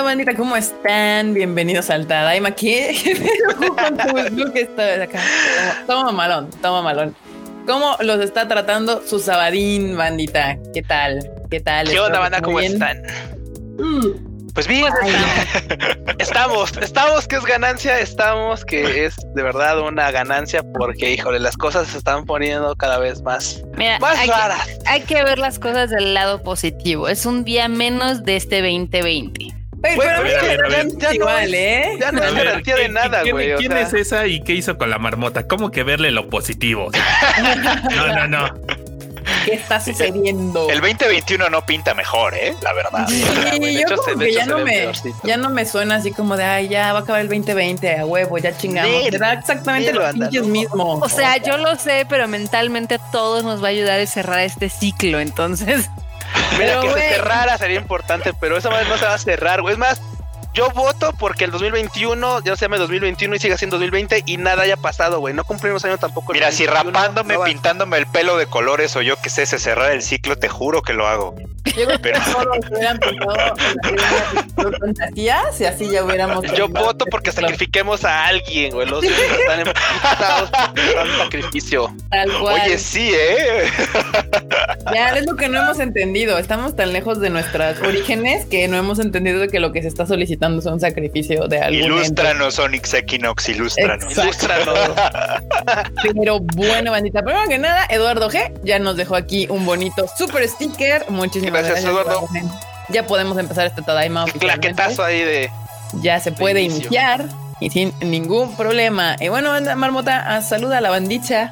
onda, bandita? ¿Cómo están? Bienvenidos al Tadaima. ¿Qué? Toma malón, toma malón. ¿Cómo los está tratando su sabadín, bandita? ¿Qué tal? ¿Qué tal? ¿Qué onda, banda? ¿Cómo están? Pues bien, estamos, estamos que es ganancia, estamos que es de verdad una ganancia porque, híjole, las cosas se están poniendo cada vez más, más hay raras. Que, hay que ver las cosas del lado positivo. Es un día menos de este 2020. Pero, Güey, pero mira, a ver, a ver, ya igual, ¿eh? Ya no es garantía de ¿quién- nada, ¿quién, güey. o ¿Quién sea, es esa y qué hizo con la marmota? ¿Cómo que verle lo positivo? No, no, no. ¿Qué está sucediendo? El 2021 no pinta mejor, ¿eh? La verdad. Sí, yo hecho, como que ya no me, peorcito. ya no me suena así como de, ay, ya va a acabar el 2020, a huevo, ya chingamos. Exactamente los pinches no. mismos. O sea, yo lo sé, pero mentalmente todos nos va a ayudar a cerrar este ciclo. Entonces, Mira, Pero, que se cerrara sería importante, pero esa madre no se va a cerrar, güey. Es más, yo voto porque el 2021 ya se llame 2021 y siga siendo 2020 y nada haya pasado, güey. No cumplimos año tampoco. Mira, si 2021, rapándome, no pintándome el pelo de colores o yo que sé, se cerrar el ciclo, te juro que lo hago. yo creo que pero- todos hubieran pensado en las fantasías y así ya hubiéramos. Yo voto porque sacrifiquemos a alguien, güey. Los están emputados por un sacrificio. Tal cual. Oye, sí, ¿eh? Ya es lo que no hemos entendido. Estamos tan lejos de nuestros orígenes que no hemos entendido de que lo que se está solicitando es un sacrificio de ente. Ilústranos, Onyx Equinox, ilústranos. Ilústranos. Pero bueno, bandita, primero que nada, Eduardo G ya nos dejó aquí un bonito super sticker. Muchísimas Gracias, gracias, Eduardo. G. Ya podemos empezar este Tadaima. Claquetazo ahí de. Ya se puede inicio. iniciar y sin ningún problema. Y bueno, anda, Marmota, ah, saluda a la bandicha.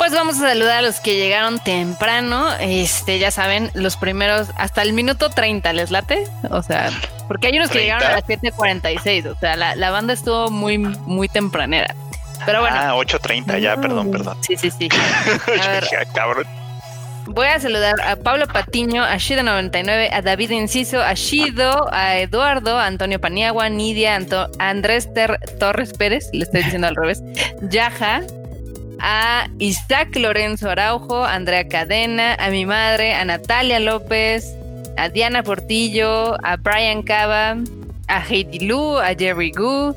Pues vamos a saludar a los que llegaron temprano. Este, ya saben, los primeros hasta el minuto 30, ¿les late? O sea, porque hay unos que 30. llegaron a las 7:46. O sea, la, la banda estuvo muy, muy tempranera. Pero bueno, Ah, 8.30, ya, perdón, perdón. sí, sí, sí. A ver, dije, "Ah, cabrón. Voy a saludar a Pablo Patiño, a Shido99, a David Inciso, a Shido, a Eduardo, a Antonio Paniagua, Nidia, Anto- a Andrés Ter- Torres Pérez, le estoy diciendo al revés, Yaja, a Isaac Lorenzo Araujo, Andrea Cadena, a mi madre, a Natalia López, a Diana Portillo, a Brian Cava, a Heidi Lu, a Jerry Gu,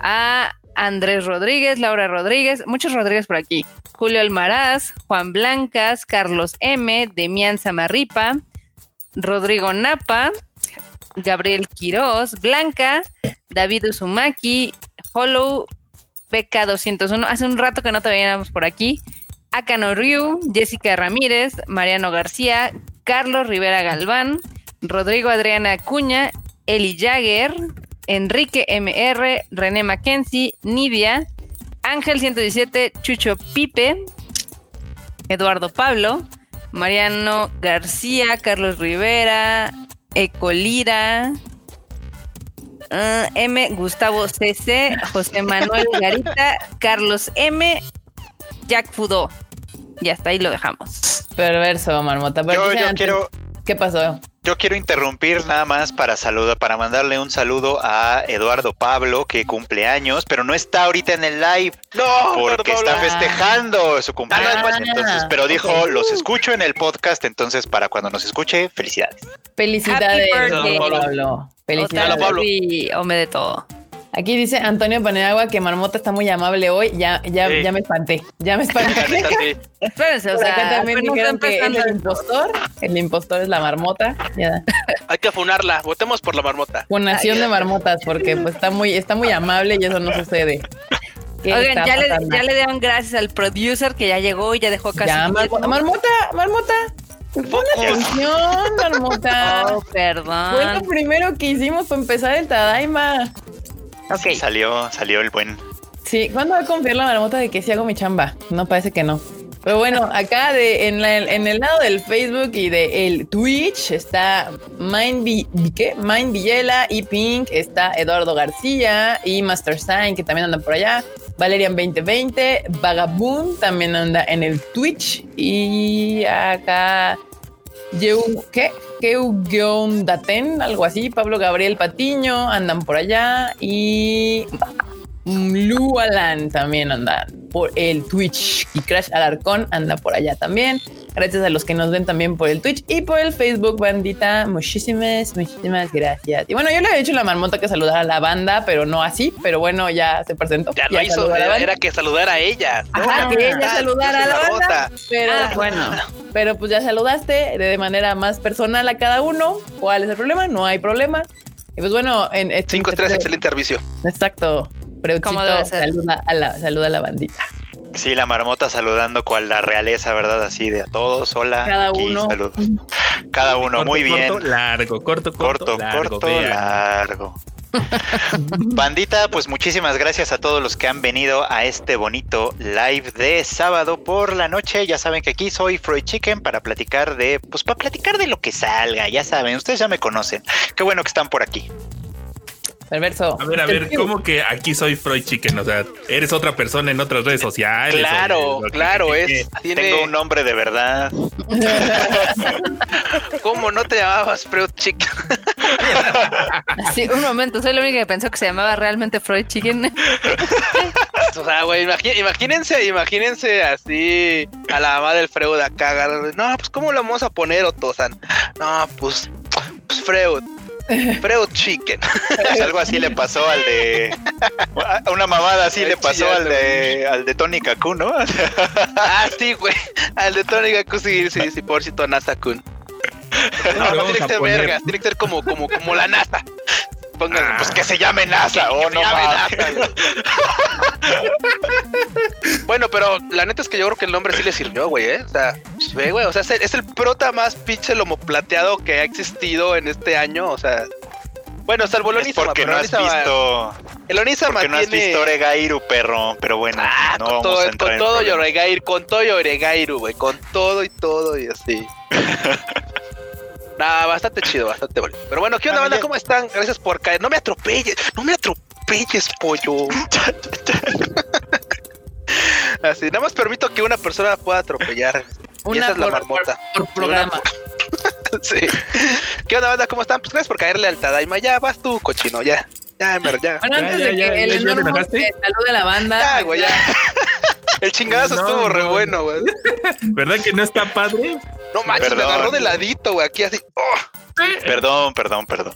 a Andrés Rodríguez, Laura Rodríguez, muchos Rodríguez por aquí. Julio Almaraz, Juan Blancas, Carlos M, Demián Zamarripa, Rodrigo Napa, Gabriel Quiroz, Blanca, David Uzumaki, Hollow, PK201. Hace un rato que no te veíamos por aquí. Akano Ryu, Jessica Ramírez, Mariano García, Carlos Rivera Galván, Rodrigo Adriana Acuña, Eli Jagger, Enrique MR, René Mackenzie, Nidia, Ángel 117, Chucho Pipe, Eduardo Pablo, Mariano García, Carlos Rivera, Ecolira, ah, M. Gustavo CC, José Manuel Garita, Carlos M. Jack Fudó. Y hasta ahí lo dejamos. Perverso, Marmota. Pero Yo, yo antes, quiero, ¿Qué pasó? yo quiero interrumpir nada más para saludar, para mandarle un saludo a Eduardo Pablo, que cumple años, pero no está ahorita en el live. No, porque está Pablo. festejando su cumpleaños. Ah, entonces, pero dijo, los escucho en el podcast, entonces para cuando nos escuche, felicidades. Felicidades, Happy birthday. Pablo. Felicidades. Otra Pablo. y me de todo. Aquí dice Antonio Paneagua que Marmota está muy amable hoy. Ya, ya, Sí. ya me espanté. Ya me espanté. Sí. Espérense, o sea, acá también dijeron que es el impostor. El impostor es la marmota. Ya. Hay que funarla. Votemos por la marmota. Funación de marmotas, porque pues está muy, está muy amable y eso no sucede. ¿Qué Oigan, ya le, ya le dieron gracias al producer que ya llegó y ya dejó casi. Ya, Marmota, marmota, marmota. Pon atención, marmota. Oh, Fue lo perdón. primero que hicimos para empezar el Tadaima. Ok. Sí, salió, salió el buen. Sí, ¿cuándo va a confiar la marmota de que sí hago mi chamba? No parece que no. Pero bueno, acá de, en, la- en el lado del Facebook y de el Twitch está Mind, ¿qué? Mind Villela y Pink, está Eduardo García y Master Sign, que también andan por allá. Valerian 2020, Vagabund también anda en el Twitch. Y acá Yeu, ¿qué? Keu-Daten, algo así. Pablo Gabriel Patiño, andan por allá. Y Lu Alan también anda por el Twitch y Crash Alarcón anda por allá también. Gracias a los que nos ven también por el Twitch y por el Facebook, bandita. Muchísimas, muchísimas gracias. Y bueno, yo le había dicho a la marmota que saludara a la banda, pero no así. Pero bueno, ya se presentó. Ya lo hizo, era, que saludara a ella. Ajá, que ella saludara a la banda. Pero Ah, bueno, pero pues ya saludaste de manera más personal a cada uno. ¿Cuál es el problema? No hay problema. Y pues bueno, en este Cinco estrellas, excelente servicio. Exacto. Preuchito Como debe ser. saluda a la, saluda a la bandita. Sí, la marmota saludando cual la realeza, ¿verdad? Así de a todos. Hola. Cada aquí, uno. saludos. Cada uno, Corto, muy bien. Corto, largo, corto, corto, corto, largo, corto, largo. Bandita, pues muchísimas gracias a todos los que han venido a este bonito live de sábado por la noche. Ya saben que aquí soy Freud Chicken para platicar de, pues para platicar de lo que salga, ya saben, ustedes ya me conocen. Qué bueno que están por aquí. Perverso. A ver, a ver, ¿cómo que aquí soy Freud Chicken? O sea, eres otra persona en otras redes sociales. Claro, claro, que- es. que- Tiene, Tengo un nombre de verdad. ¿Cómo no te llamabas Freud Chicken? Sí, un momento, soy la única que pensó que se llamaba realmente Freud Chicken. O sea, güey, imagínense, imagínense así a la mamá del Freud acá. No, pues ¿cómo lo vamos a poner, Otosan? No, pues, pues Freud. Freud Chicken. Algo así le pasó al de. Una mamada así Ay, le pasó al de, al de Tony Kaku, ¿no? Ah, sí, güey. Al de Tony Gaku, sí, sí, sí, por si Nasa-kun. No, no Vamos tiene que ser poner- vergas, tiene que ser como, como, como la NASA. Pongan, Ah. pues Pues que se llame NASA, que oh, no llame mames. NASA, güey. Bueno, pero la neta es que yo creo que el nombre sí le sirvió, güey, ¿eh? O sea, pues, ve, güey, o sea, es el, es el prota más pinche lomo plateado que ha existido en este año, o sea... Bueno, salvo el Es Onisama, porque no has visto. el Onisama Porque no has visto Oregairu, perro. Pero bueno, Ah, no con vamos todo, a entrar con en todo problemas. Yoregairu, con todo Yoregairu, güey, con todo y todo y así. Nah, bastante chido, bastante bonito. Pero bueno, ¿qué onda, banda? ¿Cómo están? Gracias por caer. No me atropelles, no me atropelles, pollo. así, nada más permito que una persona pueda atropellar. y Una esa es la marmota. Por programa. sí. ¿Qué onda, banda? ¿Cómo están? Pues gracias por caerle al Tadaima. Ya vas tú, cochino, ya. Ya, ya. Bueno, antes ya, de ya, que ya, el enorme que salude a la banda. Ya, güey, ya. Chingadazo No, estuvo re no. bueno, güey. ¿Verdad que no está padre? No manches, me Perdón. agarró de ladito, güey, aquí así. Oh. Perdón, perdón, perdón.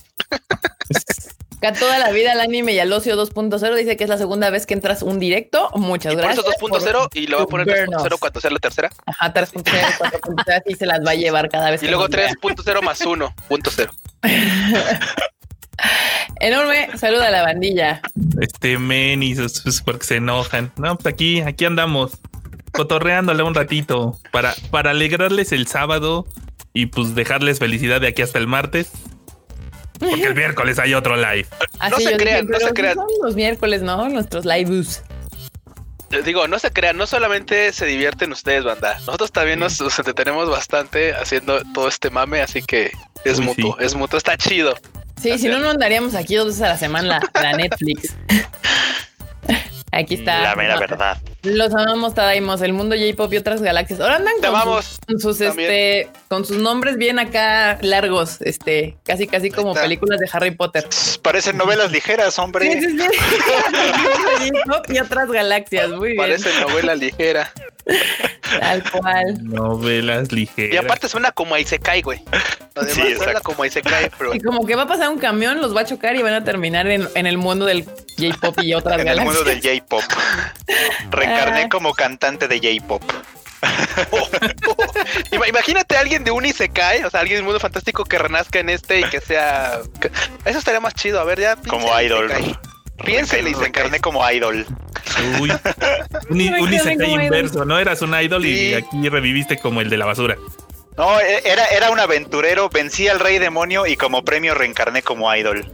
Acá toda la vida al anime y al ocio 2.0 dice que es la segunda vez que entras un directo. Muchas Y por gracias. eso 2.0 y lo voy a poner vernos. 3.0 cuando sea la tercera. Ajá, 3.0, 4.0, así se las va a llevar cada vez Y que luego nos vea. 3.0 más 1.0. Enorme, saluda a la bandilla. Este men y sus, sus- porque se enojan. No, pues aquí, aquí andamos. Cotorreándole un ratito. Para, para alegrarles el sábado y pues dejarles felicidad de aquí hasta el martes. Porque el miércoles hay otro live. Así No se dije, crean, no se crean. Son los miércoles, ¿no? Nuestros lives. Les digo, no se crean, no solamente se divierten ustedes, banda. Nosotros también nos, nos entretenemos bastante haciendo todo este mame, así que es Uy, mutuo, sí. es mutuo, está chido. Sí, si no, no andaríamos aquí dos veces a la semana la, la Netflix. Aquí está. La mera verdad. Los amamos, Tadaimos, el mundo J-pop y otras galaxias. Ahora andan con sus, este, con sus nombres bien acá largos, este, casi casi como está. películas de Harry Potter. Parecen novelas ligeras, hombre. sí, sí. Y otras galaxias, muy bien. Parece novela ligera. Tal cual. Novelas Y ligeras. aparte suena como a Isekai, güey. Además Sí, suena como a Isekai, pero Y como que va a pasar un camión, los va a chocar y van a terminar en, en el mundo del J-pop y otras En el galaxias. mundo del J-pop. Reencarné Ah. como cantante de J-pop. Ima- Imagínate a alguien de un Isekai, o sea, alguien del mundo fantástico que renazca en este y que sea. Eso estaría más chido. A ver, ya. Como idol. Isekai. Piénsale, Isekai. Reencarné como idol. Uy. Un, un isekai inverso, ¿no? Eras un idol Sí. y aquí reviviste como el de la basura. No, e- era, era un aventurero, vencí al rey demonio y como premio reencarné como idol.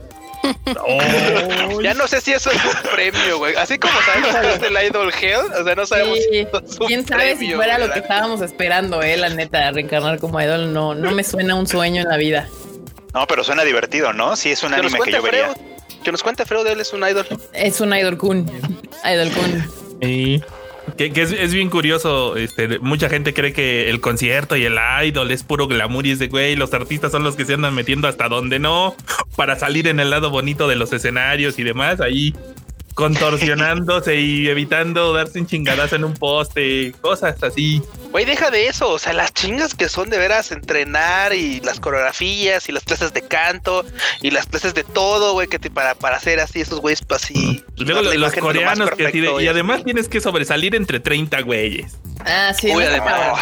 Oh, Ya no sé si eso es un premio, güey. Así como sabemos que es el Idol Hell, o sea, no sabemos Sí. si eso es un Quién sabe si fuera lo que estábamos esperando, eh, la neta, reencarnar como idol no, no me suena un sueño en la vida. No, pero suena divertido, ¿no? Sí, es un anime que yo vería. Freud. Que nos cuente Freud, él es un idol. Es un idol kun. Idol kun. Sí. Que, que es, es bien curioso, este, mucha gente cree que el concierto y el idol es puro glamour y es de güey, los artistas son los que se andan metiendo hasta donde no, para salir en el lado bonito de los escenarios y demás, ahí contorsionándose y evitando darse un chingadazo en un poste, cosas así. Güey, deja de eso. O sea, las chingas que son de veras entrenar y las coreografías y las clases de canto y las clases de todo, güey, que te, para, para hacer así esos güeyes pues, así. Luego la los imagen de lo más coreanos que así de- perfecto y además tienes que sobresalir entre 30 güeyes. Ah, sí. Uy, no, además.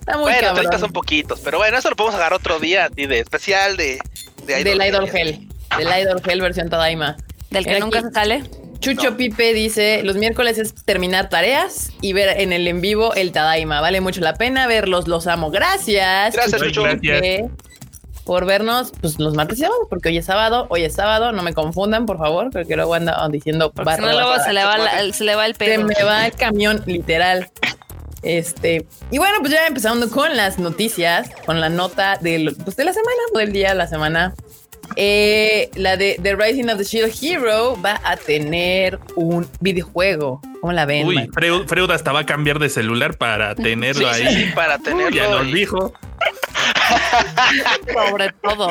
Está muy Bueno, cabrón. 30 son poquitos, pero bueno, eso lo podemos agarrar otro día, así de especial de, de Del Idol Hell. Del Idol Hell versión Tadaima. Del que nunca aquí. se sale. Chucho Pipe dice, los miércoles es terminar tareas y ver en el en vivo el Tadaima. Vale mucho la pena verlos, los amo. Gracias. Gracias, Chucho. gracias. Pipe, por vernos, pues los martes y sábados, porque hoy es sábado, hoy es sábado, no me confundan, por favor, porque luego andan diciendo Porque si no, luego se le, va la- se le va el se pedo. me va el camión, literal. Este, y bueno, pues ya empezando con las noticias, con la nota del, pues de la semana, del día de la semana. Eh, la de The Rising of the Shield Hero va a tener un videojuego. ¿Cómo la ven? Uy? Freud, Freud hasta va a cambiar de celular para tenerlo Sí, ahí. sí, para Uy, tenerlo. ya nos dijo. Sobre todo.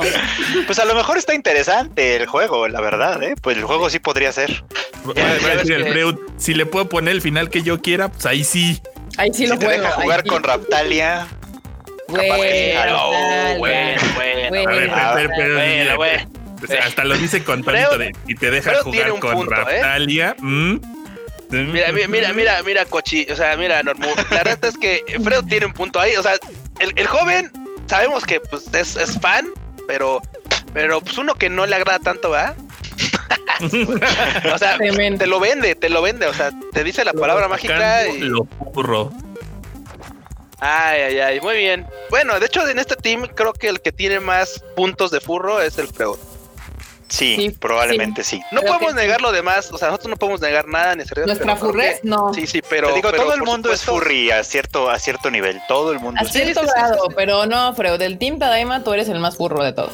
Pues a lo mejor está interesante el juego, la verdad, ¿eh? Pues el juego sí podría ser. Ya, ya decir el Freud, si le puedo poner el final que yo quiera, pues ahí sí. Ahí sí Si lo te juego. deja ahí jugar sí. con Raptalia, Güey, capaz que sí, Oh, Raptalia. Bueno, bueno. Ver, pero- pero- bueno, hasta lo dice con tonito de y te deja jugar con punto, ¿eh? Raptalia. ¿mm? Mira, mira, mira, mira, mira, Cochi, o sea, mira, Normu, la verdad es que Fredo tiene un punto ahí, o sea, el, el joven, sabemos que pues es, es fan, pero, pero pues uno que no le agrada tanto, ¿verdad? o sea, Tremendo. te lo vende, te lo vende, o sea, te dice la palabra mágica y... Lo burro. Ay, ay, ay, muy bien. Bueno, de hecho, en este team creo que el que tiene más puntos de furro es el Freud. Sí, Sí, probablemente sí. No Creo podemos sí. negar lo demás, o sea, nosotros no podemos negar nada ni hacer Nuestra furrez, no. Sí, sí, pero... Te digo, pero todo el mundo es furry a cierto, a cierto nivel. Todo el mundo A es cierto grado, sí, sí. pero no, Freud, del Team Tadaima tú eres el más burro de todos.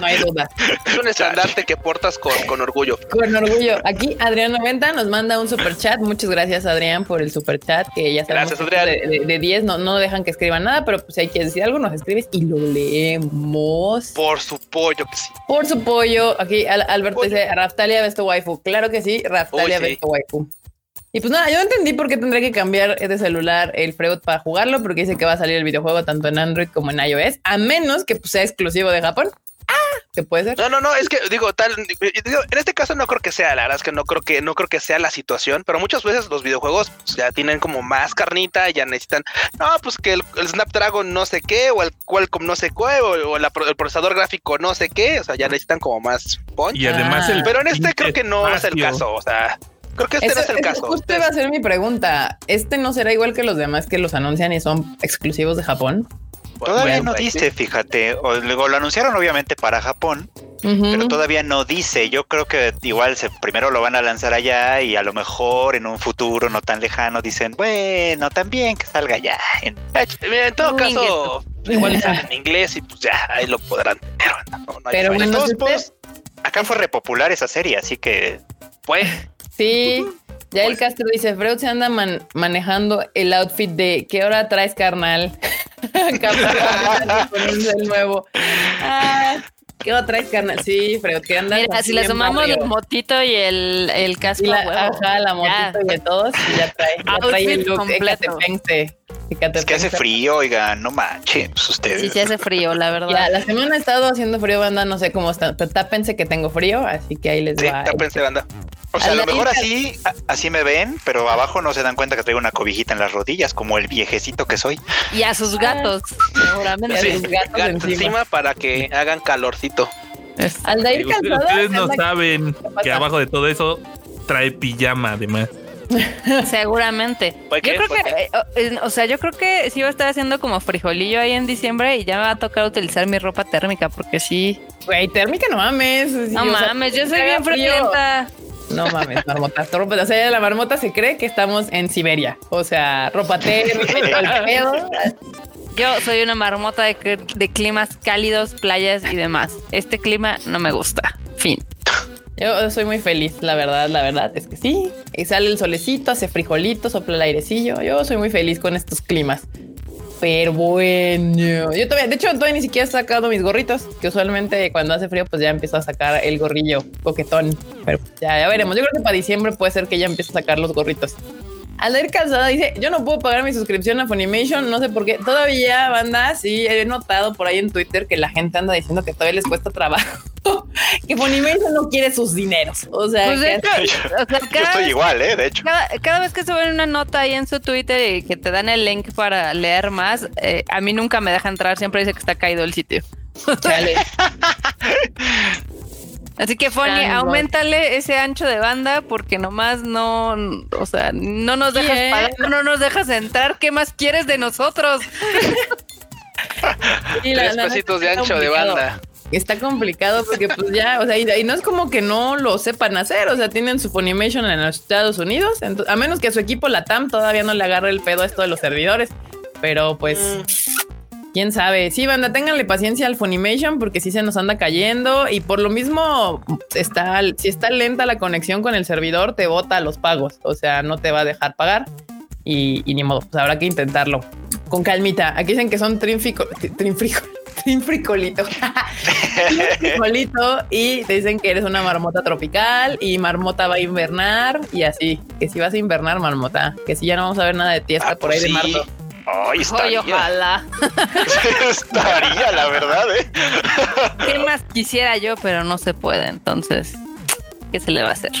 No hay duda. Es un estandarte que portas con, con orgullo. Con orgullo. Aquí Adrián 90 nos manda un super chat. Muchas gracias, Adrián, por el super chat. Que ya sabemos Gracias, Adrián. De, de- de 10 no, no dejan que escriban nada, pero pues si hay que decir algo, nos escribes y lo leemos. Por su pollo que sí. Por su pollo. Aquí Al- Alberto dice: Raftalia ves tu waifu. Claro que sí, Raftalia ves tu waifu. Y pues nada, yo no entendí por qué tendría que cambiar de celular el Freud para jugarlo, porque dice que va a salir el videojuego tanto en Android como en iOS, a menos que pues, sea exclusivo de Japón. Ah, que puede ser. No, no, no, es que digo, tal, digo, en este caso no creo que sea, la verdad es que no creo que, no creo que sea la situación, pero muchas veces los videojuegos pues, ya tienen como más carnita, ya necesitan, no, pues que el, el Snapdragon no sé qué, o el Qualcomm no sé qué, o, o la pro- el procesador gráfico no sé qué, o sea, ya necesitan como más punch. Y además Ah. el. Pero en este creo que no es el caso, o sea, creo que este Eso- no es el caso. Justo iba a ser mi pregunta. ¿Este no será igual que los demás que los anuncian y son exclusivos de Japón? Todavía Bueno, no pues, dice, fíjate. O luego lo anunciaron obviamente para Japón, pero todavía no dice. Yo creo que igual se, primero lo van a lanzar allá y a lo mejor en un futuro no tan lejano dicen, bueno, también que salga ya. En- Eh, en todo caso, igual sale en inglés y pues ya, ahí lo podrán. Pero, no, no Pero falla. de no todos sé modos, acá fue repopular esa serie, así que Pues, Sí. Ya el Castro dice, Freud se anda man- manejando el outfit de ¿qué hora traes, carnal? El nuevo. Ah, ¿Qué hora traes, carnal? Sí, Freud, que andas Mira, si le sumamos el motito y el, el casco, Y la, huevo. ajá, la motito Ya. y de todos, y ya trae, ya trae el look completo. Es que hace frío, oigan, no manches ustedes. Sí, se hace frío, la verdad. Ya, la semana ha estado haciendo frío, banda, no sé cómo está, pero tápense que tengo frío, así que ahí les sí, va. tápense, banda. O sea, a lo mejor así, a- así me ven, pero abajo no se dan cuenta que traigo una cobijita en las rodillas, como el viejecito que soy. Y a sus gatos, seguramente. Sí, los gatos gatos encima. encima para que hagan calorcito. Aldair Ustedes, Calzada. ustedes no anda- saben que abajo de todo eso trae pijama, además. Seguramente. Yo creo ¿Por que, eh, o- o sea, yo creo que sí va a estar haciendo como frijolillo ahí en diciembre y ya me va a tocar utilizar mi ropa térmica porque sí. Güey, térmica, no mames. Sí, No o sea, mames, yo soy bien friolenta. No mames, marmota. O sea, la marmota se cree que estamos en Siberia. O sea, ropa térmica, el pedo. Yo soy una marmota de, de climas cálidos, playas y demás. Este clima no me gusta. Fin. Yo soy muy feliz, la verdad, la verdad es que sí. Y sale el solecito, hace frijolito, sopla el airecillo. Yo soy muy feliz con estos climas. súper bueno. Yo todavía, de hecho, todavía ni siquiera he sacado mis gorritos, que usualmente cuando hace frío, pues ya empiezo a sacar el gorrillo coquetón. Pero ya, ya veremos. Yo creo que para diciembre puede ser que ya empiece a sacar los gorritos. Alder Calzada dice, yo no puedo pagar mi suscripción a Funimation, no sé por qué. Todavía, banda, sí, he notado por ahí en Twitter que la gente anda diciendo que todavía les cuesta trabajo. que Funimation no quiere sus dineros. O sea, Pues de que- hecho, o sea, Yo estoy vez- igual, ¿eh? De hecho. Cada, cada vez que suben una nota ahí en su Twitter y que te dan el link para leer más, eh, a mí nunca me deja entrar, siempre dice que está caído el sitio. Así que Fonny, aumentale ese ancho de banda porque nomás no, o sea, no nos dejas ¿Qué? pagar, no nos dejas entrar. ¿Qué más quieres de nosotros? Y la- Tres la pesitos de ancho de banda. Está complicado porque pues ya, o sea, y, y no es como que no lo sepan hacer, o sea, tienen su Funimation en los Estados Unidos, a menos que su equipo la TAM todavía no le agarre el pedo a esto de los servidores, pero pues quién sabe. Sí, banda, ténganle paciencia al Funimation porque sí se nos anda cayendo y por lo mismo está si está lenta la conexión con el servidor te bota los pagos, o sea, no te va a dejar pagar y, y ni modo, pues habrá que intentarlo. Con calmita. Aquí dicen que son trinfico, trinfrico, trinfricolito. frijolito y te dicen que eres una marmota tropical y marmota va a invernar y así. Que si vas a invernar, marmota. Que si ya no vamos a ver nada de ti hasta Ah, por ahí pues de sí. marzo. Ay, estaría. ojalá. estaría, la verdad, ¿eh? ¿Qué más quisiera yo? Pero no se puede. Entonces, ¿qué se le va a hacer?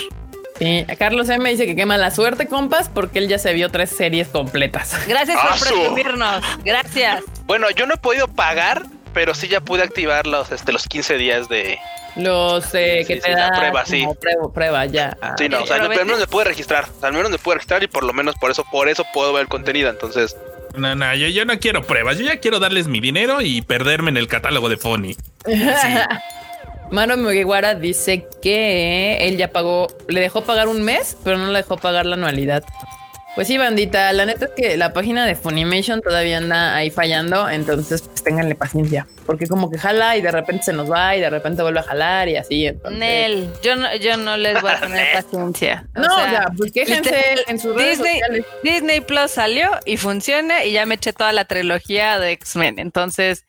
Sí, a Carlos M dice que qué mala suerte, compas, porque él ya se vio tres series completas. Gracias por presumirnos. Gracias. Bueno, yo no he podido pagar, pero sí ya pude activar los, este, los 15 días de. Los eh, que Sí, te sí, la da prueba, sí. como prueba, prueba, ya. Sí, no, o sea, pero al menos me pude registrar. Al menos me pude registrar y por lo menos por eso, por eso puedo ver el contenido. Entonces, No, no, yo, yo no quiero pruebas. Yo ya quiero darles mi dinero y perderme en el catálogo de Fonny. Mano Mugiwara dice que él ya pagó, le dejó pagar un mes, pero no le dejó pagar la anualidad. Pues sí, bandita, la neta es que la página de Funimation todavía anda ahí fallando, entonces pues ténganle paciencia, porque como que jala y de repente se nos va y de repente vuelve a jalar y así. entonces- Nel, yo no, yo no les voy a tener paciencia. No, o sea, pues quéjense en sus redes Disney, sociales. Disney Plus salió y funciona y ya me eché toda la trilogía de X-Men. Entonces,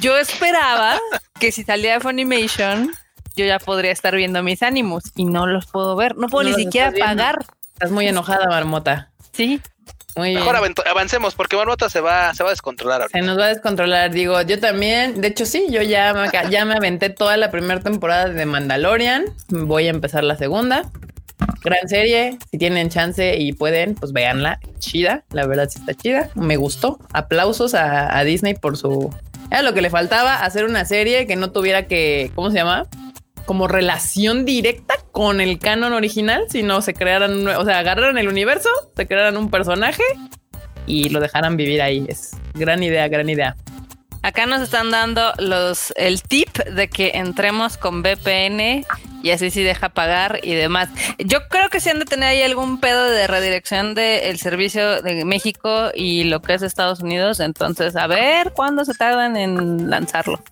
yo esperaba que si salía de Funimation, yo ya podría estar viendo mis ánimos y no los puedo ver. No puedo No ni siquiera pagar. Estás muy enojada, Marmota. Sí. Muy bien. mejor avento- avancemos porque Marmota se va, se va a descontrolar ahorita. Se nos va a descontrolar, digo, yo también, de hecho sí, yo ya me, ya me aventé toda la primera temporada de Mandalorian, voy a empezar la segunda. Gran serie, si tienen chance y pueden, pues véanla, chida, la verdad sí está chida, me gustó. Aplausos a, a Disney por su... Era lo que le faltaba, hacer una serie que no tuviera que, ¿cómo se llama? Como relación directa con el canon original, sino se crearan, o sea, agarraran el universo, se crearan un personaje y lo dejaran vivir ahí. Es gran idea, gran idea. Acá nos están dando los el tip de que entremos con VPN y así sí deja pagar y demás. Yo creo que sí han de tener ahí algún pedo de redirección del servicio de México y lo que es Estados Unidos. Entonces, a ver cuándo se tardan en lanzarlo.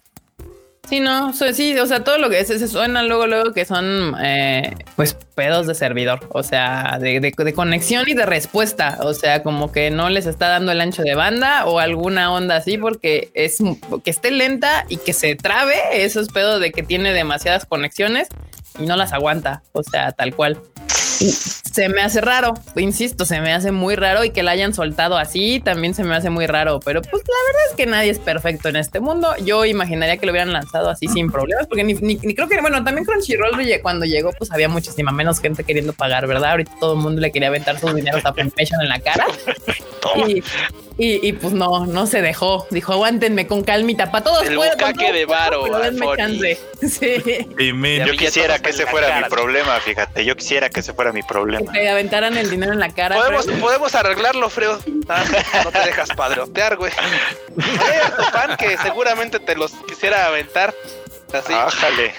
Sí, no, so- sí, o sea, todo lo que se suena luego, luego que son, eh, pues, pedos de servidor, o sea, de, de- conexión y de respuesta, o sea, como que no les está dando el ancho de banda o alguna onda así, porque es que esté lenta y que se trabe, eso es pedo de que tiene demasiadas conexiones y no las aguanta, o sea, tal cual. Y se me hace raro, insisto, se me hace muy raro y que la hayan soltado así también se me hace muy raro, pero pues la verdad es que nadie es perfecto en este mundo. Yo imaginaría que lo hubieran lanzado así sin problemas, porque ni, ni- ni creo que, bueno, también Crunchyroll cuando llegó, pues había muchísima menos gente queriendo pagar, ¿verdad? Ahorita todo el mundo le quería aventar sus dineros a Funimation en la cara. Y, y, y, pues no, no se dejó. Dijo, aguántenme con calmita. Para todos El puedo, con bucaque todos de varo. Sí. Amen. Ya Yo quisiera que ese fuera cara. mi problema, fíjate. Yo quisiera que ese fuera mi problema. Que aventaran el dinero en la cara. Podemos, podemos arreglarlo, Freo. Ah, no te dejas padrotear, güey. Hay a tu fan que seguramente te los quisiera aventar. Así. Ájale.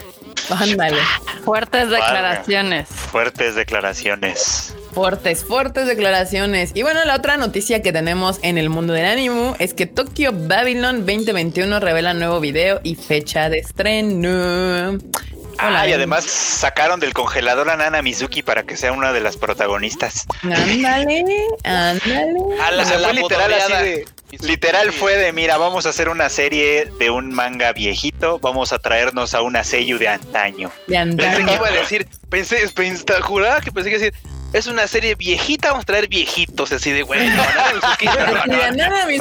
Ándale. Fuertes declaraciones. Fuertes declaraciones. Fuertes, fuertes declaraciones. Y bueno, la otra noticia que tenemos en el mundo del ánimo es que Tokyo Babylon 2021 revela nuevo video y fecha de estreno. Hola, Ah, y además sacaron del congelador a Nana Mizuki para que sea una de las protagonistas. Ándale, ándale. A la, O sea, a la fue literal así de. Literal fue de, mira, vamos a hacer una serie de un manga viejito, vamos a traernos a una sello de antaño. De Pensé que antaño. iba a decir, pensé, pensé, juraba que pensé que iba a decir, es una serie viejita, vamos a traer viejitos, así de güey. No, no, no, no, no. no, no, no, no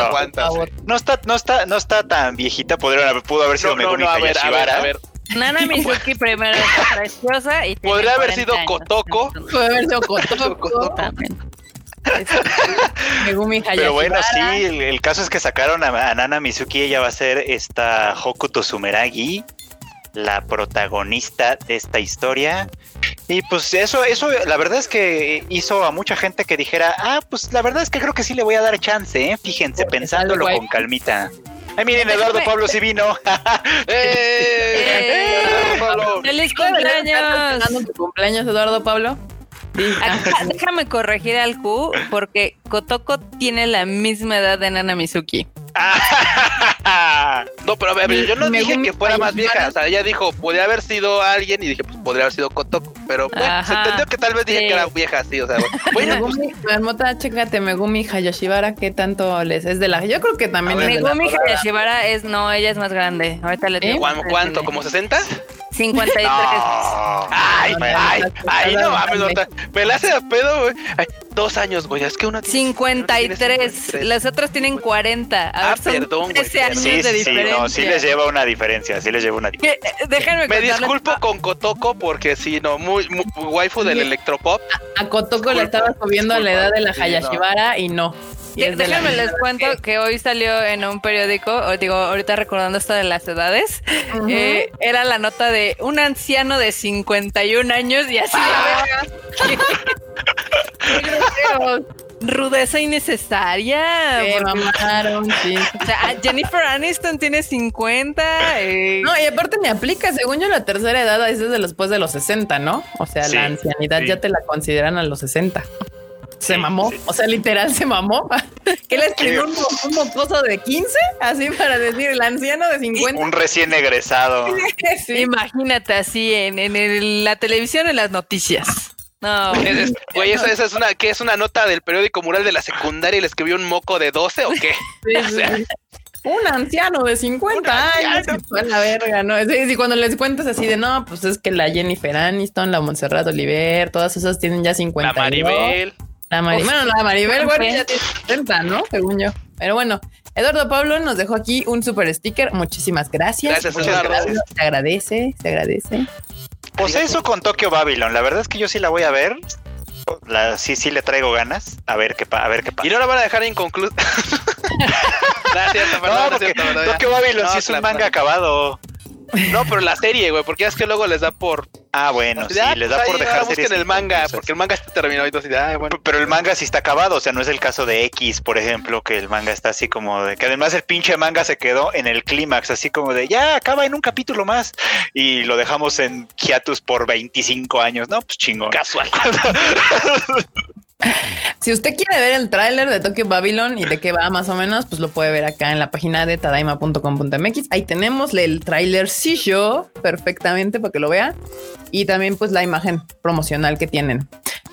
no, no. No está, no está, no está tan viejita, podría haber, pudo haber sido No, no, Megumi no, a ver, a ver, a ver. Nana Mizuki primero está preciosa y Podría haber 40 sido años. Kotoko. Puede haber sido Kotoko. Megumi Hayashibara. Pero bueno, sí, el, el caso es que sacaron a, a Nana Mizuki, ella va a ser esta Hokuto Sumeragi, la protagonista de esta historia. Y pues eso, eso, la verdad es que hizo a mucha gente que dijera, ah, pues la verdad es que creo que sí le voy a dar chance, ¿eh? fíjense, Porque pensándolo con calmita. Ay, miren, Eduardo Pablo sí vino. ¡Eh! ¡Eh! Pablo! ¡Feliz ¿Estás cumpleaños! tu cumpleaños, Eduardo Pablo? Acá, déjame corregir al Q porque Kotoko tiene la misma edad de Nana Mizuki. No, pero a ver, yo no dije que fuera más vieja. O sea, ella dijo, podría haber sido alguien y dije, pues podría haber sido Kotoko. Pero bueno, se entendió que tal vez dije Sí. que era vieja, sí. O sea, bueno, Megumi, Marmota, chécate, Megumi Hayashibara, ¿qué tanto les es de la? Yo creo que también es ver, de la. Megumi Hayashibara es, no, ella es más grande. Ahorita le digo. ¿cuán- ¿cuánto? ¿Como 60? 53. No. Ay, No, ay, no, ay, no, mames. Me la hace a pedo, güey. Dos años, güey. Es que uno tiene 53. Las otras tienen 40. A Ah, ver, son perdón, güey, 13 años Sí, de sí, sí, diferencia. no, sí les lleva una diferencia, sí les lleva una diferencia. Eh, Déjenme Me disculpo con Kotoko porque sí, no, muy, muy waifu del Sí. electropop. A Kotoko le estaba subiendo la edad de la Sí. Hayashibara y no. De- Déjenme les cuento que hoy salió en un periódico, o digo, ahorita recordando esto de las edades, eh, era la nota de un anciano de 51 años y así de groseros. rudeza innecesaria. Se porque- mamaron, sí. o sea, ah, Jennifer Aniston tiene 50. eh, No, y aparte me aplica, según yo, la tercera edad es desde después de los 60, ¿no? O sea, Sí, la ancianidad sí. ya te la consideran a los 60. Se mamó, o sea, literal se mamó. ¿Qué le escribió un, un mocoso de 15? Así para decir, el anciano de 50. Un recién egresado. Sí. Imagínate así en, en el- la televisión, en las noticias. No, Es- Güey, esa, esa es una, ¿qué es una nota del periódico mural de la secundaria y le escribió un moco de 12 o qué? Sí, sí, sí. Un anciano de 50 años. anciano. A la verga, ¿no? Sí, sí, cuando les cuentas así de no, pues es que la Jennifer Aniston, la Montserrat Oliver, todas esas tienen ya 50 La Maribel. La Mari- Uf. bueno, la Maribel, güey, ya tiene 70, ¿no? Según yo. Pero bueno, Eduardo Pablo nos dejó aquí un super sticker. Muchísimas gracias. Gracias, Muchas Eduardo. gracias. Se agradece, se agradece. Pues eso con Tokyo Babylon, la verdad es que yo sí la voy a ver. La, sí, sí le traigo ganas. A ver qué, pa- a ver qué pasa. Y no la van a dejar inconclusa. Gracias, No, perdón, ya. Tokyo Babylon No, sí es un claro, manga claro. acabado. No, pero la serie, güey, porque es que luego les da por. Ah, bueno, sí, Ah, les da por dejar series el manga, porque el manga está terminado y todo así de, ay, bueno. Pero el manga sí está acabado, o sea, no es el caso de X, por ejemplo, que el manga está así como de que además el pinche manga se quedó en el clímax, así como de ya acaba en un capítulo más y lo dejamos en hiatus por 25 años, ¿no? Pues chingón. Casual. Si usted quiere ver el tráiler de Tokyo Babylon y de qué va más o menos, pues lo puede ver acá en la página de tadaima.com.mx. Ahí tenemos el tráiler yo perfectamente para que lo vea. Y también pues la imagen promocional que tienen.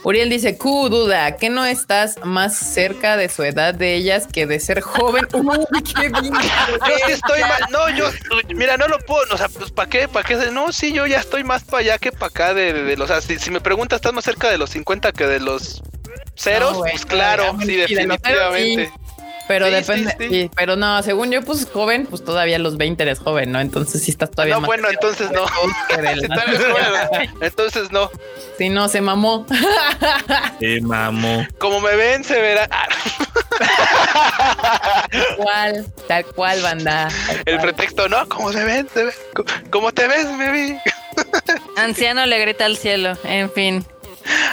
Uriel dice, Q, duda, que no estás más cerca de su edad de ellas que de ser joven? Uy, qué bien. Yo sí estoy más. No, yo. Mira, no lo puedo. O sea, pues, ¿para qué? ¿Para qué? No, sí, yo ya estoy más para allá que para acá. De, de, de- o sea, si, si me preguntas, ¿estás más cerca de los 50 que de los ceros? No, pues claro, no, sí, definitivamente. Pero Sí, depende, sí, sí. sí, pero no, según yo, pues joven, pues todavía los 20 eres joven, ¿no? Entonces sí estás todavía No, más bueno, entonces no. Si Entonces no. Sí, no, se mamó. Eh, mamó. Como me ven, se verá. Ah, Tal cual, tal cual, banda. tal el pretexto, no, como se ven, se ven. Co- ¿Cómo te ves, baby? anciano le grita al cielo. En fin.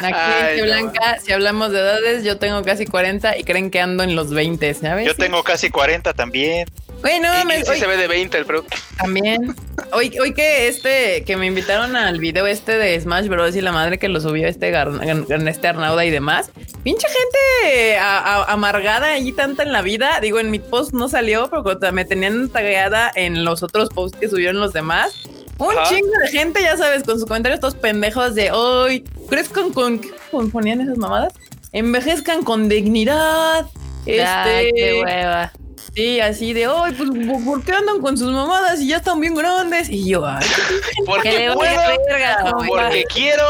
Aquí Ay, no. Blanca, si hablamos de edades, yo tengo casi 40 y creen que ando en los 20, ¿sabes? Yo tengo casi 40 también. Bueno, Y- me, y sí hoy se ve de 20 el pro. también. Hoy, hoy que este, que me invitaron al video este de Smash Bros. y la madre que lo subió este, Gar- Gar- este Arnauda y demás. Pinche gente a- a- amargada allí tanta en la vida. Digo, en mi post no salió, pero me tenían tagueada en los otros posts que subieron los demás. Un Ajá. chingo de gente, ya sabes, con sus comentarios todos pendejos de hoy. ¿Crees con, con qué ponían esas mamadas? envejezcan con dignidad. Ay, Este, qué hueva. sí, así de, ay, pues, ¿por qué andan con sus mamadas y ya están bien grandes? Y yo, ay, Que Porque le puedo, verga, porque quiero,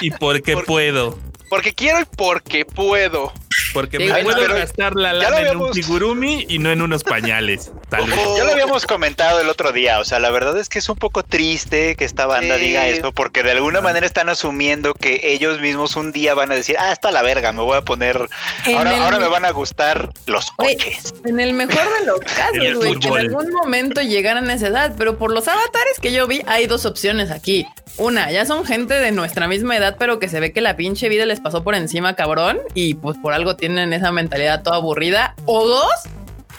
Y porque Por- puedo. porque quiero y porque puedo. Porque Sí, me güey, puedo pero gastar la lana en un figurumi y no en unos pañales. Tal vez. Ojo. Ya lo habíamos comentado el otro día, o sea, la verdad es que es un poco triste que esta banda Sí. diga eso, porque de alguna manera están asumiendo que ellos mismos un día van a decir, ah, está la verga, me voy a poner, ahora, el- ahora me van a gustar los Oye, coches. En el mejor de los casos, güey, que en algún momento llegaran a esa edad, pero por los avatares que yo vi, hay dos opciones aquí. Una, ya son gente de nuestra misma edad, pero que se ve que la pinche vida les pasó por encima, cabrón, y pues por algo tienen esa mentalidad toda aburrida. O dos,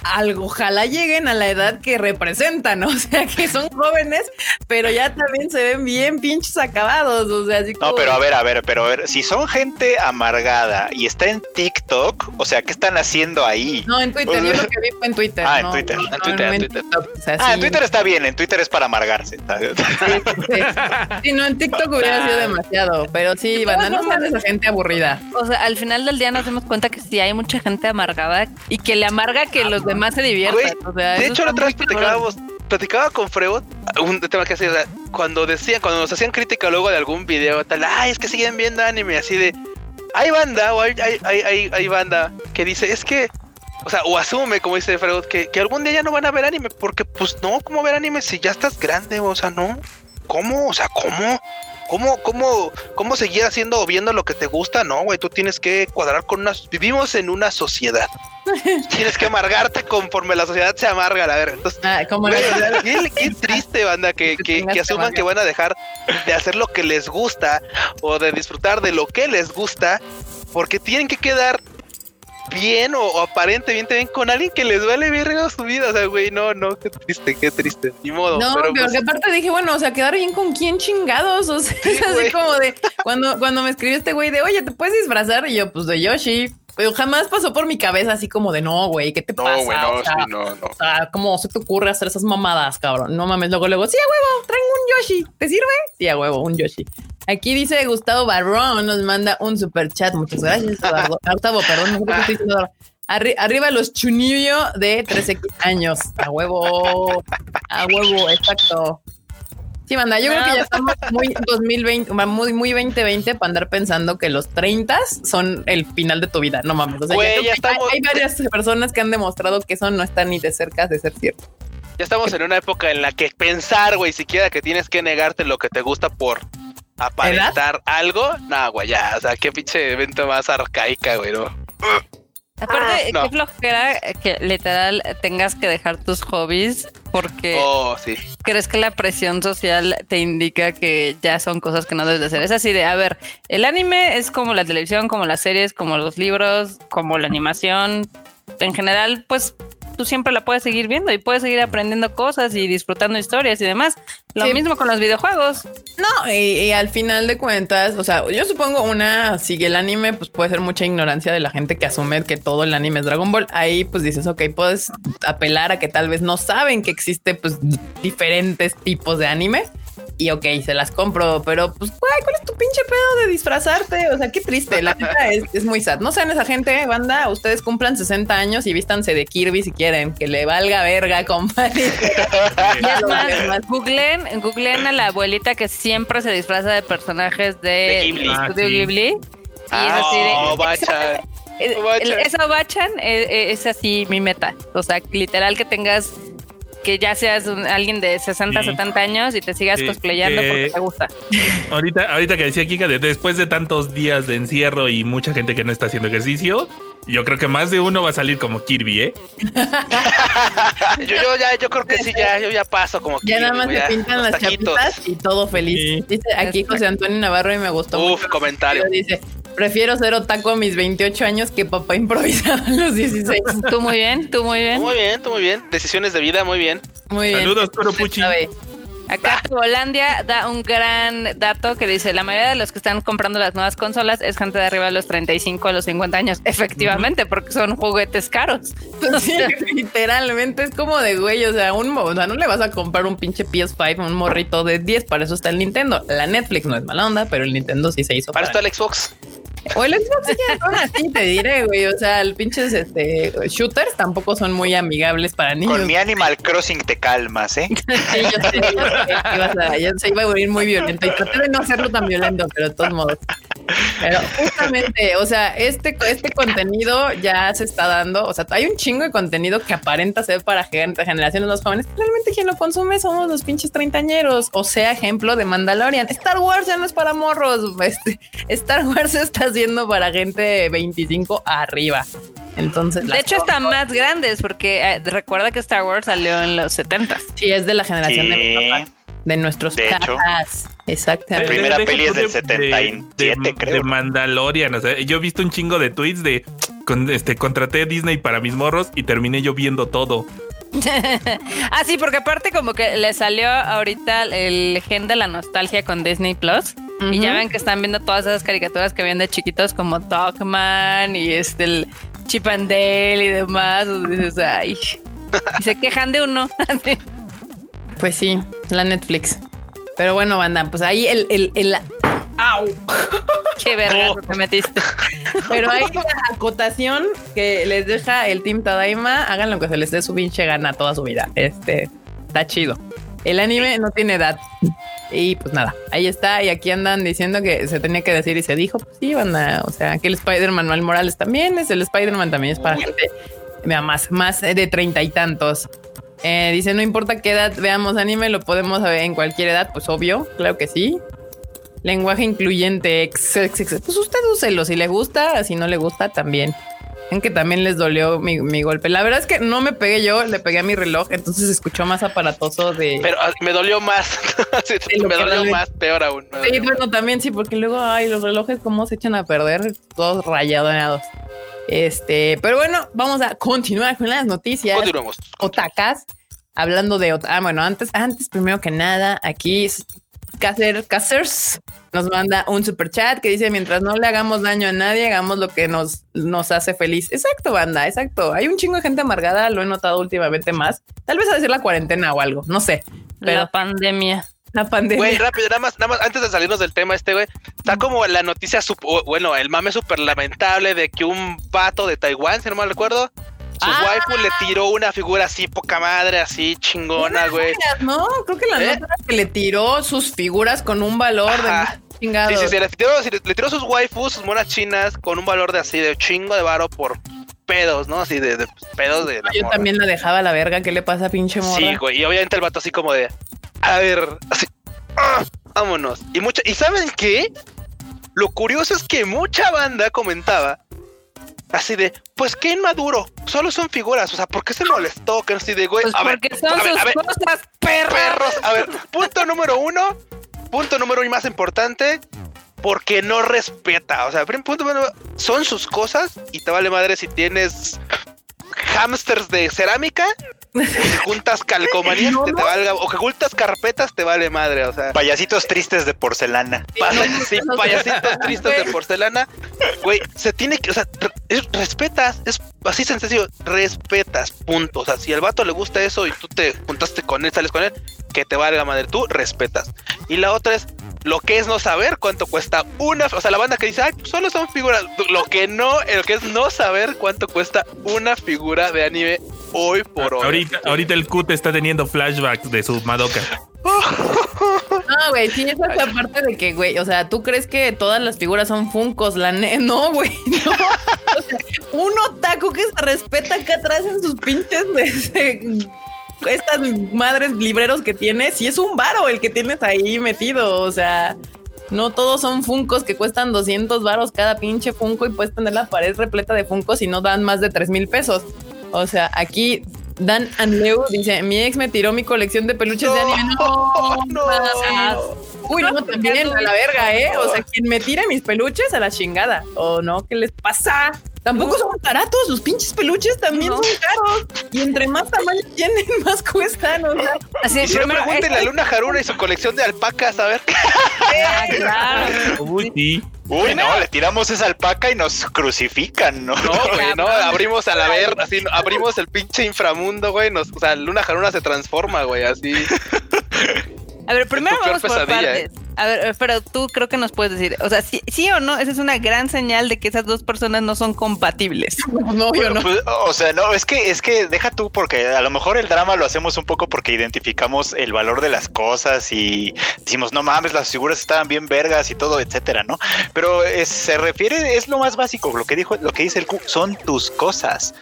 algo, ojalá lleguen a la edad que representan, o sea, que son jóvenes, pero ya también se ven bien pinches acabados, o sea, así No, como- pero a ver, a ver, pero a ver, si son gente amargada y está en TikTok, o sea, ¿qué están haciendo ahí? No, en Twitter, yo lo que vi fue en Twitter. Ah, en no, Twitter. no, En Twitter, no en Twitter. TikTok, o sea, Ah, en sí. Twitter está bien, en Twitter es para amargarse. Sí, sí, no, en TikTok hubiera sido demasiado, pero sí, banda, no esa gente aburrida. O sea, al final del día nos dimos cuenta que sí hay mucha gente amargada y que le amarga que los demás se diviertan. Güey, o sea, de hecho, la otra vez platicábamos, platicaba con Freud un tema que hacía, o sea, cuando decían, cuando nos hacían crítica luego de algún video, tal, ay, es que siguen viendo anime, así de, hay banda, o hay, hay, hay, hay, hay banda que dice, es que, o sea, o asume, como dice Freud, que, que algún día ya no van a ver anime, porque pues no, ¿cómo ver anime si ya estás grande? O sea, no, ¿cómo? O sea, ¿cómo? ¿Cómo, cómo, cómo seguir haciendo o viendo lo que te gusta? No, güey, tú tienes que cuadrar con una... Vivimos en una sociedad. tienes que amargarte conforme la sociedad se amarga, la verga. Entonces, Ah, Güey, la- qué, qué triste, banda, que, Que que, asuman que van a dejar de hacer lo que les gusta o de disfrutar de lo que les gusta porque tienen que quedar bien o, o aparentemente bien con alguien que les vale verga su vida. O sea, güey, no, no, qué triste, qué triste. Ni modo. No, pero pues, que aparte dije, bueno, o sea, quedar bien con quién chingados. O sea, es así como de cuando, cuando me escribió este güey de oye, ¿te puedes disfrazar? Y yo, pues de Yoshi. Pero jamás pasó por mi cabeza así como de no, güey, ¿qué te no, pasa? güey, no, o sea, sí, no, no. o sea, ¿cómo se te ocurre hacer esas mamadas, cabrón? No mames, luego, luego, sí, a huevo, traigo un Yoshi. ¿Te sirve? Sí, a huevo, un Yoshi. Aquí dice Gustavo Barrón, nos manda un super chat. Muchas gracias. Ah, Gustavo, perdón, no sé qué estoy diciendo. Arri- arriba los chunillo de 13 años. A huevo. A huevo, exacto. Sí, manda, yo creo que ya estamos muy 2020, muy, muy 2020 para andar pensando que los 30 son el final de tu vida. No mames. O sea, Güey, ya que hay- estamos- hay varias personas que han demostrado que eso no está ni de cerca de ser cierto. Ya estamos en una época en la que pensar, güey, siquiera que tienes que negarte lo que te gusta por aparentar algo, no, güey, ya, o sea, qué pinche evento más arcaica, güey, ¿no? Aparte, no. qué flojera que literal tengas que dejar tus hobbies porque Oh, sí. crees que la presión social te indica que ya son cosas que no debes de hacer. Es así de, a ver, el anime es como la televisión, como las series, como los libros, como la animación. En general, pues tú siempre la puedes seguir viendo y puedes seguir aprendiendo cosas y disfrutando historias y demás. Lo Sí. mismo con los videojuegos. No, y, y al final de cuentas, o sea, yo supongo una, sigue el anime, pues puede ser mucha ignorancia de la gente que asume que todo el anime es Dragon Ball. Ahí pues dices, ok, puedes apelar a que tal vez no saben que existe pues diferentes tipos de anime. Y ok, se las compro, pero pues, güey, ¿cuál es tu pinche pedo de disfrazarte? O sea, qué triste, la neta es, es muy sad. No sean esa gente, banda, ustedes cumplan 60 años y vístanse de Kirby si quieren, que le valga verga, compadre. Es googleen, googleen a la abuelita que siempre se disfraza de personajes de, De Ghibli. Estudio Ah, sí. Ghibli. Y es así de, Oh, bacha. Eh, Obachan. el- Esa Obachan es, es así mi meta. O sea, literal que tengas, que ya seas un- alguien de 60, Sí. 70 años y te sigas Sí, cosplayando que- porque te gusta. Ahorita, ahorita que decía Kika, de- después de tantos días de encierro y mucha gente que no está haciendo ejercicio, yo creo que más de uno va a salir como Kirby, ¿eh? Yo, yo ya, yo creo que sí, ya, yo ya paso como Ya que, nada más te ya, pintan las taquitos. chapitas y todo feliz. Sí. Dice aquí José Antonio Navarro y me gustó Uf, mucho. comentario. Dice, prefiero ser otaku a mis 28 años que papá improvisado a los 16. Tú muy bien, tú muy bien. Muy bien, tú muy bien. Decisiones de vida, muy bien. Muy bien. Saludos, Toro Puchi. Acá Holandia da un gran dato que dice, la mayoría de los que están comprando las nuevas consolas es gente de arriba de los 35 a los 50 años. Efectivamente, porque son juguetes caros. Sí, literalmente es como de güey, o sea, un, mo- o sea, no le vas a comprar un pinche PS5 a un morrito de 10, para eso está el Nintendo. La Netflix no es mala onda, pero el Nintendo sí se hizo. Para para- esto el Xbox. O el Xbox ya son así, te diré, güey. O sea, el pinches este, shooters tampoco son muy amigables para niños. Con mi Animal Crossing te calmas, ¿eh? Sí, yo sé, yo sé yo se iba a volver muy violento y traté de no hacerlo tan violento, pero de todos modos. Pero justamente, o sea, este, este contenido ya se está dando, o sea, hay un chingo de contenido que aparenta ser para gente, generaciones más jóvenes, realmente quien lo consume somos los pinches treintañeros, o sea, ejemplo de Mandalorian. Star Wars ya no es para morros, este, Star Wars se está haciendo para gente de 25 arriba. Entonces, De hecho, están más grandes porque eh, recuerda que Star Wars salió en los 70 sí, es de la generación de mi papá. De nuestros De hecho. Exactamente. primera Deja peli es del de- 77, de, creo. De Mandalorian. O sea, yo he visto un chingo de tweets de con, este contraté Disney para mis morros y terminé yo viendo todo. ah, sí, porque aparte como que le salió ahorita el gen de la nostalgia con Disney Plus. Y ya ven que están viendo todas esas caricaturas que ven de chiquitos como Dogman y este el Chip and Dale y demás. Y dices, ay. Y se quejan de uno. Pues sí, la Netflix. Pero bueno, banda, pues ahí el, el, el ¡Au! Qué verga te metiste. Pero ahí la acotación que les deja el Team Tadaima, hagan lo que se les dé su pinche gana toda su vida. Este está chido. El anime no tiene edad. Y pues nada, ahí está. Y aquí andan diciendo que se tenía que decir y se dijo. Pues sí, banda. O sea, que el Spider-Man Manuel Morales también es el Spider-Man, también es para Uy. gente más, más de treinta y tantos. Eh, dice, no importa qué edad veamos anime, lo podemos ver en cualquier edad. Pues obvio, claro que sí. Lenguaje incluyente, ex, ex, ex. pues usted úselo si le gusta, si no le gusta también. Ven que también les dolió mi, mi golpe. La verdad es que no me pegué yo, le pegué a mi reloj, entonces escuchó más aparatoso de... Pero ah, me dolió más. Me dolió más, peor aún. Sí, bueno, también sí, porque luego, ay, los relojes cómo se echan a perder, todos rayados. Este, pero bueno, vamos a continuar con las noticias. Continuemos. Otacas, hablando de, ah, bueno, antes, antes, primero que nada, aquí Cacer, Cacers nos manda un super chat que dice, mientras no le hagamos daño a nadie, hagamos lo que nos, nos hace feliz. Exacto, banda, exacto. Hay un chingo de gente amargada, lo he notado últimamente más. Tal vez a decir la cuarentena o algo, no sé. Pero La pandemia. La pandemia. Güey, rápido, nada más, nada más, antes de salirnos del tema este, güey, está como la noticia, bueno, el mame súper lamentable de que un vato de Taiwán, si no mal recuerdo, su Ah. waifu le tiró una figura así, poca madre, así chingona, güey. No, creo que la ¿Eh? nota era que le tiró sus figuras con un valor Ajá. de muchos chingados. Sí, sí, sí, le tiró, le tiró sus waifus, sus monas chinas, con un valor de así, de chingo de varo por pedos, ¿no? Así de, de pedos de la Yo morra. también la dejaba a la verga. ¿Qué le pasa, pinche morra? Sí, güey. Y obviamente el vato así como de, a ver, así, ah, vámonos. Y mucha, y ¿saben qué? Lo curioso es que mucha banda comentaba así de, pues qué inmaduro, solo son figuras, o sea, ¿por qué se molestó? Que así de, güey, Pues a ver, porque son a sus ver, cosas, perros. perros, a ver, punto número uno, punto número y más importante, porque no respeta, o sea, punto número son sus cosas y te vale madre si tienes hamsters de cerámica si juntas calcomanías No, te, valga, o que juntas carpetas te vale madre, o sea, Payasitos tristes de porcelana. sí, no, payasitos tristes de porcelana, güey, se tiene que, o sea, es- respetas, es así sencillo, respetas, punto, o sea, si al vato le gusta eso y tú te juntaste con él, sales con él, que te valga madre, tú respetas. Y la otra es lo que es no saber cuánto cuesta una, o sea, la banda que dice, ay, pues solo son figuras, lo que no, lo que es no saber cuánto cuesta una figura de anime hoy por hoy. Ahorita, ahorita el te está teniendo flashbacks de su Madoka. No, güey, sí, esa es la parte de que, güey, o sea, tú crees que todas las figuras son funcos, la ne no, güey, no. O sea, un otaku que se respeta acá atrás en sus pinches de- estas madres libreros que tienes, sí es un varo el que tienes ahí metido, o sea, no todos son funcos que cuestan 200 varos cada pinche funco y puedes tener la pared repleta de funcos y no dan más de 3 mil pesos. O sea, aquí Dan Anleu dice, mi ex me tiró mi colección de peluches de anime. No. Uy, no, también a la verga, ¿eh? O sea, quien me tire mis peluches a la chingada. ¿O no? ¿Qué les pasa? Tampoco son baratos, los pinches peluches también No. son caros. Y entre más tamaño tienen, más cuestan. O sea, Así, Y si no primero, pregúntenle a este- Luna Haruna y su colección de alpacas, a ver. Ah, claro. Uy, sí. Uy, no, le tiramos esa alpaca y nos crucifican, ¿no? No, güey, no, abrimos a la ver, así, abrimos el pinche inframundo, güey, nos, o sea, Luna Haruna se transforma, güey, así. A ver, primero vamos por pesadilla, partes. A ver, pero tú creo que nos puedes decir, o sea, sí, sí o no, esa es una gran señal de que esas dos personas no son compatibles. No, yo no. Pues, o sea, no, es que, es que deja tú, porque a lo mejor el drama lo hacemos un poco porque identificamos el valor de las cosas y decimos, no mames, las figuras estaban bien vergas y todo, etcétera, ¿no? Pero es- se refiere, es lo más básico, lo que dijo, lo que dice el Q, son tus cosas.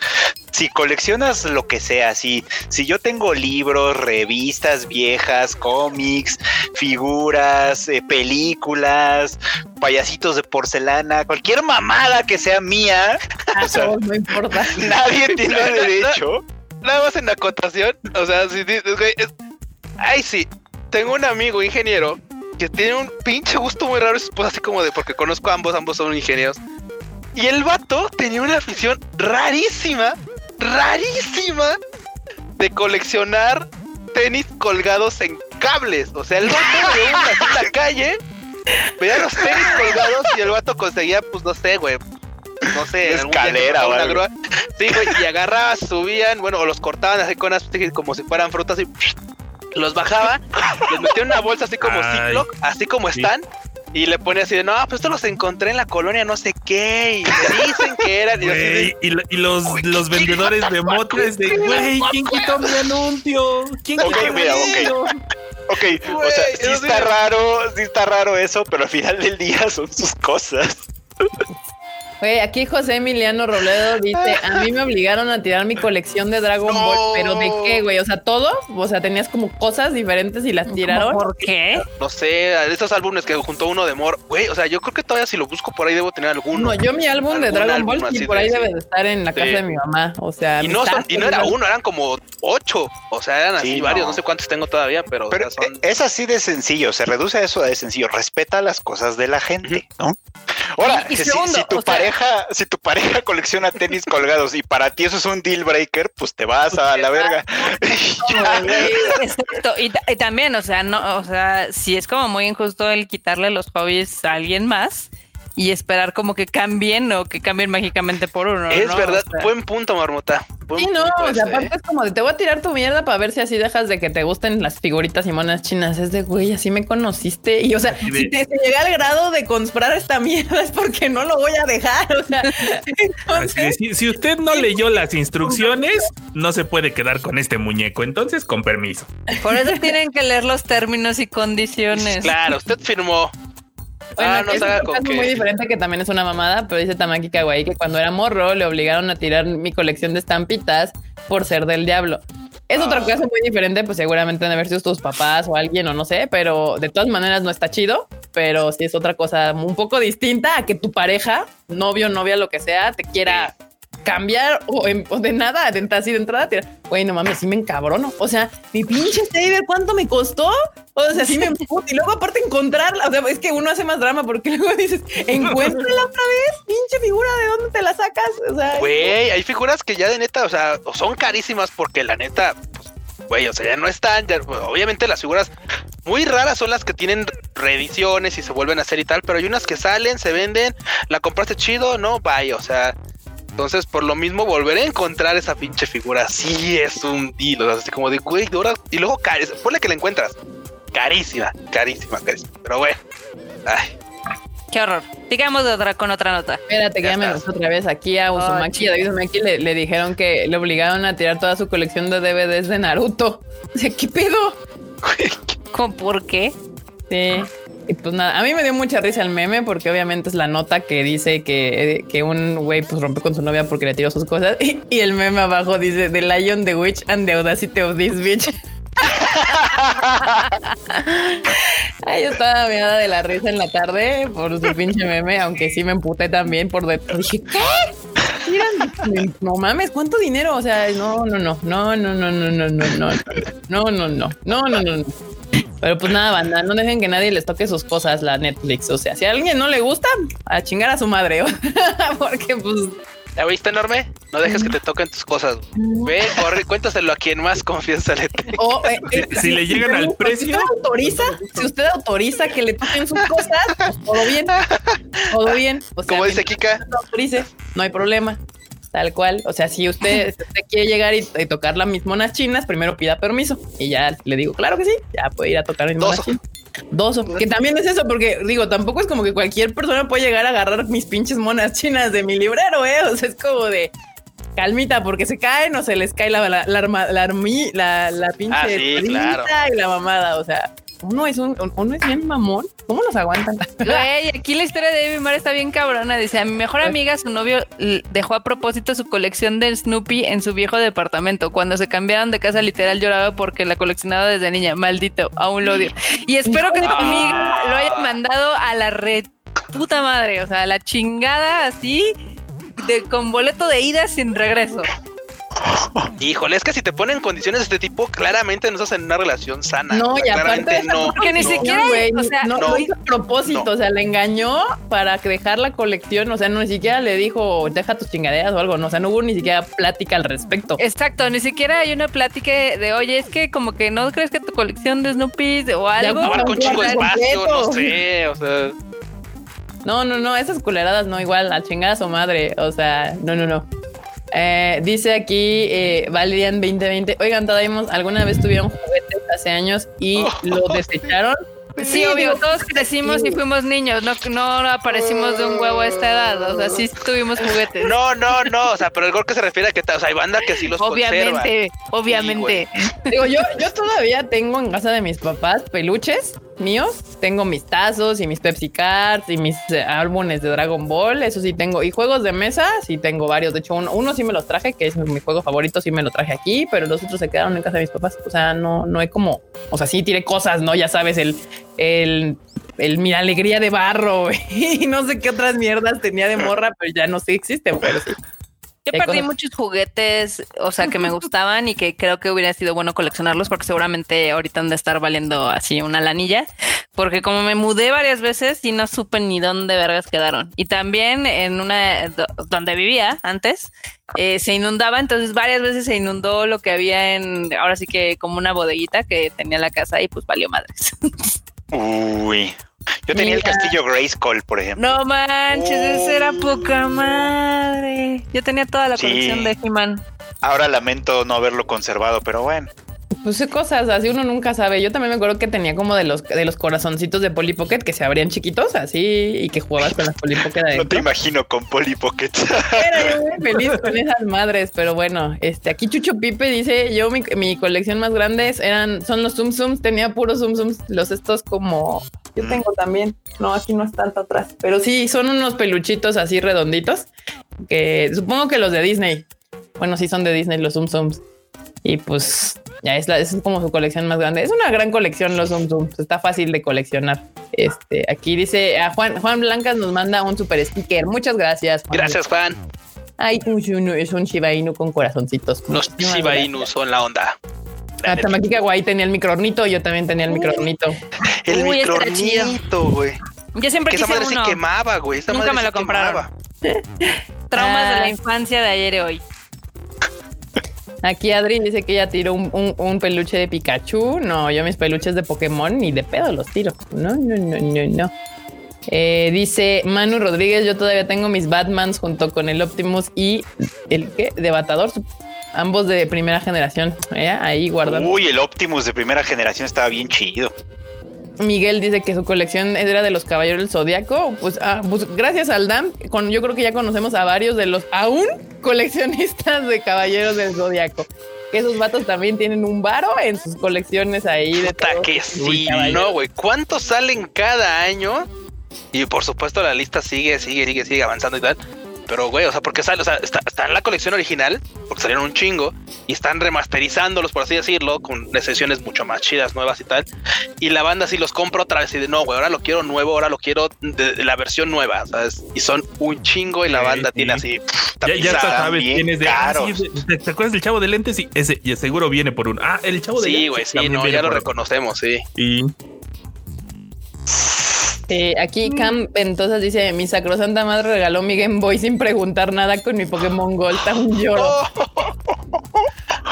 Si coleccionas lo que sea, si, si yo tengo libros, revistas viejas, cómics, figuras, eh, películas, payasitos de porcelana, cualquier mamada que sea mía, o sea, Ah, no importa. nadie tiene derecho. Nada más en acotación, o sea, si dices, güey, es- ay, sí, tengo un amigo ingeniero que tiene un pinche gusto muy raro, pues así como de, porque conozco a ambos, ambos son ingenieros. Y el vato tenía una afición rarísima, rarísima, de coleccionar tenis colgados en cables. O sea, el vato de una en la calle, veía los tenis colgados y el vato conseguía, pues no sé, güey. No sé, Una escalera o una grúa. Sí, güey, y agarraba, subían, bueno, o los cortaban así con unas como si fueran frutas y los bajaba, los metía en una bolsa así como. Ziploc, así como están. Y le pone así de, no, pues esto los encontré en la colonia no sé qué. Y me dicen que eran. Y, de, y, lo- y los, los vendedores de motos de, güey, ¿quién quitó mi anuncio? ¿Quién Ok, quitó mi mira, ok. Ok, o sea, sí está raro, sí está raro eso, pero al final del día son sus cosas. Güey, aquí José Emiliano Robledo dice, a mí me obligaron a tirar mi colección de Dragon No. Ball, pero ¿de qué, güey? O sea, todo, o sea, tenías como cosas diferentes y las tiraron. ¿Por qué? no sé, de esos álbumes que juntó uno de Mor. Güey, o sea, yo creo que todavía si lo busco por ahí debo tener alguno. No, yo mi álbum de Dragon álbum Ball sí, por ahí debe de estar en la casa de mi mamá. O sea, y no, son- y no era uno, eran como ocho. O sea, eran así Sí, varios. no. No. sé cuántos tengo todavía, pero, o Pero sea, son- eh, es así de sencillo, se reduce a eso de sencillo. Respeta las cosas de la gente, ¿no? Ahora, Y- y si, segundo, si tu sea- pareja, si tu pareja colecciona tenis colgados y para ti eso es un deal breaker, pues te vas a la verga. Ya. Exacto. Y, y también, o sea, no, o sea, si es como muy injusto el quitarle los hobbies a alguien más y esperar como que cambien o que cambien mágicamente por uno. es ¿no? verdad. O sea, Buen punto, Marmota. Buen Sí, no, punto o sea, ese, aparte ¿eh? es como de te voy a tirar tu mierda para ver si así dejas de que te gusten las figuritas y monas chinas. Es de güey, así me conociste. Y o sea, si te, te llega al grado de comprar esta mierda es porque no lo voy a dejar. O sea, entonces, si, si usted no leyó las instrucciones, no se puede quedar con este muñeco. Entonces, con permiso. Por eso tienen que leer los términos y condiciones. Claro, usted firmó. Bueno, ah, no es un con caso muy diferente que también es una mamada, pero dice Tamaki Kawaii que cuando era morro le obligaron a tirar mi colección de estampitas por ser del diablo. Es otro Ah. caso muy diferente, pues seguramente han de haber sido tus papás o alguien o no sé, pero de todas maneras no está chido, pero sí es otra cosa un poco distinta a que tu pareja, novio, novia, lo que sea, te quiera cambiar o, en- o de nada, de, así de entrada, tira. Güey, no mames, sí me encabrono. O sea, mi pinche saber, ¿cuánto me costó? O sea, sí me. Y luego aparte encontrarla, o sea, es que uno hace más drama porque luego dices, encuéntrala otra vez, pinche figura, ¿de dónde te la sacas? O sea, Güey, hay figuras que ya de neta, o sea, o son carísimas porque la neta, pues, güey, o sea, ya no están. ya- obviamente las figuras muy raras son las que tienen reediciones y se vuelven a hacer y tal, pero hay unas que salen, se venden, la compraste chido, no, vaya, o sea. Entonces, por lo mismo, volver a encontrar esa pinche figura sí es un deal. O sea, así como de, güey. Y luego, ponle que la encuentras. Carísima, carísima, carísima. Pero bueno. Ay, Qué horror. Sigamos de otra, con otra nota. Espérate, que Ya ya me otra vez aquí a Uzumaki y a David Uzumaki le, le dijeron que le obligaron a tirar toda su colección de DVDs de Naruto. O sea, ¿qué pedo? ¿Con por qué? Sí. Y pues nada, a mí me dio mucha risa el meme porque obviamente es la nota que dice que, que un güey pues rompe con su novia porque le tiró sus cosas y, el meme abajo dice The Lion, the Witch and the Audacity of this bitch. Ay, yo estaba mirada de la risa en la tarde por su pinche meme, aunque sí me emputé también por dentro. Dije, ¿qué? No mames, ¿cuánto dinero? O sea, no, no, no, no, no, no, no, no, no, no, no, no, no, no, no, no, no. Pero pues nada, banda, no dejen que nadie les toque sus cosas la Netflix. O sea, si a alguien no le gusta, a chingar a su madre. Porque pues ¿Ya viste, enorme? No dejes que te toquen tus cosas. Ve, corre, cuéntaselo a quien más confianza le tenga. O, eh, eh, Si le llegan al Si precio. usted autoriza, si usted autoriza que le toquen sus cosas, pues todo bien. Todo bien. O sea, Como dice Kika, usted autorice, no hay problema. Tal cual. O sea, si usted, quiere llegar y, y tocar las mis monas chinas, primero pida permiso. Y ya le digo, claro que sí, ya puede ir a tocar mis monas chinas. dos, o- que también es eso, porque digo, tampoco es como que cualquier persona puede llegar a agarrar mis pinches monas chinas de mi librero, eh. O sea, es como de calmita, porque se caen o se les cae la, la, la, la, la, la pinche Ah, sí, colita claro. y la mamada. O sea, uno es un, uno es bien mamón. ¿Cómo los aguantan? Güey, aquí la historia de Amy Mar está bien cabrona. Dice, a mi mejor amiga, su novio dejó a propósito su colección de Snoopy en su viejo departamento. Cuando se cambiaron de casa, literal lloraba porque la coleccionaba desde niña. Maldito, aún lo odio. Y espero que tu amiga lo haya mandado a la red puta madre. O sea, a la chingada así, de, con boleto de ida sin regreso. Híjole, es que si te ponen condiciones de este tipo, claramente no estás en una relación sana. No, O sea, y aparte claramente no. porque ni no. siquiera- No, güey, o sea, no, no. lo hizo a propósito, No. o sea, le engañó para dejar la colección, o sea, no ni siquiera le dijo deja tus chingaderas o algo, no, o sea, no hubo ni siquiera plática al respecto. Exacto, ni siquiera hay una plática de, oye, es que como que no crees que tu colección de Snoopy o algo. Ya, con espacio, no sé, o sea. No, no, no, esas culeradas no, igual, a chingar a su madre, o sea, no, no, no. Eh, dice aquí eh, Valerian 2020, oigan, Tadaimos, ¿alguna vez tuvieron juguetes hace años y Oh. lo desecharon? Sí, obvio, digo, todos crecimos y fuimos niños, no, no aparecimos de un huevo a esta edad, o sea, sí tuvimos juguetes. No, no, no, o sea, pero el gol que se refiere a que, o sea, hay banda que sí los conserva. obviamente, obviamente. Digo, yo, yo todavía tengo en casa de mis papás peluches míos. Tengo mis tazos y mis Pepsi Cards y mis eh, álbumes de Dragon Ball. Eso sí tengo. Y juegos de mesa, sí tengo varios. De hecho, uno, uno sí me los traje, que es mi juego favorito, sí me lo traje aquí, pero los otros se quedaron en casa de mis papás. O sea, no, no hay como, o sea, sí tiré cosas, ¿no? Ya sabes, el, el, el mi alegría de barro y no sé qué otras mierdas tenía de morra, pero ya no sé existen, pero sí. Yo perdí cosas- muchos juguetes, o sea, que me gustaban y que creo que hubiera sido bueno coleccionarlos porque seguramente ahorita han de estar valiendo así una lanilla, porque como me mudé varias veces y no supe ni dónde vergas quedaron. Y también en una do- donde vivía antes, eh, se inundaba, entonces varias veces se inundó lo que había en, ahora sí que como una bodeguita que tenía la casa y pues valió madres. Uy. Yo tenía el castillo Grayskull, por ejemplo. No manches, ese era poca madre. Yo tenía toda la Sí. colección de He-Man. Ahora lamento no haberlo conservado, pero bueno. Pues cosas así uno nunca sabe. Yo también me acuerdo que tenía como de los de los corazoncitos de Polly Pocket que se abrían chiquitos así y que jugabas con las Polly Pocket No te imagino con Polly Pocket. Era yo muy feliz con esas madres, pero bueno, este aquí Chucho Pipe dice, yo mi, mi colección más grande eran son los Zoom Zooms, tenía puros Zoom Zooms, los estos como yo tengo también. No, aquí no es tanto atrás, pero sí son unos peluchitos así redonditos que supongo que los de Disney. Bueno, sí son de Disney los Zoom Zooms. Y pues ya es, la, es como su colección más grande. Es una gran colección los Zoom Zooms. Está fácil de coleccionar. Este aquí dice a Juan Juan Blancas nos manda un super sticker. Muchas gracias. Juan. Gracias, Juan. Ay, es un Shiba Inu con corazoncitos. Los Muchísimas Shiba gracias. Inu son la onda. Ah, Tamaki Kawaii tenía el microornito, yo también tenía el microornito. El Uy, ese era microornito, güey. Yo siempre Que esa quise madre uno. se quemaba, güey. Nunca madre me lo compraron. Traumas de Ah. la infancia de ayer y hoy. Aquí Adri dice que ella tiró un, un- peluche de Pikachu. No, yo mis peluches de Pokémon ni de pedo los tiro. No, no, no, no, no. Eh, dice Manu Rodríguez, yo todavía tengo mis Batmans junto con el Optimus y el ¿qué? Debatador, ambos de primera generación. Eh, Ahí guardando. Uy, el Optimus de primera generación estaba bien chido. Miguel dice que su colección era de los Caballeros del Zodiaco. Pues, ah, pues gracias al DAM, con, yo creo que ya conocemos a varios de los aún coleccionistas de Caballeros del Zodiaco. Esos vatos también tienen un varo en sus colecciones ahí de Puta todos que sí, caballeros. no, güey. ¿Cuántos salen cada año? Y por supuesto la lista sigue, sigue, sigue, sigue avanzando y tal. Pero, güey, o sea, porque sale, o sea, está, está en la colección original, porque salieron un chingo, y están remasterizándolos, por así decirlo, con sesiones mucho más chidas, nuevas y tal. Y la banda sí los compra otra vez y de no, güey, ahora lo quiero nuevo, ahora lo quiero de, de la versión nueva, ¿sabes? Y son un chingo y la banda sí. tiene así. pff, Ya, sabes bien quién es de. ah, sí, ¿Te acuerdas del chavo de lentes? Sí, ese, y seguro viene por un. Ah, el chavo de lentes. Sí, güey, sí, no, ya lo reconocemos, sí. Y Eh, aquí Cam entonces dice: Mi sacrosanta madre regaló mi Game Boy sin preguntar nada con mi Pokémon Gold. Tan lloro.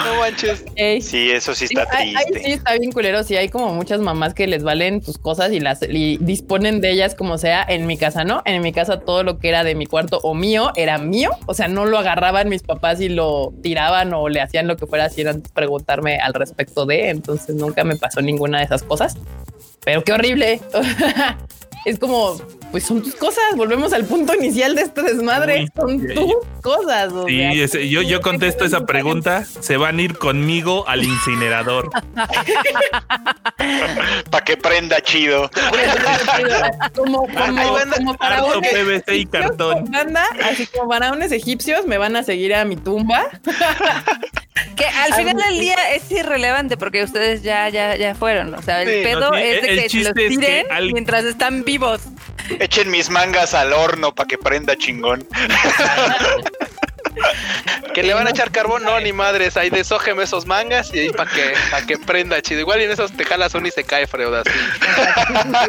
No manches. Ey. Sí, eso sí está Ahí- ahí triste. sí está bien culero. Sí, hay como muchas mamás que les valen tus cosas y las y disponen de ellas como sea. En mi casa, ¿no? En mi casa todo lo que era de mi cuarto o mío era mío. O sea, no lo agarraban mis papás y lo tiraban o le hacían lo que fuera sin antes preguntarme al respecto de. Entonces nunca me pasó ninguna de esas cosas. Pero qué horrible. es como, pues son tus cosas. Volvemos al punto inicial de este desmadre. Uy, son tus cosas. o Sí, sea, ese- yo, yo contesto esa pregunta. Se van a ir conmigo al incinerador. Para que prenda chido. como, como, Ahí van a- como Harto faraones PVC y cartón. banda, así como faraones egipcios me van a seguir a mi tumba. Que al final del día es irrelevante porque ustedes ya, ya, ya fueron. O sea, el Sí, pedo no, sí, es de el que los chiste es que tiren al- mientras están vivos. Echen mis mangas al horno para que prenda chingón. Que le van a echar carbón, no, ni madres. Ahí desójeme esos mangas y ahí para que, pa' que prenda chido. Igual y en esos te jalas uno y se cae, Freud, así.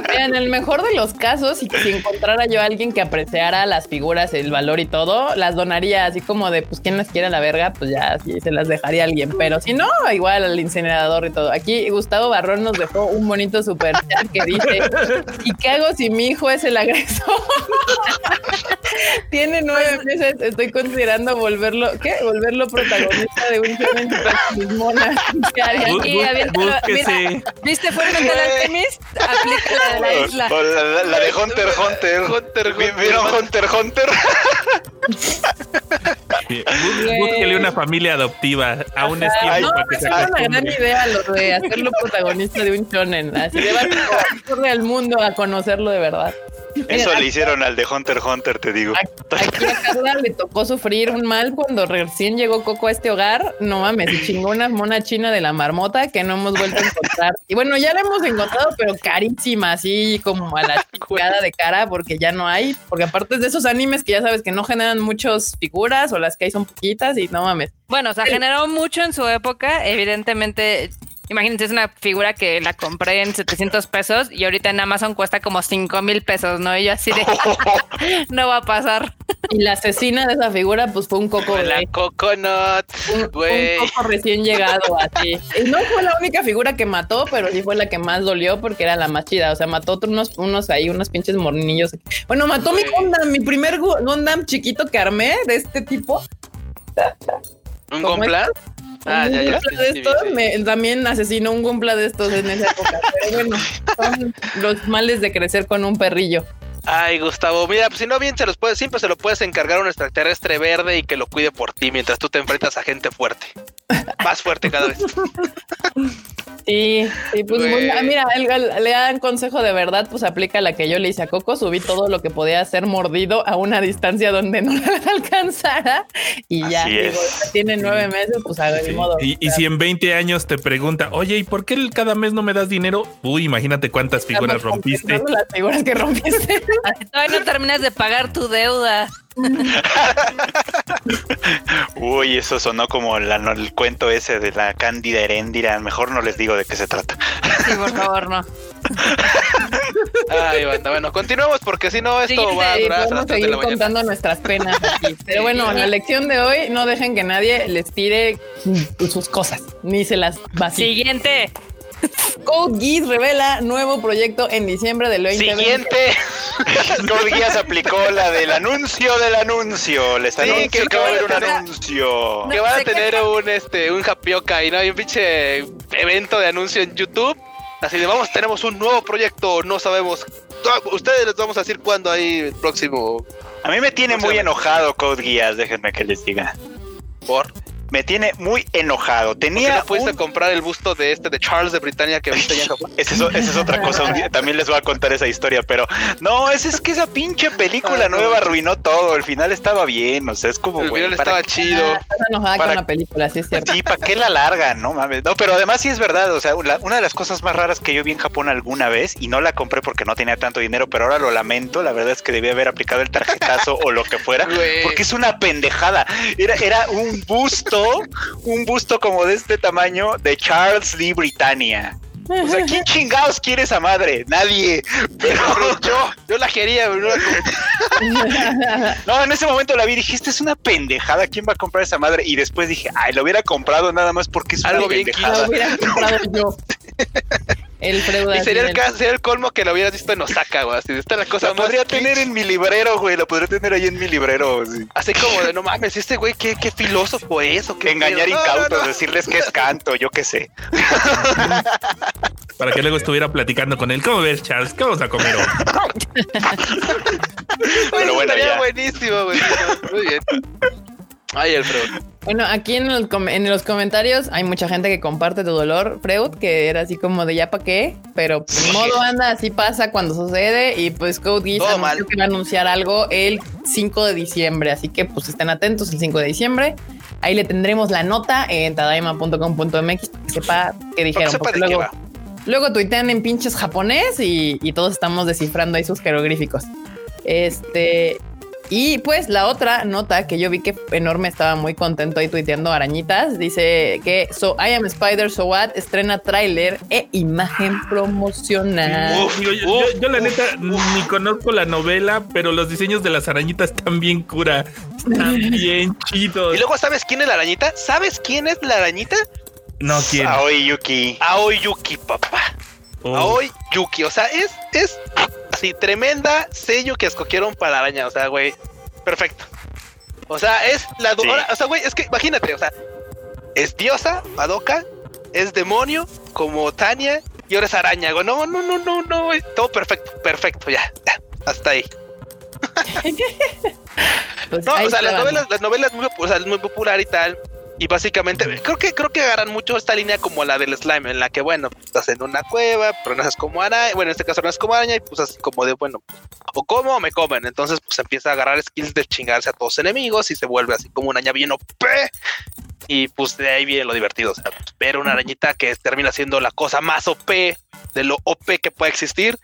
Mira, en el mejor de los casos, si, si encontrara yo a alguien que apreciara las figuras, el valor y todo, las donaría así como de, pues, quien las quiera la verga, pues ya, se las dejaría alguien. Pero si no, igual al incinerador y todo. Aquí Gustavo Barrón nos dejó un bonito super chat que dice, ¿y qué hago si mi hijo es el agresor? Tiene nueve meses, estoy considerando volverlo, ¿qué? Volverlo protagonista de un show en mis monas. ¿Viste Fuermente el Alchemist? Aplica la de la isla. O la, la- la de Hunter Hunter. Hunter, Hunter, ¿Vieron Hunter. Hunter Búsquele una familia adoptiva a un No, para que es una gran idea lo de hacerlo protagonista de un shonen. Así corre al mundo a conocerlo de verdad. Eso Mira, le hicieron al de Hunter x Hunter, te digo. Aquí a Carla le tocó sufrir un mal cuando recién llegó Coco a este hogar. No mames, chingó una mona china de la marmota que no hemos vuelto a encontrar. Y bueno, ya la hemos encontrado, pero carísima, así como a la chingada de cara, porque ya no hay. Porque aparte es de esos animes que ya sabes que no generan muchas figuras o las que hay son poquitas y no mames. Bueno, o sea, generó mucho en su época. Evidentemente, imagínense, es una figura que la compré en 700 pesos y ahorita en Amazon cuesta como 5 mil pesos, ¿no? Y yo así de, no va a pasar. Y la asesina de esa figura, pues fue un coco La de coconut, un, güey. un coco recién llegado así. Y no fue la única figura que mató, pero sí fue la que más dolió porque era la más chida. O sea, mató otros unos, unos ahí, unos pinches mornillos. Bueno, mató mi. Gundam, mi primer Gu- Gundam chiquito que armé de este tipo. ¿Un ¿Cómo complan? Ah, un ya, ya. Gunpla sí, de sí, estos, sí. me- también asesinó un Gumpla de estos en esa época. Pero bueno, son los males de crecer con un perrillo. Ay, Gustavo, mira, pues si no bien se los puedes, siempre se lo puedes encargar a un extraterrestre verde y que lo cuide por ti mientras tú te enfrentas a gente fuerte. Más fuerte cada vez. Sí, sí, pues muy- mira, el- el- le dan consejo de verdad, pues aplica la que yo le hice a Coco, subí todo lo que podía ser mordido a una distancia donde no la alcanzara y ya, Así digo, ya tiene nueve meses, pues a ver, Sí. modo. Y, y si en 20 años te pregunta, oye, ¿y por qué cada mes no me das dinero? Uy, imagínate cuántas figuras rompiste. Las figuras que rompiste. Todavía no terminas de pagar tu deuda. Uy, eso sonó como la- no, el cuento ese de la cándida heréndira. Mejor no les digo de qué se trata. Sí, por favor, no. Ay, banda, bueno, continuemos porque si no esto va a durar hasta podemos las 3 de seguir contando nuestras penas aquí. Pero bueno, la lección de hoy, no dejen que nadie les tire sus cosas, ni se las vacíe. Siguiente. Code Geass revela nuevo proyecto en diciembre del 2020. Siguiente. Code Geass aplicó la del anuncio del anuncio. Les Sí, anuncio que- que va a haber un anuncio. que van a tener un este un japioca y no hay un pinche evento de anuncio en YouTube. Así de vamos, tenemos un nuevo proyecto, no sabemos. Ustedes les vamos a decir cuándo hay el próximo A mí me tiene muy enojado Code Geass, déjenme que les diga. por. Me tiene muy enojado. ¿Por qué Tenía no pudiste un- comprar el busto de este de Charles de Britannia que viste ya en Japón? Esa es, o- esa es otra cosa, un día también les voy a contar esa historia, pero no, es, es que esa pinche película Ah, no. nueva arruinó todo, el final estaba bien, o sea, es como, El ¿para estaba chido. Ah, estás enojada Para- con la película, sí es cierto. Sí, ¿para qué la larga? No mames. No, pero además sí es verdad. O sea, la- una de las cosas más raras que yo vi en Japón alguna vez y no la compré porque no tenía tanto dinero, pero ahora lo lamento. La verdad es que debía haber aplicado el tarjetazo o lo que fuera, porque es una pendejada. Era, era un busto, un busto como de este tamaño de Charles Lee Britannia. O sea, ¿quién chingados quiere esa madre? Nadie. Pero yo, yo la quería, güey, no la compré. no, en ese momento la vi y dije, esta es una pendejada. ¿Quién va a comprar esa madre? Y después dije, ay, lo hubiera comprado nada más porque es Algo una bien pendejada. Lo hubiera comprado yo. El. Y sería el, así, caso, sería el colmo que lo hubieras visto en Osaka, güey. Así, esta es la cosa más podría tener en mi librero, güey. La podría tener ahí en mi librero. sí. Así como de, no mames, este güey, qué, qué filósofo es, o qué Engañar. No, no, incautos, no. decirles que es canto, yo qué sé. Para que luego estuviera platicando con él. ¿Cómo ves, Charles? ¿Qué vamos a comer hoy? Pero bueno, estaría ya. buenísimo, güey. Muy bien. Ay, Alfredo. Bueno, aquí en, el com- en los comentarios hay mucha gente que comparte tu dolor, Freud, que era así como de ya pa' qué, pero pues, Sí. modo anda, así pasa cuando sucede y pues Code Geass anunció que va a anunciar algo el 5 de diciembre, así que pues estén atentos el 5 de diciembre. Ahí le tendremos la nota en tadaima.com.mx para que sepa qué dijeron. porque luego tuitean en pinches japonés y, y todos estamos descifrando ahí sus jeroglíficos. Este, y pues la otra nota que yo vi que enorme estaba muy contento ahí tuiteando arañitas. Dice que So I Am Spider So What estrena tráiler e imagen promocional. Uf, yo, yo- yo la neta ni conozco la novela, pero los diseños de las arañitas están bien cura. Están bien chidos. Y luego, ¿sabes quién es la arañita? ¿Sabes quién es la arañita? No quiero. Aoi Yuki. Aoi Yuki, papá. Oh. Aoi Yuki. O sea, es, es así tremenda sello que escogieron para la araña. O sea, güey, perfecto. O sea, es la Sí. ahora, O sea, güey, es que imagínate, o sea, es diosa, Madoka, es demonio, como Tania, y ahora es araña. Güey, no, no, no, no, no, güey. Todo perfecto, perfecto, ya, ya, hasta ahí. Pues No, ahí o sea, las novelas, las novelas muy, o sea, es muy popular y tal. Y básicamente, creo que creo que agarran mucho esta línea como la del slime, en la que, bueno, pues, estás en una cueva, pero no haces como araña, bueno, en este caso no es como araña, y pues así como de, bueno, o como o me comen. Entonces, pues empieza a agarrar skills de chingarse a todos enemigos y se vuelve así como una araña bien OP. Y pues de ahí viene lo divertido, o sea, ver una arañita que termina siendo la cosa más OP de lo OP que puede existir.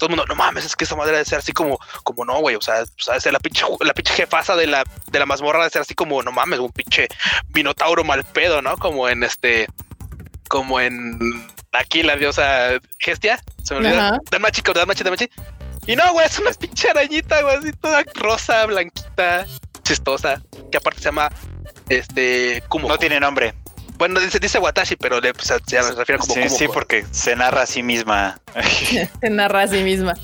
Todo el mundo, no mames, es que esa madre debe ser así como, como no, güey. O sea, o sea, ser la pinche, la pinche jefasa de la, de la mazmorra debe ser así como, no mames, un pinche minotauro mal pedo, ¿no? Como en este, como en aquí la diosa Gestia. Se me olvidó. Ajá. Danmachi, Danmachi, Danmachi. Y no, güey, es una pinche arañita, güey, así toda rosa, blanquita, chistosa, que aparte se llama este Kumo. No tiene nombre. Bueno, dice, dice Watashi, pero le, pues, se, se refiere como Sí, sí, pues. porque se narra a sí misma. Se narra a sí misma.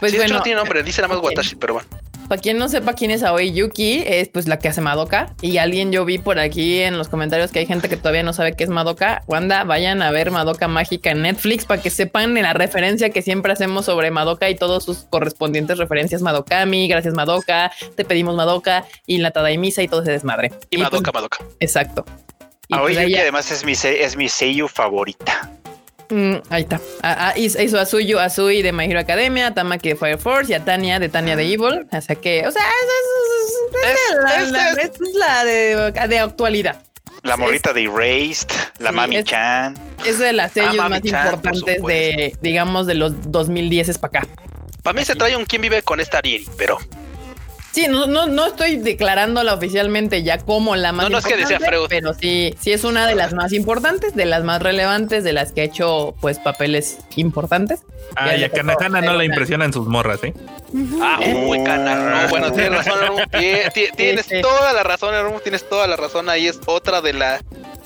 Pues Sí, bueno, no tiene nombre, dice nada más. Watashi, pero bueno. Para quien no sepa quién es Aoi Yuki, es pues la que hace Madoka. Y alguien yo vi por aquí en los comentarios que hay gente que todavía no sabe qué es Madoka. Wanda, vayan a ver Madoka Mágica en Netflix para que sepan la referencia que siempre hacemos sobre Madoka y todos sus correspondientes referencias. Madokami, gracias Madoka, te pedimos Madoka y la Tadaimisa y todo ese desmadre. Y pues, Madoka, Madoka. exacto. Y Aoi pues ella- además es mi, es mi seiyuu favorita. Mm, ahí está. A- a- hizo a Suyu Azui de My Hero Academia, a Tamaki de Fire Force y a Tania de Tania de Evil. O sea que, o sea, es, es- la, Es- de, de actualidad. La morrita de Erased, la Sí, Mami Chan. Es de las sellos Ah, más Chan, importantes de, digamos, de los 2010 para acá. Para mí se trae un quién vive con esta Ariel, pero Sí, no, no, no estoy declarándola oficialmente ya como la más No, no, es que decía Freud. pero sí, sí es una de las más importantes, de las más relevantes, de las que ha hecho pues papeles importantes. Ah, y a Kanahana no la impresionan sus morras, ¿eh? Ah, uy, cana. No, bueno, tienes razón, Tienes Sí, sí. toda la razón. Tienes toda la razón. Ahí es otra de la.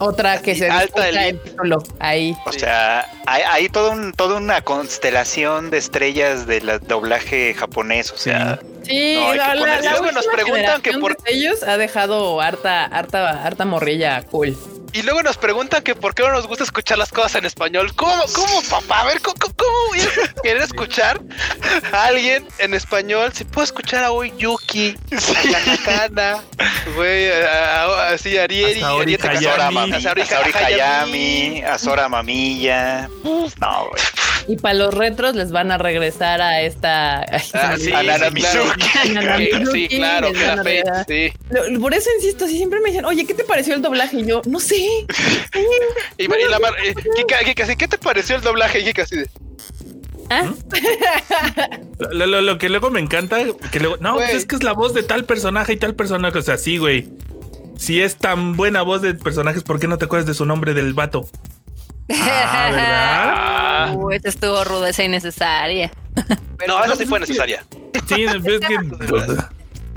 Otra que se Alta el título ahí. O sea, hay, hay todo un, toda una constelación de estrellas del doblaje japonés. O sea, Sí, No, la, nos preguntan que por- ellos ha dejado harta, harta, harta morrilla cool. Y luego nos preguntan que por qué no nos gusta escuchar las cosas en español. ¿Cómo, cómo, papá? A ver, ¿cómo, voy a querer escuchar a alguien en español? Si puedo escuchar a hoy Yuki, a Kanakana, güey, así a Ariel, A Saori Ariete Hayami. Azora, Kasama, Mami, a Saori Azori Hayami. Hayami, Azora Mamilla. No, güey. Y para los retros les van a regresar a esta. ay, Ah, sí, A claro. Sí, Mizuki, Sí, claro, que sí. Por eso insisto, sí, siempre me dicen, oye, ¿qué te pareció el doblaje? Y yo, no sé. Y, y la mar, eh, ¿qué te pareció el doblaje? Y así de, ¿Ah? Lo, lo- lo que luego me encanta, que luego, no, pues es que es la voz de tal personaje y tal personaje. O sea, sí, güey. Si es tan buena voz de personajes, ¿por qué no te acuerdas de su nombre del vato? Ah, ¿verdad? Esta estuvo rudeza innecesaria. no, esa sí fue necesaria. Sí, es que.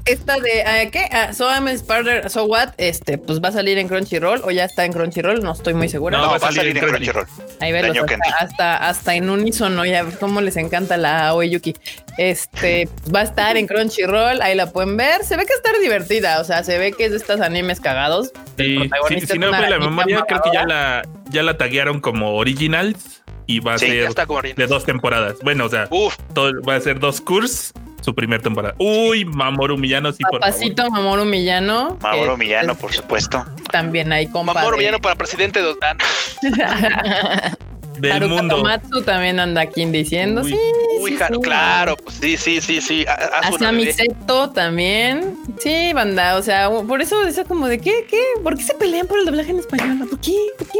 Esta de ah, ¿qué? Ah, so I'm a Spider, so what? Este, pues va a salir en Crunchyroll o ya está en Crunchyroll, no estoy muy segura. No, No, va a salir en Crunchyroll. Ahí Ken. hasta, hasta, hasta en unísono, ya cómo les encanta la Aoi Yuki. Este va a estar en Crunchyroll, ahí la pueden ver. Se ve que está divertida, o sea, se ve que es de estos animes cagados. Sí, si, si no fue la memoria, creo que ya la, ya la taguearon como originals y va a Sí, ser de dos temporadas. Bueno, o sea, Uf, todo- va a ser dos cursos, su primer temporada. Uy, Mamoru Millano, sí, por favor. Papacito Mamoru Millano. Mauro que Millano, es por supuesto. También hay compa. Mamoru de- Villano para presidente de... ah, Del Haruka mundo. Tomatsu también anda aquí diciendo, Uy. sí. Uy, sí, claro, sí. claro, pues sí, sí, sí, sí. Asami. Seto también. Sí, banda. O sea, por eso decía como de qué, qué, ¿por qué se pelean por el doblaje en español? ¿Por qué? ¿Por qué?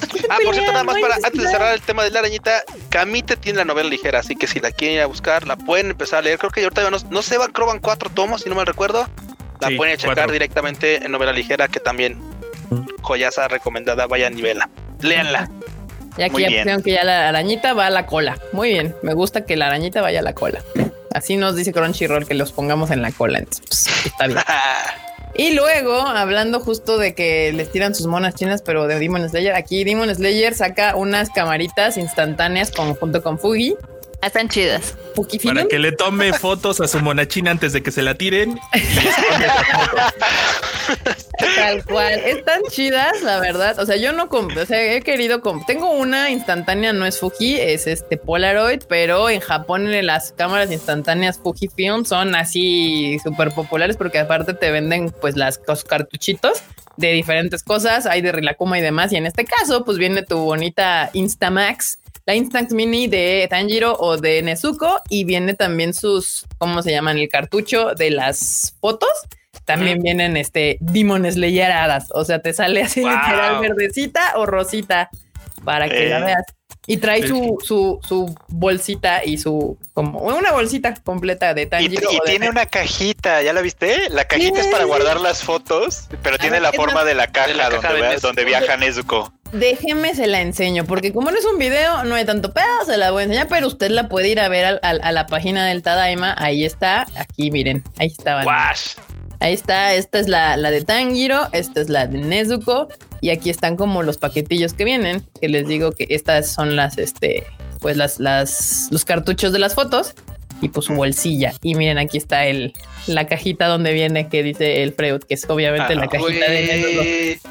¿Por qué se Ah, por cierto, nada más No para antes de cerrar el tema de la arañita, Camite tiene la novela ligera, así que si la quieren ir a buscar, la pueden empezar a leer. Creo que ahorita no, no se van, creo van cuatro tomos, si no mal recuerdo. La Sí, pueden checar cuatro. directamente en novela ligera, que también joyaza recomendada, vaya a nivela. Léanla. Y aquí Muy ya bien. pusieron que ya la arañita va a la cola. Muy bien. Me gusta que la arañita vaya a la cola. Así nos dice Crunchyroll que los pongamos en la cola. Entonces, pues, está bien. Y luego, hablando justo de que les tiran sus monas chinas, pero de Demon Slayer, aquí Demon Slayer saca unas camaritas instantáneas con, junto con Fugi. Ah, Están chidas. Para que le tome fotos a su monachina antes de que se la tiren. Tal cual. Están chidas, la verdad. O sea, yo no compré, o sea, he querido Tengo una instantánea, no es Fuji, es este Polaroid, pero en Japón en las cámaras instantáneas Fujifilm son así súper populares porque aparte te venden pues las los cartuchitos de diferentes cosas, hay de Rilakuma y demás. Y en este caso, pues viene tu bonita Instamax. La Instax Mini de Tanjiro o de Nezuko y viene también sus, ¿cómo se llaman? El cartucho de las fotos también vienen este Demon Slayeradas. O sea, te sale así Wow. literal verdecita o rosita para que la Eh. veas. Y trae su, su, su bolsita y su, como una bolsita completa de Y, Tanjiro. y de- tiene una cajita, ¿ya la viste? La cajita es para guardar las fotos, pero tiene la forma de la caja, de la caja donde, de donde viaja Nezuko. Déjeme se la enseño, porque como no es un video, no hay tanto pedo, se la voy a enseñar, pero usted la puede ir a ver al- al- a la página del Tadaima. Ahí está, aquí miren, ahí estaban. Ahí está, esta es la, la de Tanjiro, esta es la de Nezuko y aquí están como los paquetillos que vienen, que les digo que estas son las, este, pues las, las, los cartuchos de las fotos y pues su bolsilla. Y miren, aquí está el, la cajita donde viene que dice el Freud, que es obviamente la Ah, cajita de Nezuko.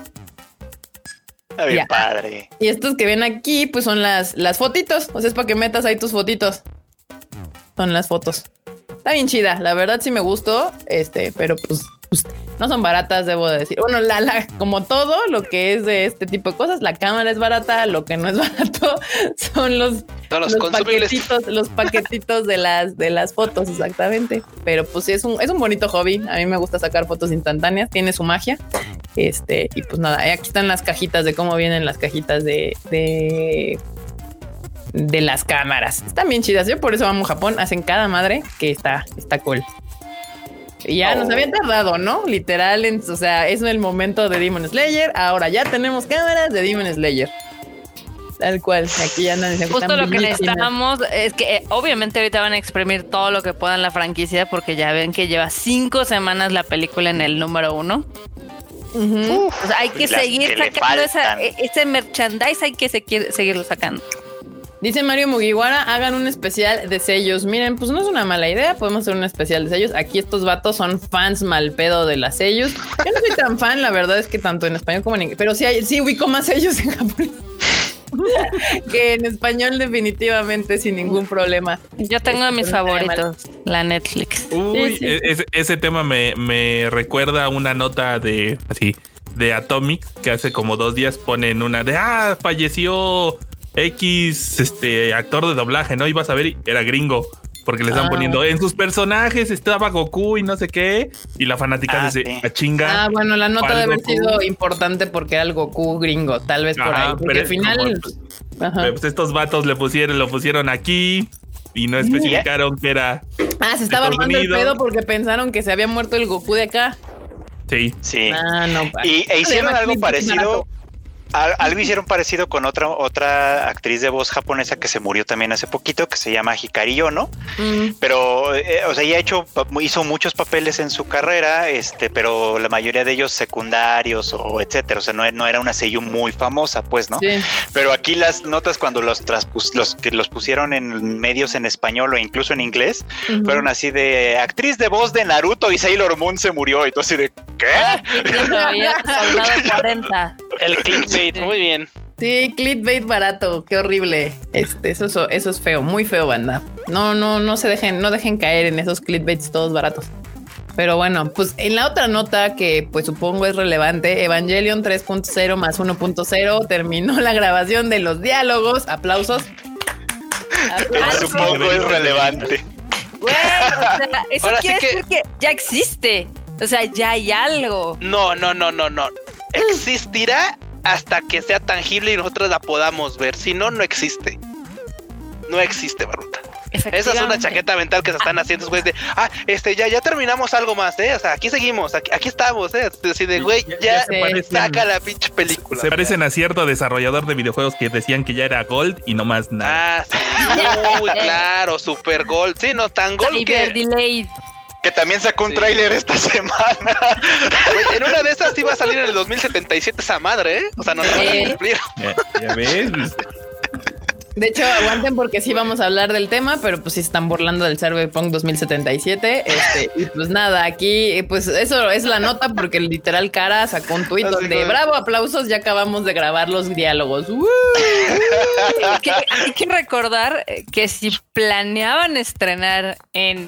Está bien Ya. padre. Y estos que ven aquí, pues son las, las fotitos. O sea, es para que metas ahí tus fotitos. Son las fotos. Está bien chida. La verdad sí me gustó. Este, pero pues, pues, no son baratas, debo de decir. Bueno, la, la, como todo lo que es de este tipo de cosas, la cámara es barata. Lo que no es barato son los, los, paquetitos, los paquetitos de las, de las fotos, exactamente. Pero pues sí, es un, es un bonito hobby. A mí me gusta sacar fotos instantáneas, tiene su magia. Este, y pues nada, aquí están las cajitas de cómo vienen las cajitas de, de, de las cámaras. Están bien chidas. Yo por eso amo Japón. Hacen cada madre que está, está cool. Y ya nos habían tardado, ¿no? Literal, en- o sea, es el momento de Demon Slayer. Ahora ya tenemos cámaras de Demon Slayer. Tal cual. Aquí ya diciendo Justo lo que necesitamos es que eh, obviamente ahorita van a exprimir todo lo que puedan la franquicia porque ya ven que lleva cinco semanas la película en el número uno. Ujú. O sea, hay que seguir que sacando esa, e- ese merchandise, hay que seguir- seguirlo sacando. Dice Mario Mugiwara, hagan un especial de sellos. Miren, pues no es una mala idea, podemos hacer un especial de sellos. Aquí estos vatos son fans mal pedo de las sellos. Yo no soy tan fan, la verdad es que tanto en español como en inglés, pero sí, hay, sí ubico más sellos en japonés que en español definitivamente sin ningún problema. Yo tengo mis Este, mal. favoritos, la Netflix. Uy, Sí, sí. e- ese, ese tema me, me recuerda a una nota de así de Atomic que hace como dos días ponen una de ah falleció X este actor de doblaje, ¿no? Ibas a ver y era gringo. Porque le están Ah. poniendo en sus personajes estaba Goku y no sé qué. Y la fanática Ah, dice sí. a chinga. Ah, bueno, la nota ¿Cuál debe haber Goku? sido importante porque era el Goku gringo, tal vez por Ajá, ahí. Porque pero al final. como, Ajá. Pero, pues estos vatos le pusieron, lo pusieron aquí y no especificaron que era. Ah, se estaba armando el pedo porque pensaron que se había muerto el Goku de acá. Sí. Sí. Ah, no. Y, e hicieron algo parecido. Algo hicieron parecido con otra otra actriz de voz japonesa que se murió también hace poquito, que se llama Hikari Ono, Mm, pero eh, o sea, ella hecho hizo muchos papeles en su carrera, este, pero la mayoría de ellos secundarios o etcétera, o sea, no, no era una seiyuu muy famosa, pues, ¿no? sí. Pero aquí las notas cuando los traspus- los que los pusieron en medios en español o incluso en inglés fueron así de actriz de voz de Naruto y Sailor Moon se murió y tú así de ¿qué? Yo todavía soldado 40. El clickbait, muy bien. Sí, clickbait barato, qué horrible. Este, eso, eso, eso es feo, muy feo, banda. No, no, no se dejen, no dejen caer en esos clickbaits todos baratos. Pero bueno, pues en la otra nota que pues supongo es relevante, Evangelion 3.0 más 1.0 terminó la grabación de los diálogos. Aplausos. Supongo es relevante. Güey, o sea, eso Ahora sí quiere que- decir que ya existe. O sea, ya hay algo. No, no, no, no, no. Existirá hasta que sea tangible y nosotros la podamos ver. Si no, no existe. No existe, Baruta. Esa es una chaqueta mental que se están haciendo después de, ah, este, ya, ya terminamos algo más, eh. O sea, aquí seguimos, aquí, aquí estamos, eh. Así de, güey, Ya- ya, ya se parecen. saca la pinche película. Se parecen a cierto desarrollador de videojuegos que decían que ya era Gold y no más nada. Ah, sí. Uy, claro, super gol. Sí, no, tan gol Cyber que delayed. Que también sacó un Sí. tráiler esta semana. en una de esas iba a salir en el 2077 esa madre, ¿eh? O sea, no se va a cumplir. Ya, ya ves. De hecho, aguanten porque sí vamos a hablar del tema, pero pues sí están burlando del Cyberpunk 2077. Este, y pues nada, aquí, pues eso es la nota porque literal cara sacó un tuit como- bravo, aplausos, ya acabamos de grabar los diálogos. Que hay que recordar que si planeaban estrenar en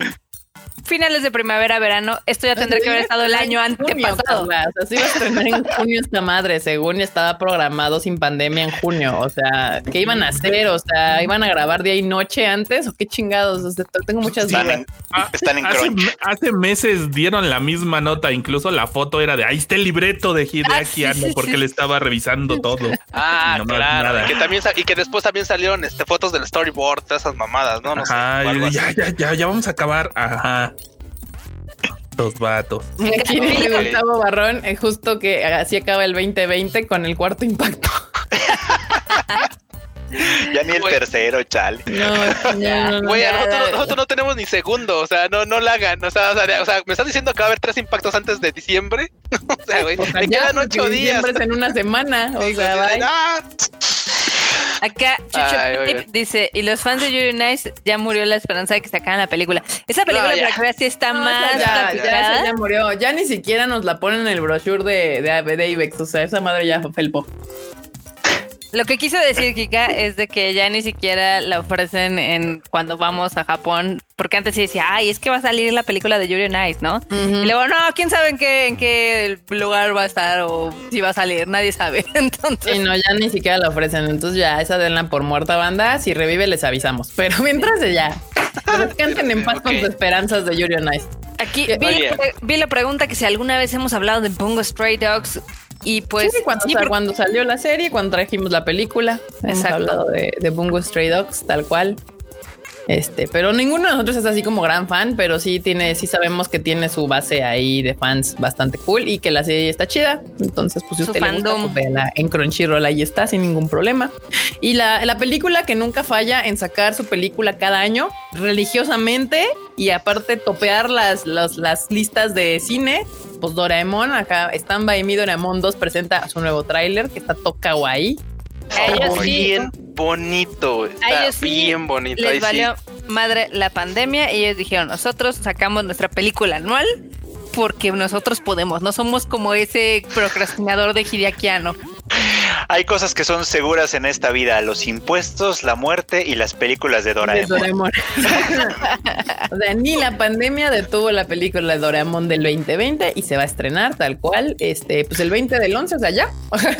finales de primavera, verano, esto ya tendría que haber estado el año antepasado. Carla. O sea, se iba a estrenar en junio esta madre, según estaba programado sin pandemia en junio. O sea, ¿qué iban a hacer? O sea, ¿iban a grabar día y noche antes? ¿O qué chingados? O sea, tengo muchas Están dudas. en, Ah, están en Hace, hace meses dieron la misma nota, incluso la foto era de ahí está el libreto de Hideaki Ah, sí, Anno", sí, porque sí. le estaba revisando todo. Ah, No claro. nada. Y que, también, y que después también salieron este, fotos del storyboard, todas esas mamadas, ¿no? No. Ajá, ya, así. ya, ya, ya vamos a acabar. Ajá. Los vatos. Aquí dice. Gustavo Barrón, eh, justo que así acaba el 2020 con el cuarto impacto. Ya ni el Güey. tercero, chale. No, no, no, no, Güey, a ya, nosotros, ya. nosotros no tenemos ni segundo, o sea, no, no la hagan, o sea, o sea, o sea, me estás diciendo que va a haber tres impactos antes de diciembre, o sea, güey, O sea, me ya, quedan ocho días. diciembre es en una semana. O Sí, sea, bye. ah, Acá Chucho Ay, dice, y los fans de Yuri Nice ya murió la esperanza de que sacaran la película. Esa película, No, para sí está No, más ya murió. Ya ni siquiera nos la ponen en el brochure de, de, de Ibex. O sea, esa madre ya felpó. Lo que quiso decir Kika es de que ya ni siquiera la ofrecen en cuando vamos a Japón, porque antes sí decía, ay, es que va a salir la película de Yuri on Ice, ¿no? Y luego, no, quién sabe en qué, en qué lugar va a estar o si va a salir, nadie sabe. Entonces, Sí, no, ya ni siquiera la ofrecen. Entonces ya esa denla por muerta banda. Si revive, les avisamos. Pero mientras de ya. Descansen en paz con sus esperanzas de Yuri on Ice. aquí vi la pregunta que si alguna vez hemos hablado de Bungo Stray Dogs y pues sí, cuando, sí, o sea, porque- cuando salió la serie, cuando trajimos la película, hemos Exacto. hablado de, de Bungo Stray Dogs, tal cual. Este, pero ninguno de nosotros es así como gran fan, pero sí tiene, sí sabemos que tiene su base ahí de fans bastante cool y que la serie está chida. Entonces, pues si usted le gusta, pues, véala en Crunchyroll ahí está sin ningún problema. Y la, la película que nunca falla en sacar su película cada año religiosamente y aparte topear las, las, las listas de cine. Pues Doraemon, acá Stand By Me Doraemon 2 presenta su nuevo tráiler que está toca guay. Ellos sí. bien bonito, está ellos sí bien bonito. les ahí sí. valió madre la pandemia y ellos dijeron, nosotros sacamos nuestra película anual porque nosotros podemos, no somos como ese procrastinador de Hideakiano. Hay cosas que son seguras en esta vida: los impuestos, la muerte y las películas de de Doraemon. Doraemon. o sea, ni la pandemia detuvo la película de Doraemon del 2020 y se va a estrenar tal cual, este, pues el 20 del 11, o sea, ya.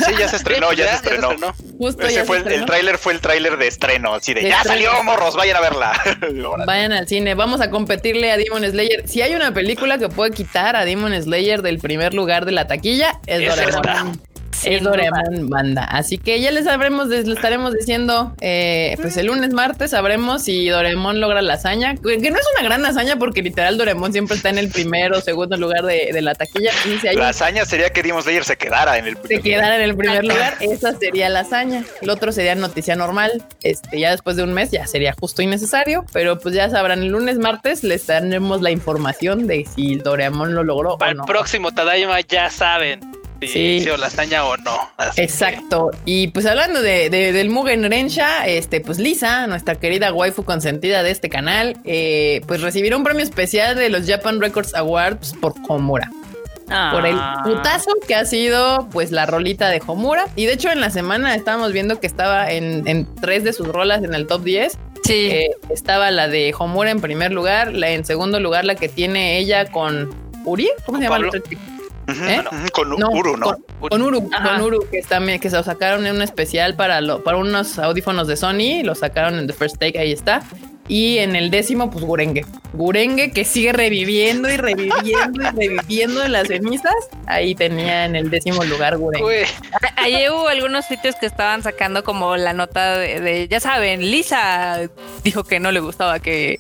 Sí, ya se estrenó, Sí, ya, pues se estrenó. Justo Ese ya fue se el, tráiler fue el tráiler de estreno, así de De ya estreno. salió, morros, vayan a verla. Vayan al cine, vamos a competirle a Demon Slayer. Si hay una película que puede quitar a Demon Slayer del primer lugar de la taquilla, es Es Doraemon. esta. Es. Doraemon banda. Así que ya les sabremos, les estaremos diciendo, eh, pues el lunes, martes sabremos si Doraemon logra la hazaña, que no es una gran hazaña porque literal Doraemon siempre está en el primero o segundo lugar de, de la taquilla. Y si hay La un- hazaña sería que Demon Slayer se quedara en el se quedara en el primer lugar, esa sería la hazaña. El otro sería noticia normal. Este, ya después de un mes ya sería justo y necesario, pero pues ya sabrán, el lunes, martes les daremos la información de si Doraemon lo logró Para o el no. próximo Tadaima ya saben si Sí. hizo lasaña o no. Así que- Exacto. Y pues hablando de, de- del Mugen Rensha, este, pues Lisa, nuestra querida waifu consentida de este canal, eh, pues recibirá un premio especial de los Japan Records Awards por Homura. Por el Ah. putazo que ha sido pues la rolita de Homura. Y de hecho en la semana estábamos viendo que estaba en, en tres de sus rolas en el top 10. Sí. Eh, estaba la de Homura en primer lugar, la en segundo lugar la que tiene ella con Uri. ¿Cómo se llama? el Pablo. otro ¿Eh? Con No, Uru, ¿no? Con, con Uru, Ajá. con Uru, que también que se lo sacaron en un especial para lo, para unos audífonos de Sony, lo sacaron en The First Take, ahí está. Y en el décimo, pues Gurenge. Gurenge que sigue reviviendo y reviviendo y reviviendo en las cenizas. Ahí tenía en el décimo lugar A- Ayer hubo algunos sitios que estaban sacando como la nota de, de- ya saben, Lisa dijo que no le gustaba que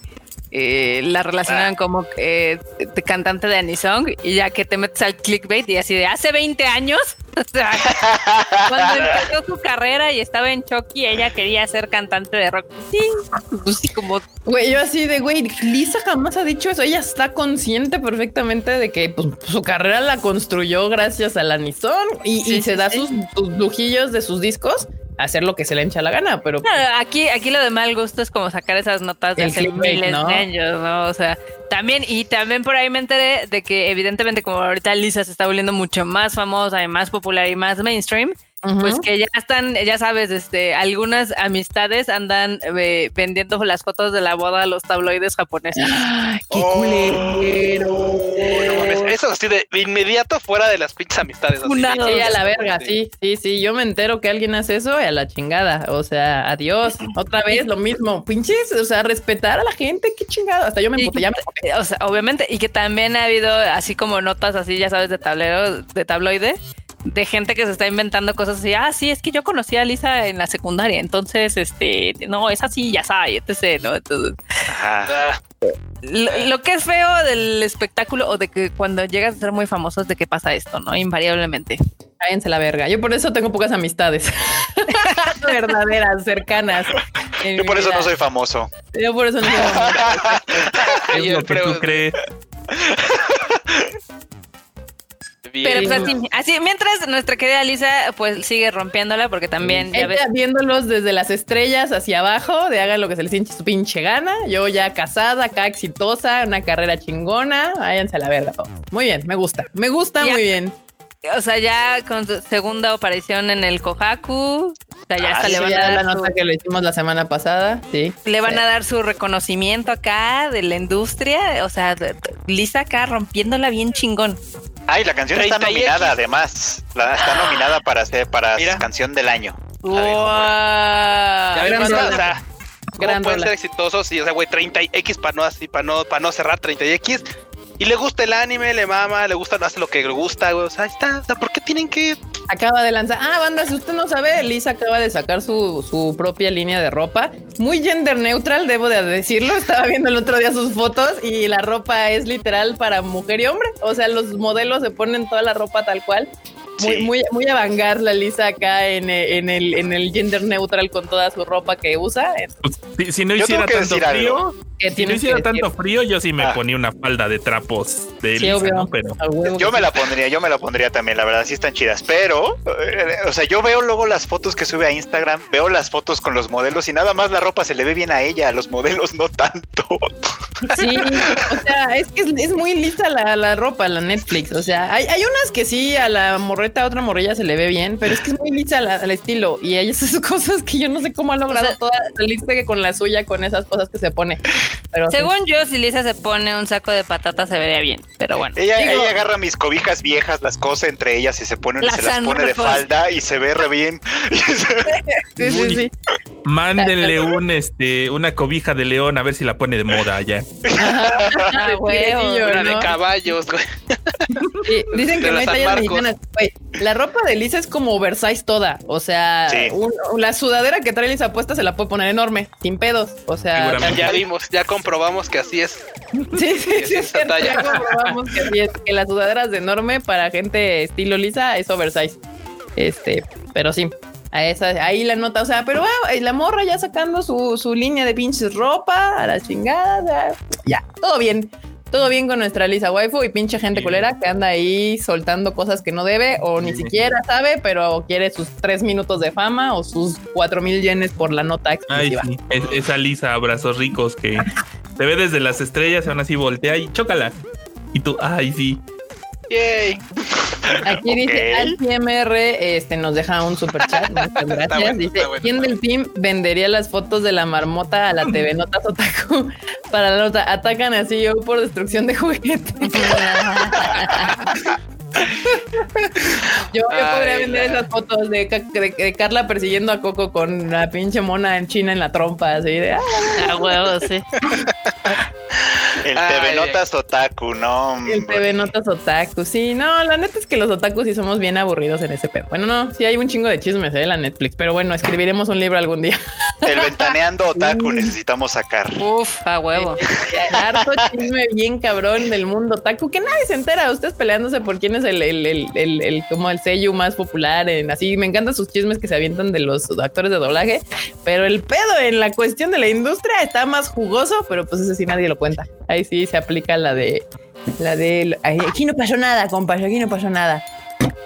eh, la relacionaran como eh, de cantante de Anisong y ya que te metes al clickbait y así de hace 20 años, o sea, cuando empezó su carrera y estaba en Chucky, ella quería ser cantante de rock. Sí, pues sí, como Güey, yo así de, güey, Lisa jamás ha dicho eso. Ella está consciente perfectamente de que pues, su carrera la construyó gracias a la Nissan y, Sí, y se sí, da sí. sus, sus lujillos de sus discos a hacer lo que se le hincha la gana, pero Claro, aquí, aquí lo de mal gusto es como sacar esas notas de hace miles ¿no? de años, ¿no? O sea, también, y también por ahí me enteré de que evidentemente como ahorita Lisa se está volviendo mucho más famosa y más popular y más mainstream, Ujú. pues que ya están, ya sabes, este, algunas amistades andan eh, vendiendo las fotos de la boda a los tabloides japoneses. Ay, qué Oh. culero. no mames, eso así de, de inmediato fuera de las pinches amistades. así Funado. Sí, a la verga, sí, sí, sí. Yo me entero que alguien hace eso y a la chingada. O sea, adiós. Otra vez lo mismo. Pinches, o sea, respetar a la gente, qué chingada. Hasta yo me Y emputé, ya me o sea, obviamente, y que también ha habido así como notas así, ya sabes, de tablero, de tabloide, de gente que se está inventando cosas así. Ah, sí, es que yo conocí a Lisa en la secundaria, entonces, este, no, es así, ya sabes, etc. ¿no? Entonces, Ajá. Lo, lo que es feo del espectáculo o de que cuando llegas a ser muy famoso es de que pasa esto, ¿no? Invariablemente. Cállense la verga. Yo por eso tengo pocas amistades. Verdaderas, cercanas. Yo por eso vida. no soy famoso. Yo por eso no soy famosa. Es lo que tú crees. Bien. Pero pues así, así, mientras nuestra querida Lisa pues sigue rompiéndola porque también, ya ves, viéndolos desde las estrellas hacia abajo, de hagan lo que se les hinche su pinche gana. Yo ya casada, acá exitosa, una carrera chingona. Váyanse a la verga todos. Muy bien, me gusta. Me gusta Ya. muy bien. o sea, ya con su segunda aparición en el Kohaku, o sea, ya Ah, hasta sí, le van, ya a la dar nota su, que le hicimos la semana pasada. Sí. le van Sí. a dar su reconocimiento acá de la industria, o sea, Lisa acá rompiéndola bien chingón. Ay, la canción está 30 y nominada X. además. La, está nominada para ser para Mira. canción del año. Wow. Ya gran rola. o sea, ¿cómo Gran pueden rola. ser exitosos? Y, o sea, güey, 30 y X para no así, para no, para no cerrar 30 y le gusta el anime, le mama, le gusta, hace lo que le gusta, güey. O sea, ahí está. O sea, ¿por qué tienen que Acaba de lanzar. Ah, banda, si usted no sabe, Lisa acaba de sacar su, su propia línea de ropa. Muy gender neutral, debo de decirlo. Estaba viendo el otro día sus fotos y la ropa es literal para mujer y hombre. O sea, los modelos se ponen toda la ropa tal cual. Muy, Sí. muy, muy avangar la Lisa acá en, eh, en el, en el gender neutral con toda su ropa que usa. Pues, si, si no hiciera tanto frío, algo. Que si no hiciera decir. tanto frío, yo sí me Ah. ponía una falda de trapos de Sí, Elisa, obvio. ¿no? Pero Yo me la pondría, yo me la pondría también, la verdad sí están chidas, pero, eh, o sea, yo veo luego las fotos que sube a Instagram, veo las fotos con los modelos y nada más la ropa se le ve bien a ella, a los modelos no tanto. Sí, o sea, es que es, es muy lista la, la ropa, la Netflix. O sea, hay, hay unas que sí, a la morreta, a otra morrilla se le ve bien, pero es que es muy lista la- al estilo. Y hay esas cosas que yo no sé cómo ha logrado O sea- toda salirse con la suya, con esas cosas que se pone. Pero sí. Según yo, si Lisa se pone un saco de patatas se vería bien, pero bueno. Ella, Digo- ella agarra mis cobijas viejas, las cose entre ellas y se pone, Las se las pone de falda y se ve re bien. Sí, sí, sí. Mándenle un este una cobija de león a ver si la pone de moda allá. Ah, huevo. Una de caballos, güey. Sí, dicen De que no hay tallas mexicanas. Güey, la ropa de Lisa es como oversize toda. O sea, Sí. un- la sudadera que trae Lisa puesta se la puede poner enorme, sin pedos. O sea. Ya vimos, ya comprobamos que así es. Sí, sí, ya comprobamos que, sí es, que las sudaderas de enorme para gente estilo Lisa es oversize. Este, pero sí. A esa, ahí la nota, o sea, pero ah, la morra ya sacando su, su línea de pinches ropa a la chingada. Ya, todo bien. Todo bien con nuestra Lisa waifu y pinche gente Sí. culera que anda ahí soltando cosas que no debe o ni siquiera sabe, pero quiere sus tres minutos de fama o sus cuatro mil yenes por la nota Ay, sí. Es- esa Lisa, abrazos ricos que te ve desde las estrellas aún así voltea y chócala. Y tú, ay, sí. Yay. Aquí dice. AltiMR, este nos deja un super chat. Muchas gracias. bueno, dice: bueno, ¿Quién del team vendería las fotos de la marmota a la TV Notas Otaku? Para la nota, atacan a CEO por destrucción de juguetes. yo, yo Ay, podría vender la- esas fotos de, Ca- de- de Carla persiguiendo a Coco con la pinche mona en China en la trompa, así de. "Ah, A huevo, sí. El TV ay. Notas Otaku, no. El. TV Notas Otaku. Sí, no, la neta es que los otakus sí somos bien aburridos en ese pedo. Bueno, no, sí hay un chingo de chismes, eh, la Netflix, pero bueno, escribiremos un libro algún día. El ventaneando Otaku necesitamos sacar. Uf, a huevo. Harto chisme bien cabrón del mundo otaku que nadie se entera. Ustedes peleándose por quién es el, el, el, el, como el sello más popular en así. Me encantan sus chismes que se avientan de los actores de doblaje, pero el pedo en la cuestión de la industria está más jugoso, pero pues ese sí nadie lo cuenta. Ahí sí se aplica la de la de aquí no pasó nada, compadre, aquí no pasó nada.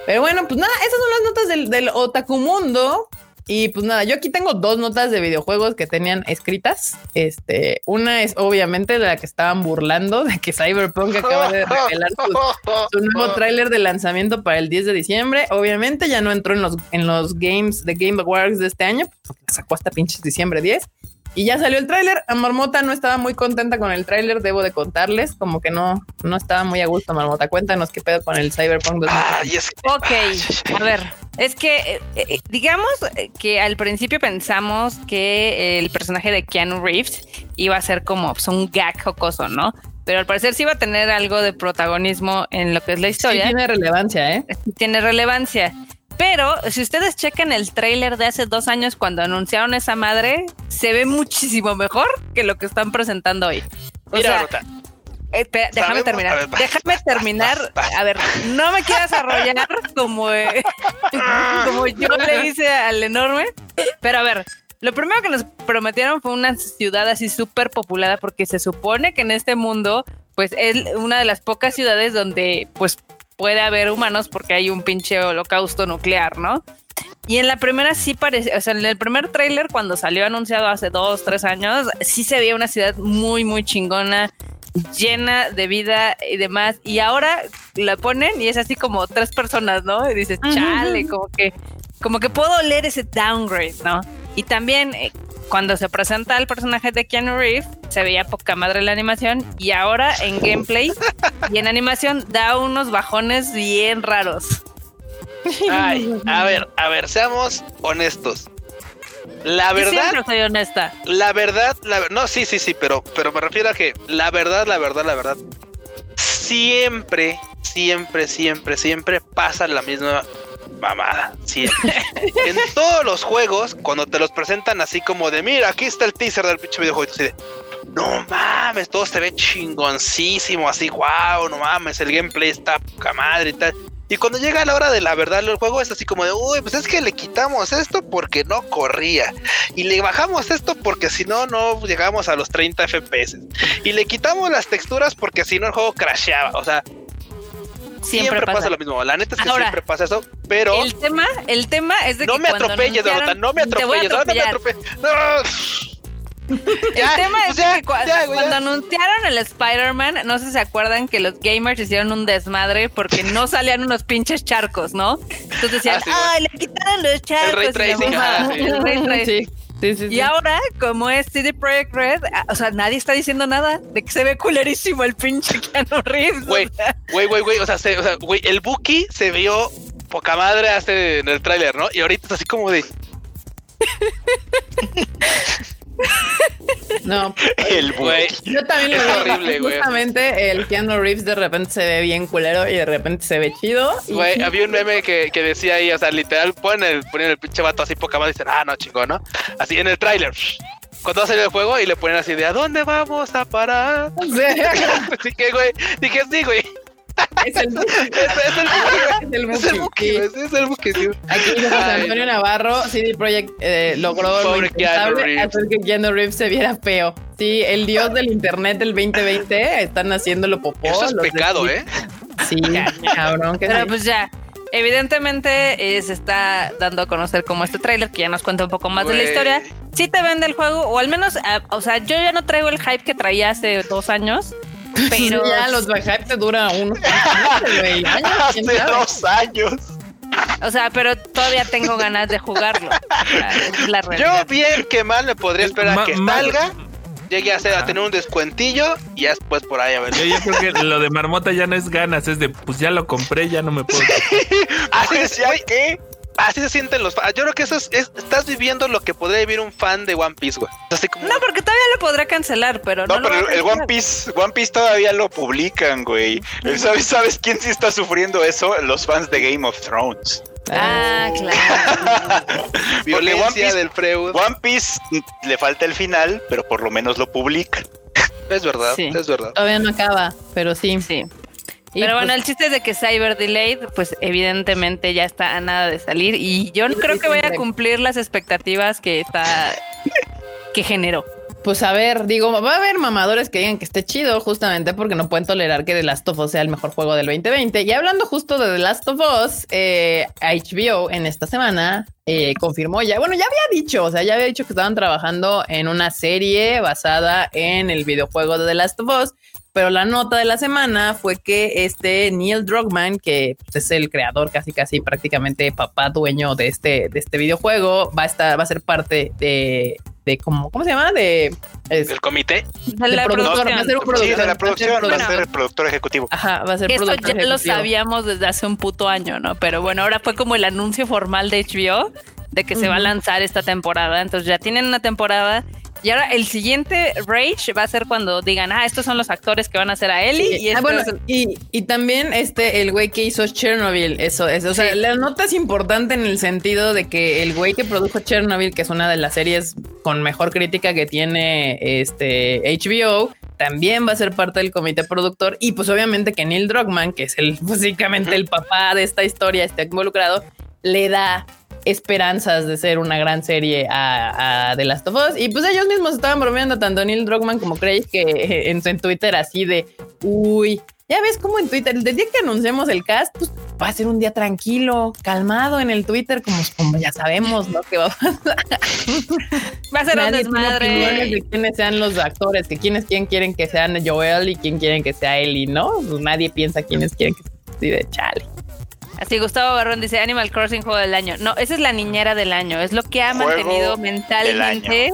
Pero bueno, pues nada, esas son las notas del, del otaku mundo. Y pues nada, yo aquí tengo dos notas de videojuegos que tenían escritas. Este, una es obviamente la que estaban burlando de que Cyberpunk acaba de revelar su, su nuevo tráiler de lanzamiento para el 10 de diciembre. Obviamente ya no entró en los, en los games de Game Awards de este año, porque sacó hasta pinches diciembre 10. Y ya salió el tráiler. A Marmota no estaba muy contenta con el tráiler, debo de contarles, como que no, no estaba muy a gusto, Marmota. Cuéntanos qué pedo con el Cyberpunk 2000. Ay, es que- Ok, a ver, es que eh, eh, digamos eh, que al principio pensamos que el personaje de Keanu Reeves iba a ser como pues, un gag jocoso, ¿no? Pero al parecer sí iba a tener algo de protagonismo en lo que es la Sí, historia. tiene relevancia, ¿eh? tiene relevancia. Pero si ustedes checan el tráiler de hace dos años cuando anunciaron esa madre, se ve muchísimo mejor que lo que están presentando hoy. O Mira, sea, Rota, eh, espera, déjame terminar. ver, déjame terminar. A ver, no me quieras arrollar como, eh, como yo le hice al enorme. Pero a ver, lo primero que nos prometieron fue una ciudad así súper populada porque se supone que en este mundo, pues es una de las pocas ciudades donde pues puede haber humanos porque hay un pinche holocausto nuclear, ¿no? Y en la primera sí parece, o sea, en el primer tráiler cuando salió anunciado hace dos, tres años, sí se veía una ciudad muy, muy chingona, llena de vida y demás. Y ahora la ponen y es así como tres personas, ¿no? Y dices, chale, como que, como que puedo leer ese downgrade, ¿no? Y también eh, cuando se presenta el personaje de Keanu Reeves, se veía poca madre la animación y ahora en gameplay y en animación da unos bajones bien raros. Ay, a ver, a ver, seamos honestos. La Yo verdad, siempre soy honesta. la verdad, la ver- no, sí, sí, sí, pero, pero me refiero a que la verdad, la verdad, la verdad, siempre, siempre, siempre, siempre pasa la misma mamada. Siempre. en todos los juegos, cuando te los presentan así como de, mira, aquí está el teaser del pinche videojuego, y así de, no mames, todo se ve chingoncísimo, así, wow, no mames, el gameplay está poca madre y tal. Y cuando llega la hora de la verdad del juego es así como de, uy, pues es que le quitamos esto porque no corría. Y le bajamos esto porque si no, no llegamos a los 30 FPS. Y le quitamos las texturas porque si no el juego crasheaba. O sea, siempre, Siempre, pasa. pasa. lo mismo. La neta es que Ahora, siempre pasa eso, pero El tema, el tema es de no que me cuando atropelles, anunciaron- Dorota, no me atropelles, no, no me atropelles. No. El tema pues es ya, que cua- ya, güey, cuando ya. anunciaron el Spider-Man, no sé si se acuerdan que los gamers hicieron un desmadre porque no salían unos pinches charcos, ¿no? Entonces decían, Ah, sí, güey. ay, le quitaron los charcos. ray y la tracing, mamada". ah, sí. El ray tracing. Sí, sí, sí. Y sí. ahora, como es CD Projekt Red, ah, o sea, nadie está diciendo nada de que se ve culerísimo el pinche Keanu Reeves. Güey, güey, güey, güey, o sea, se- o sea, güey, el Buki se vio poca madre hace en el tráiler, ¿no? Y ahorita es así como de No, El Güey, yo también lo Es veo. horrible, güey. Justamente el Keanu Reeves de repente se ve bien culero y de repente se ve chido. Güey, sí, había un meme que, que decía ahí, o sea, literal, ponen el, ponen el pinche vato así poca más y dicen, ah, no, chingón, ¿no? Así en el tráiler. Cuando va a salir el juego y le ponen así de, ¿a dónde vamos a parar? sea, Así que, güey, dije, sí, güey. es el es el Buki, es el güey. Es el sí. Aquí. Antonio Navarro, CD Projekt eh, logró lo Pobre Reeves. hacer que Keanu Reeves se viera feo. Sí, el dios del internet del 2020 están haciéndolo popó. Eso es pecado, ¿eh? Sí, cabrón. Pero sí. pues ya, evidentemente eh, se está dando a conocer como este tráiler que ya nos cuenta un poco más de la historia. Sí te vende el juego, o al menos, ah, o sea, yo ya no traigo el hype que traía hace dos años, pero ya los hype te dura unos años, Hace dos años. o sea, pero todavía tengo ganas de jugarlo. La Yo bien que mal me podría esperar Ma- que salga, llegue a, hacer, a tener un descuentillo y ya después por ahí a ver. Yo, yo creo que lo de marmota ya no es ganas, es de pues ya lo compré, ya no me puedo. Así se, ¿ya güey, qué? Así se sienten los fans. Yo creo que eso es, es- estás viviendo lo que podría vivir un fan de One Piece, güey. Así como No, porque todavía lo podrá cancelar, pero no, No, pero el. One Piece, One Piece todavía lo publican, güey. ¿Sabes, ¿Sabes quién sí está sufriendo eso? Los fans de Game of Thrones. Ah, claro. violencia One Piece- del Freud. One Piece le falta el final, pero por lo menos lo publican. Es verdad, Sí. es verdad. Todavía no acaba, pero sí. Sí. Pero bueno, pues, el chiste es de que Cyber Delayed, pues evidentemente ya está a nada de salir y yo no creo que vaya a cumplir las expectativas que está que generó. Pues a ver, digo, va a haber mamadores que digan que esté chido justamente porque no pueden tolerar que The Last of Us sea el mejor juego del 2020. Y hablando justo de The Last of Us, eh, HBO en esta semana eh, confirmó ya, bueno, ya había dicho, o sea, ya había dicho que estaban trabajando en una serie basada en el videojuego de The Last of Us. Pero la nota de la semana fue que este Neil Druckmann, que pues, es el creador, casi casi prácticamente papá dueño de este, de este videojuego, va a estar, va a ser parte de, de como, ¿cómo se llama? De, es- El comité. De la productor, producción. va a ser un Sí, productor. de la va a ser producción, va a Bueno. ser el productor ejecutivo. Ajá, va a ser Que esto productor ya lo sabíamos desde hace un puto año, ¿no? Pero bueno, ahora fue como el anuncio formal de HBO de que se va a lanzar esta temporada. Entonces ya tienen una temporada. Y ahora el siguiente Rage va a ser cuando digan, ah, estos son los actores que van a hacer a Ellie. Sí. Y Ah, bueno, es y, y también este, el güey que hizo Chernobyl, eso es, o sea, Sí. la nota es importante en el sentido de que el güey que produjo Chernobyl, que es una de las series con mejor crítica que tiene este HBO, también va a ser parte del comité productor y pues obviamente que Neil Druckmann, que es el básicamente el papá de esta historia, está involucrado, le da esperanzas de ser una gran serie a, a The Last of Us. Y pues ellos mismos estaban bromeando, tanto Neil Druckmann como Craig, que en, Twitter así de, uy, ya ves como en Twitter, el día que anunciemos el cast, pues va a ser un día tranquilo, calmado en el Twitter, como, como ya sabemos, ¿no? Que va a pasar. va a ser un Nadie opiniones desmadre. de quiénes sean los actores, que quiénes quién quieren que sean Joel y quién quieren que sea Ellie, ¿no? Pues nadie piensa quiénes quieren que sea así de chale. Así Gustavo Barrón dice Animal Crossing juego del año. No, esa es la niñera del año. Es lo que ha Juego mantenido mentalmente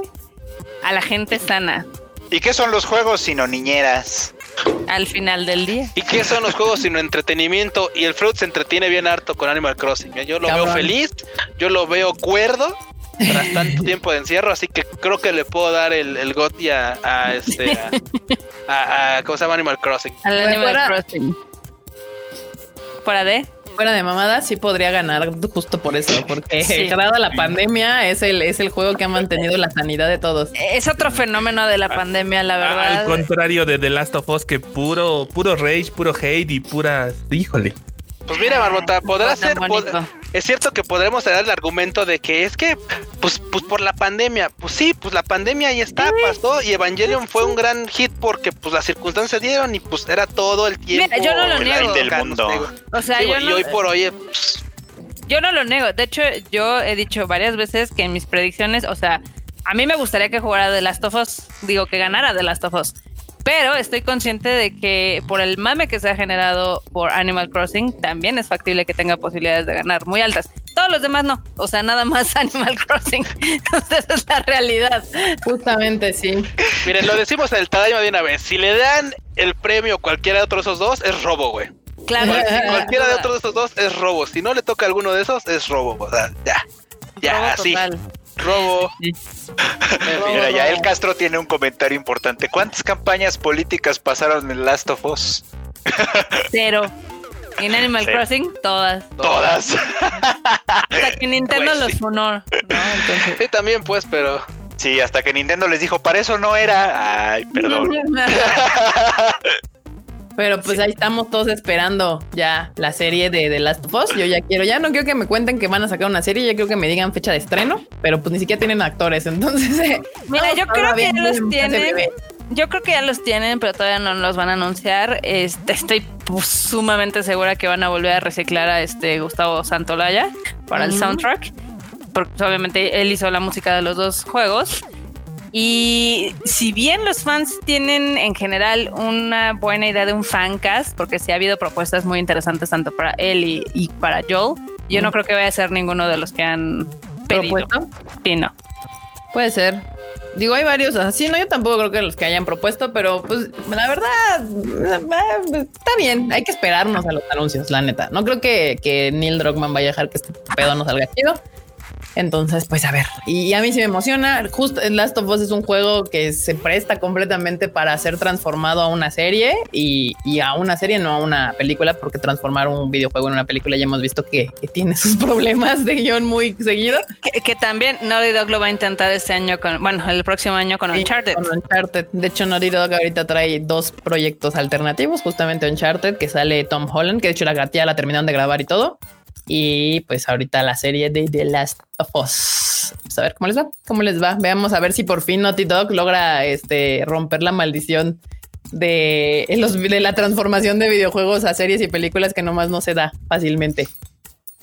a la gente sana ¿Y qué son los juegos sino niñeras? al final del día. ¿Y qué son los juegos sino entretenimiento? Y el Fruit se entretiene bien harto con Animal Crossing. ¿eh? Yo lo Cabrón. veo feliz, yo lo veo cuerdo tras tanto tiempo de encierro, así que creo que le puedo dar el, el GOTY a, a este a, a- a- ¿cómo se llama Animal Crossing? Al Pues Animal Crossing. Fuera de. Fuera de mamada, sí podría ganar justo por eso, porque Sí. grado la pandemia es el, es el juego que ha mantenido la sanidad de todos. Es otro fenómeno de la pandemia, la Al verdad. contrario de The Last of Us, que puro, puro rage, puro hate y pura. Híjole. Pues mira, Marmota, podrá ser. pod- es cierto que podremos dar el argumento de que es que, pues, pues por la pandemia. Pues sí, pues la pandemia ahí está, pasó. Y Evangelion fue un gran hit porque, pues, las circunstancias dieron y, pues, era todo el tiempo. Mira, yo no lo el niego. Del mundo. O sea, Sí, yo güey, no, y hoy por hoy, eh, pues, yo no lo niego. De hecho, yo he dicho varias veces que en mis predicciones, o sea, a mí me gustaría que jugara The Last of Us, digo que ganara The Last of Us. Pero estoy consciente de que por el mame que se ha generado por Animal Crossing, también es factible que tenga posibilidades de ganar muy altas. Todos los demás no. O sea, nada más Animal Crossing. Entonces, esa es la realidad. Justamente, sí. miren, lo decimos en el tamaño de una vez. Si le dan el premio a cualquiera de otros esos dos, es robo, güey. Claro. Cual- Cualquiera de otros de esos dos es robo. Si no le toca a alguno de esos, es robo. O sea, ya. Ya, Robo así. total. Robo. Mira, ya el Castro tiene un comentario importante. ¿Cuántas campañas políticas pasaron en Last of Us? Cero. En Animal Sí. Crossing, todas. Todas. Hasta que Nintendo Pues los sí. funó. ¿no? Entonces. Sí, también, pues, pero. Sí, hasta que Nintendo les dijo, para eso no era. Ay, perdón. Pero pues ahí estamos todos esperando ya la serie de The Last of Us. Yo ya quiero, ya no quiero que me cuenten que van a sacar una serie, ya quiero que me digan fecha de estreno, pero pues ni siquiera tienen actores, entonces. eh, Mira, yo creo que ya los tienen. Yo creo que ya los tienen, pero todavía no los van a anunciar. Este, estoy pues, sumamente segura que van a volver a reciclar a este Gustavo Santolaya para el soundtrack, porque pues, obviamente él hizo la música de los dos juegos. Y si bien los fans tienen en general una buena idea de un fancast, porque sí ha habido propuestas muy interesantes tanto para él y, y para Joel, yo no creo que vaya a ser ninguno de los que han pedido. ¿Propuesto? Sí, no. Puede ser. Digo, hay varios así, no, yo tampoco creo que los que hayan propuesto, pero pues la verdad eh, está bien, hay que esperarnos a los anuncios, la neta. No creo que, que Neil Druckmann vaya a dejar que este pedo no salga chido. Entonces, pues a ver, y a mí sí me emociona. Justo Last of Us es un juego que se presta completamente para ser transformado a una serie y, y a una serie, no a una película, porque transformar un videojuego en una película ya hemos visto que, que tiene sus problemas de guion muy seguido. Que, que también Naughty Dog lo va a intentar este año con, bueno, el próximo año con Sí, Uncharted. con Uncharted. De hecho, Naughty Dog ahorita trae dos proyectos alternativos, justamente Uncharted, que sale Tom Holland, que de hecho la ya la terminaron de grabar y todo. Y pues ahorita la serie de The Last of Us. Pues a ver cómo les va, cómo les va. Veamos a ver si por fin Naughty Dog logra este romper la maldición de, los, de la transformación de videojuegos a series y películas que nomás no se da fácilmente.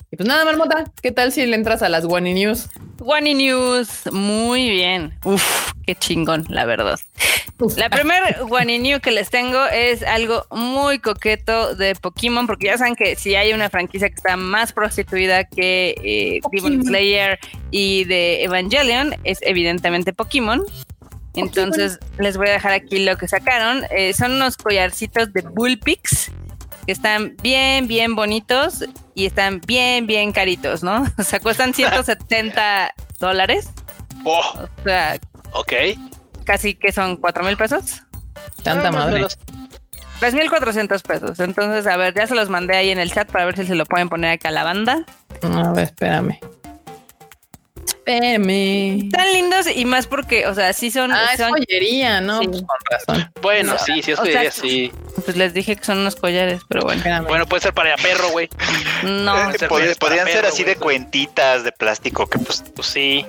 Y pues nada, Marmota, ¿qué tal si le entras a las One News? One News, muy bien. Uf, qué chingón, la verdad. La primer One News que les tengo es algo muy coqueto de Pokémon, porque ya saben que si hay una franquicia que está más prostituida que eh, Demon. Slayer y de Evangelion, es evidentemente Pokémon. Entonces les voy a dejar aquí lo que sacaron. Eh, son unos collarcitos de Bullpix que están bien, bien bonitos y están bien, bien caritos, ¿no? O sea, cuestan 170 dólares. Oh, O sea, ok. casi que son 4 mil pesos. Tanta madre. menos. 3.400 pesos. Entonces, a ver, ya se los mandé ahí en el chat para ver si se lo pueden poner acá a la banda. A ver, espérame. Espérame. Están lindos y más porque, o sea, sí son... Ah, es son- joyería, ¿no? Sí. Pues con razón. Bueno, O sea, sí, sí, es o que sea, diría sí. pues les dije que son unos collares, pero bueno. Espérame. Bueno, puede ser para perro, güey. No, ser podrían ser así de cuentitas de plástico que pues Pues sí.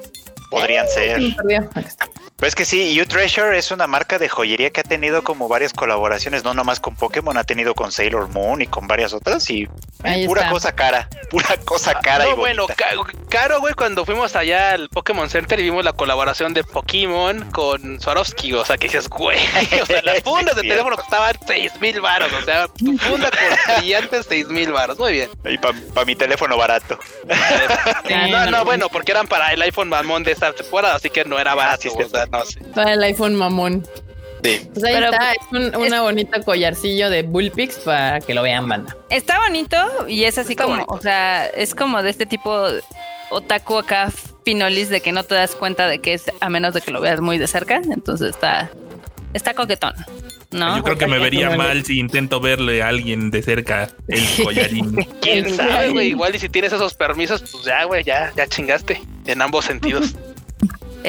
podrían ser. Sí, perdió. Aquí está. Pero es que sí, You Treasure es una marca de joyería que ha tenido como varias colaboraciones, no nomás con Pokémon, ha tenido con Sailor Moon y con varias otras y Ahí pura está. cosa cara, pura cosa cara no, y bueno, caro, güey, cuando fuimos allá al Pokémon Center y vimos la colaboración de Pokémon con Swarovski, o sea, que dices, güey, o sea, las fundas de teléfono costaban seis mil baros, o sea, tu funda con brillantes seis mil baros, muy bien. Y para mi teléfono barato. Ah, no, no, bueno, porque eran para el iPhone mamón de esta temporada, así que no era barato, sí, sí. o sea, no sé. Para el iPhone mamón. Sí. Pues ahí Pero- está, es un una bonita collarcillo de Bullpix para que lo vean, banda. está bonito y es así Está como, bonito. o sea, es como de este tipo otaku acá finolis de que no te das cuenta de que es a menos de que lo veas muy de cerca. Entonces está, está coquetón, ¿no? Yo creo que me vería mal si intento verle a alguien de cerca el collarín. ¿Quién sabe, güey? Igual y si tienes esos permisos, pues ya, güey, ya, ya chingaste en ambos sentidos.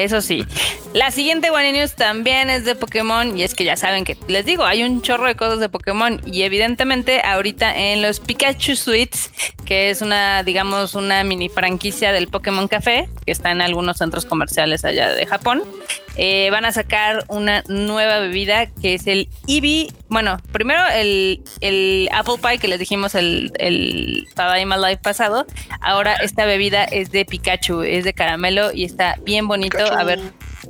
Eso sí. La siguiente One News también es de Pokémon y es que ya saben que les digo, hay un chorro de cosas de Pokémon y evidentemente ahorita en los Pikachu Suites, que es una, digamos, una mini franquicia del Pokémon Café, que está en algunos centros comerciales allá de Japón, eh, van a sacar una nueva bebida que es el Eevee. Bueno, primero el, el Apple Pie que les dijimos el, el Tadaima Live pasado. Ahora esta bebida es de Pikachu, es de caramelo y está bien bonito. Pikachu. A ver,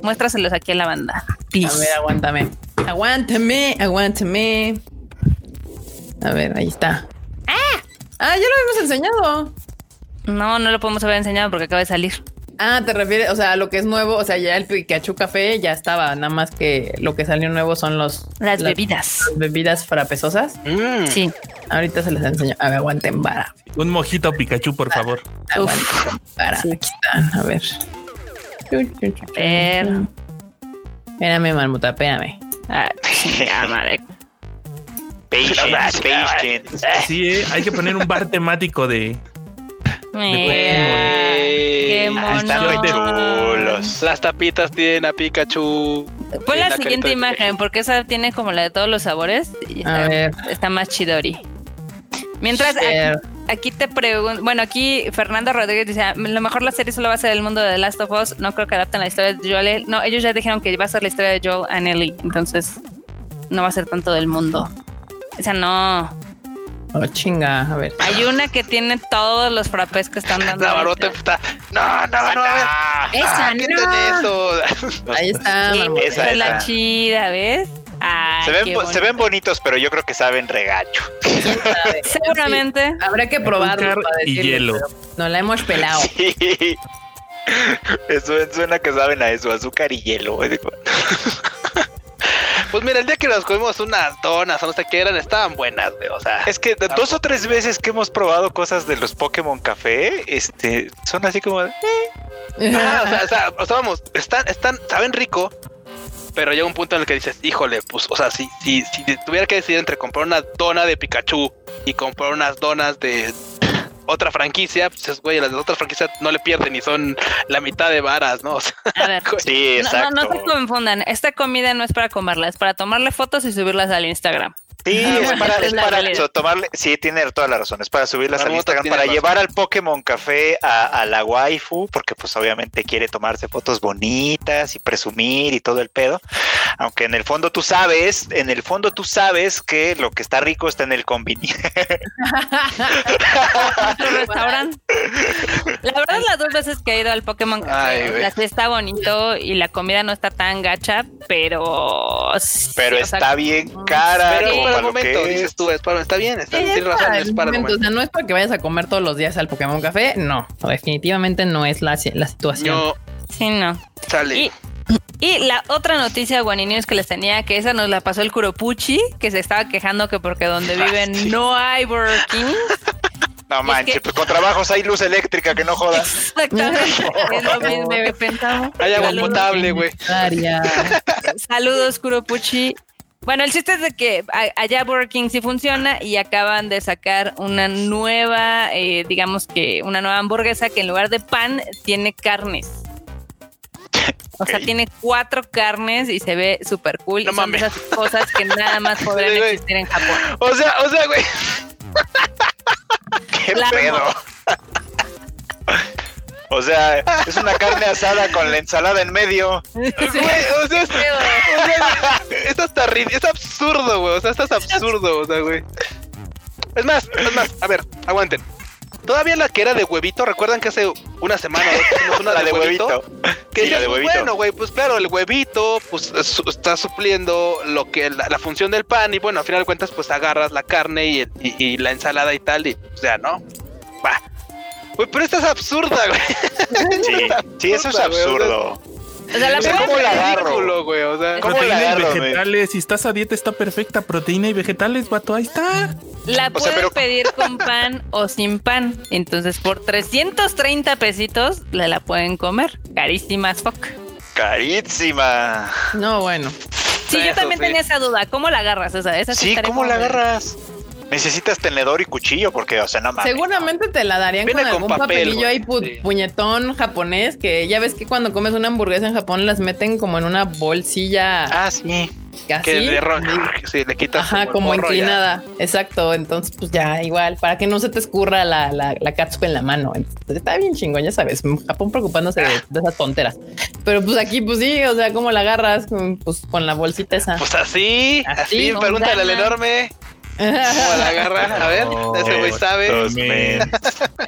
muéstraselos aquí en la banda. A ver, aguántame. Aguántame, aguántame. A ver, ahí está. ¡Ah! Ah, ya lo habíamos enseñado. No, no lo podemos haber enseñado porque acaba de salir. Ah, te refieres, o sea, lo que es nuevo, o sea, ya el Pikachu café ya estaba, nada más que lo que salió nuevo son los Las bebidas. las bebidas frapesosas. Mm. Sí. Ahorita se les enseño. A ver, aguanten vara. Un mojito Pikachu, por favor. Aguanten vara. Sí. Aquí están, a ver. ver. Espérame, marmota, espérame. Ah, madre. Patience, patience. Sí, eh, hay que poner un bar temático de. Mira, qué Están mono. chulos. Las tapitas tienen a Pikachu. Pon la la siguiente imagen, porque esa tiene como la de todos los sabores. Y A está, ver. está más chidori. Mientras aquí, aquí te pregunto, bueno, aquí Fernando Rodríguez dice, a lo mejor la serie solo va a ser el mundo de The Last of Us, no creo que adapten la historia de Joel. No, ellos ya dijeron que va a ser la historia de Joel and Ellie, entonces no va a ser tanto del mundo. Esa no. Oh, chinga, a ver. Hay una que tiene todos los frappés que están dando. La barota está. No, no, no, a ver. Esa Ah, no. eso. Ahí está, Sí, esa es la chida, ¿ves? Ay, Se ven, se bonitos, pero yo creo que saben regacho. Seguramente. Habrá que probarlo Azúcar para y decirle, hielo. No la hemos pelado. Sí. Eso suena que saben a eso, azúcar y hielo. Pues mira, el día que nos comimos unas donas o no sé qué eran, estaban buenas, güey. O sea, Es que dos o tres veces que hemos probado cosas de los Pokémon Café, este, son así como de, Ah, o sea, o sea, o sea, vamos, están, están, saben rico, pero llega un punto en el que dices, híjole, pues, o sea, si, si, si tuviera que decidir entre comprar una dona de Pikachu y comprar unas donas de otra franquicia, pues, güey, las otras franquicias no le pierden y son la mitad de varas, ¿no? O sea, A ver. sí, No, exacto. no, no se confundan. Esta comida no es para comerla, es para tomarle fotos y subirlas al Instagram. Sí, es para, es para eso, tomarle, sí, tiene toda la razón, es para subirlas al Instagram, para razón. llevar al Pokémon Café a, a la waifu, porque pues obviamente quiere tomarse fotos bonitas y presumir y todo el pedo, aunque en el fondo tú sabes, en el fondo tú sabes que lo que está rico está en el combini. Restaurante. La verdad, las dos veces que he ido al Pokémon Café, Ay, la está bonito y la comida no está tan gacha, pero. Sí, Pero o sea, está bien cara pero es para el momento, que dices es. tú, es para, está bien, está, Sí, tienes es razón, es para el momento, o momento. sea, no es para que vayas a comer todos los días al Pokémon Café, no, definitivamente no es la, la situación. No, Sí, no. sale. Y, y la otra noticia, Guaninius, que les tenía, que esa nos la pasó el Kuropuchi, que se estaba quejando que porque donde viven no hay Burger King. No manches, que- pues con trabajos hay luz eléctrica, que no jodas. Exactamente. es lo mismo que pensamos. Hay agua potable, güey. Saludos, Kuropuchi. Bueno, el chiste es de que allá Burger King sí funciona y acaban de sacar una nueva, eh, digamos que una nueva hamburguesa que en lugar de pan tiene carnes. O sea, tiene cuatro carnes y se ve súper cool. No y son mames. esas cosas que nada más podrán existir en Japón. O sea, o sea, güey. ¿Qué Claro. pedo? O sea, es una carne asada con la ensalada en medio. Güey, o sea, es, o sea, es hasta ri- es absurdo, güey. O sea, esto es absurdo, o sea, güey. Es más, es más, a ver, aguanten. Todavía la que era de huevito, ¿recuerdan que hace una semana hicimos una La de huevito. Que Sí, la decías, de pues, huevito. bueno, güey, pues claro, el huevito pues su- está supliendo lo que la, la función del pan y bueno, al final de cuentas pues agarras la carne y, el- y- y la ensalada y tal y o sea, ¿no? Va. Güey, pero esta es absurda, güey. Sí, sí, eso es absurdo. O sea, la O sea, verdad- ¿cómo la agarro? ridículo, güey, o sea, ¿Cómo proteína la y agarro, vegetales. Si estás a dieta, está perfecta. Proteína y vegetales, vato. Ahí está. La O puedes sea, pero- pedir con pan o sin pan. Entonces, por 330 pesitos, la, la pueden comer. Carísimas, fuck. Carísima. No, bueno. Sí, yo también sí. tenía esa duda. ¿Cómo la agarras? Esa, esa Sí, ¿cómo la agarras? Necesitas tenedor y cuchillo porque, o sea, no mames. Seguramente te la darían Viene con con algún papel, papelillo ahí pu- Sí. puñetón japonés, que ya ves que cuando comes una hamburguesa en Japón las meten como en una bolsilla Ah, sí. casi. que de ro- sí, le quitas Ajá, como ya. inclinada. Exacto. Entonces, pues ya igual, para que no se te escurra la, la, la catsup en la mano. Entonces, está bien chingón, ya sabes. Japón preocupándose de, de esas tonteras. Pero pues aquí, pues sí, o sea, ¿cómo la agarras? Pues con la bolsita esa. Pues así, Así, así, con pregúntale al enorme cómo la agarra. A ver, ese güey sabe.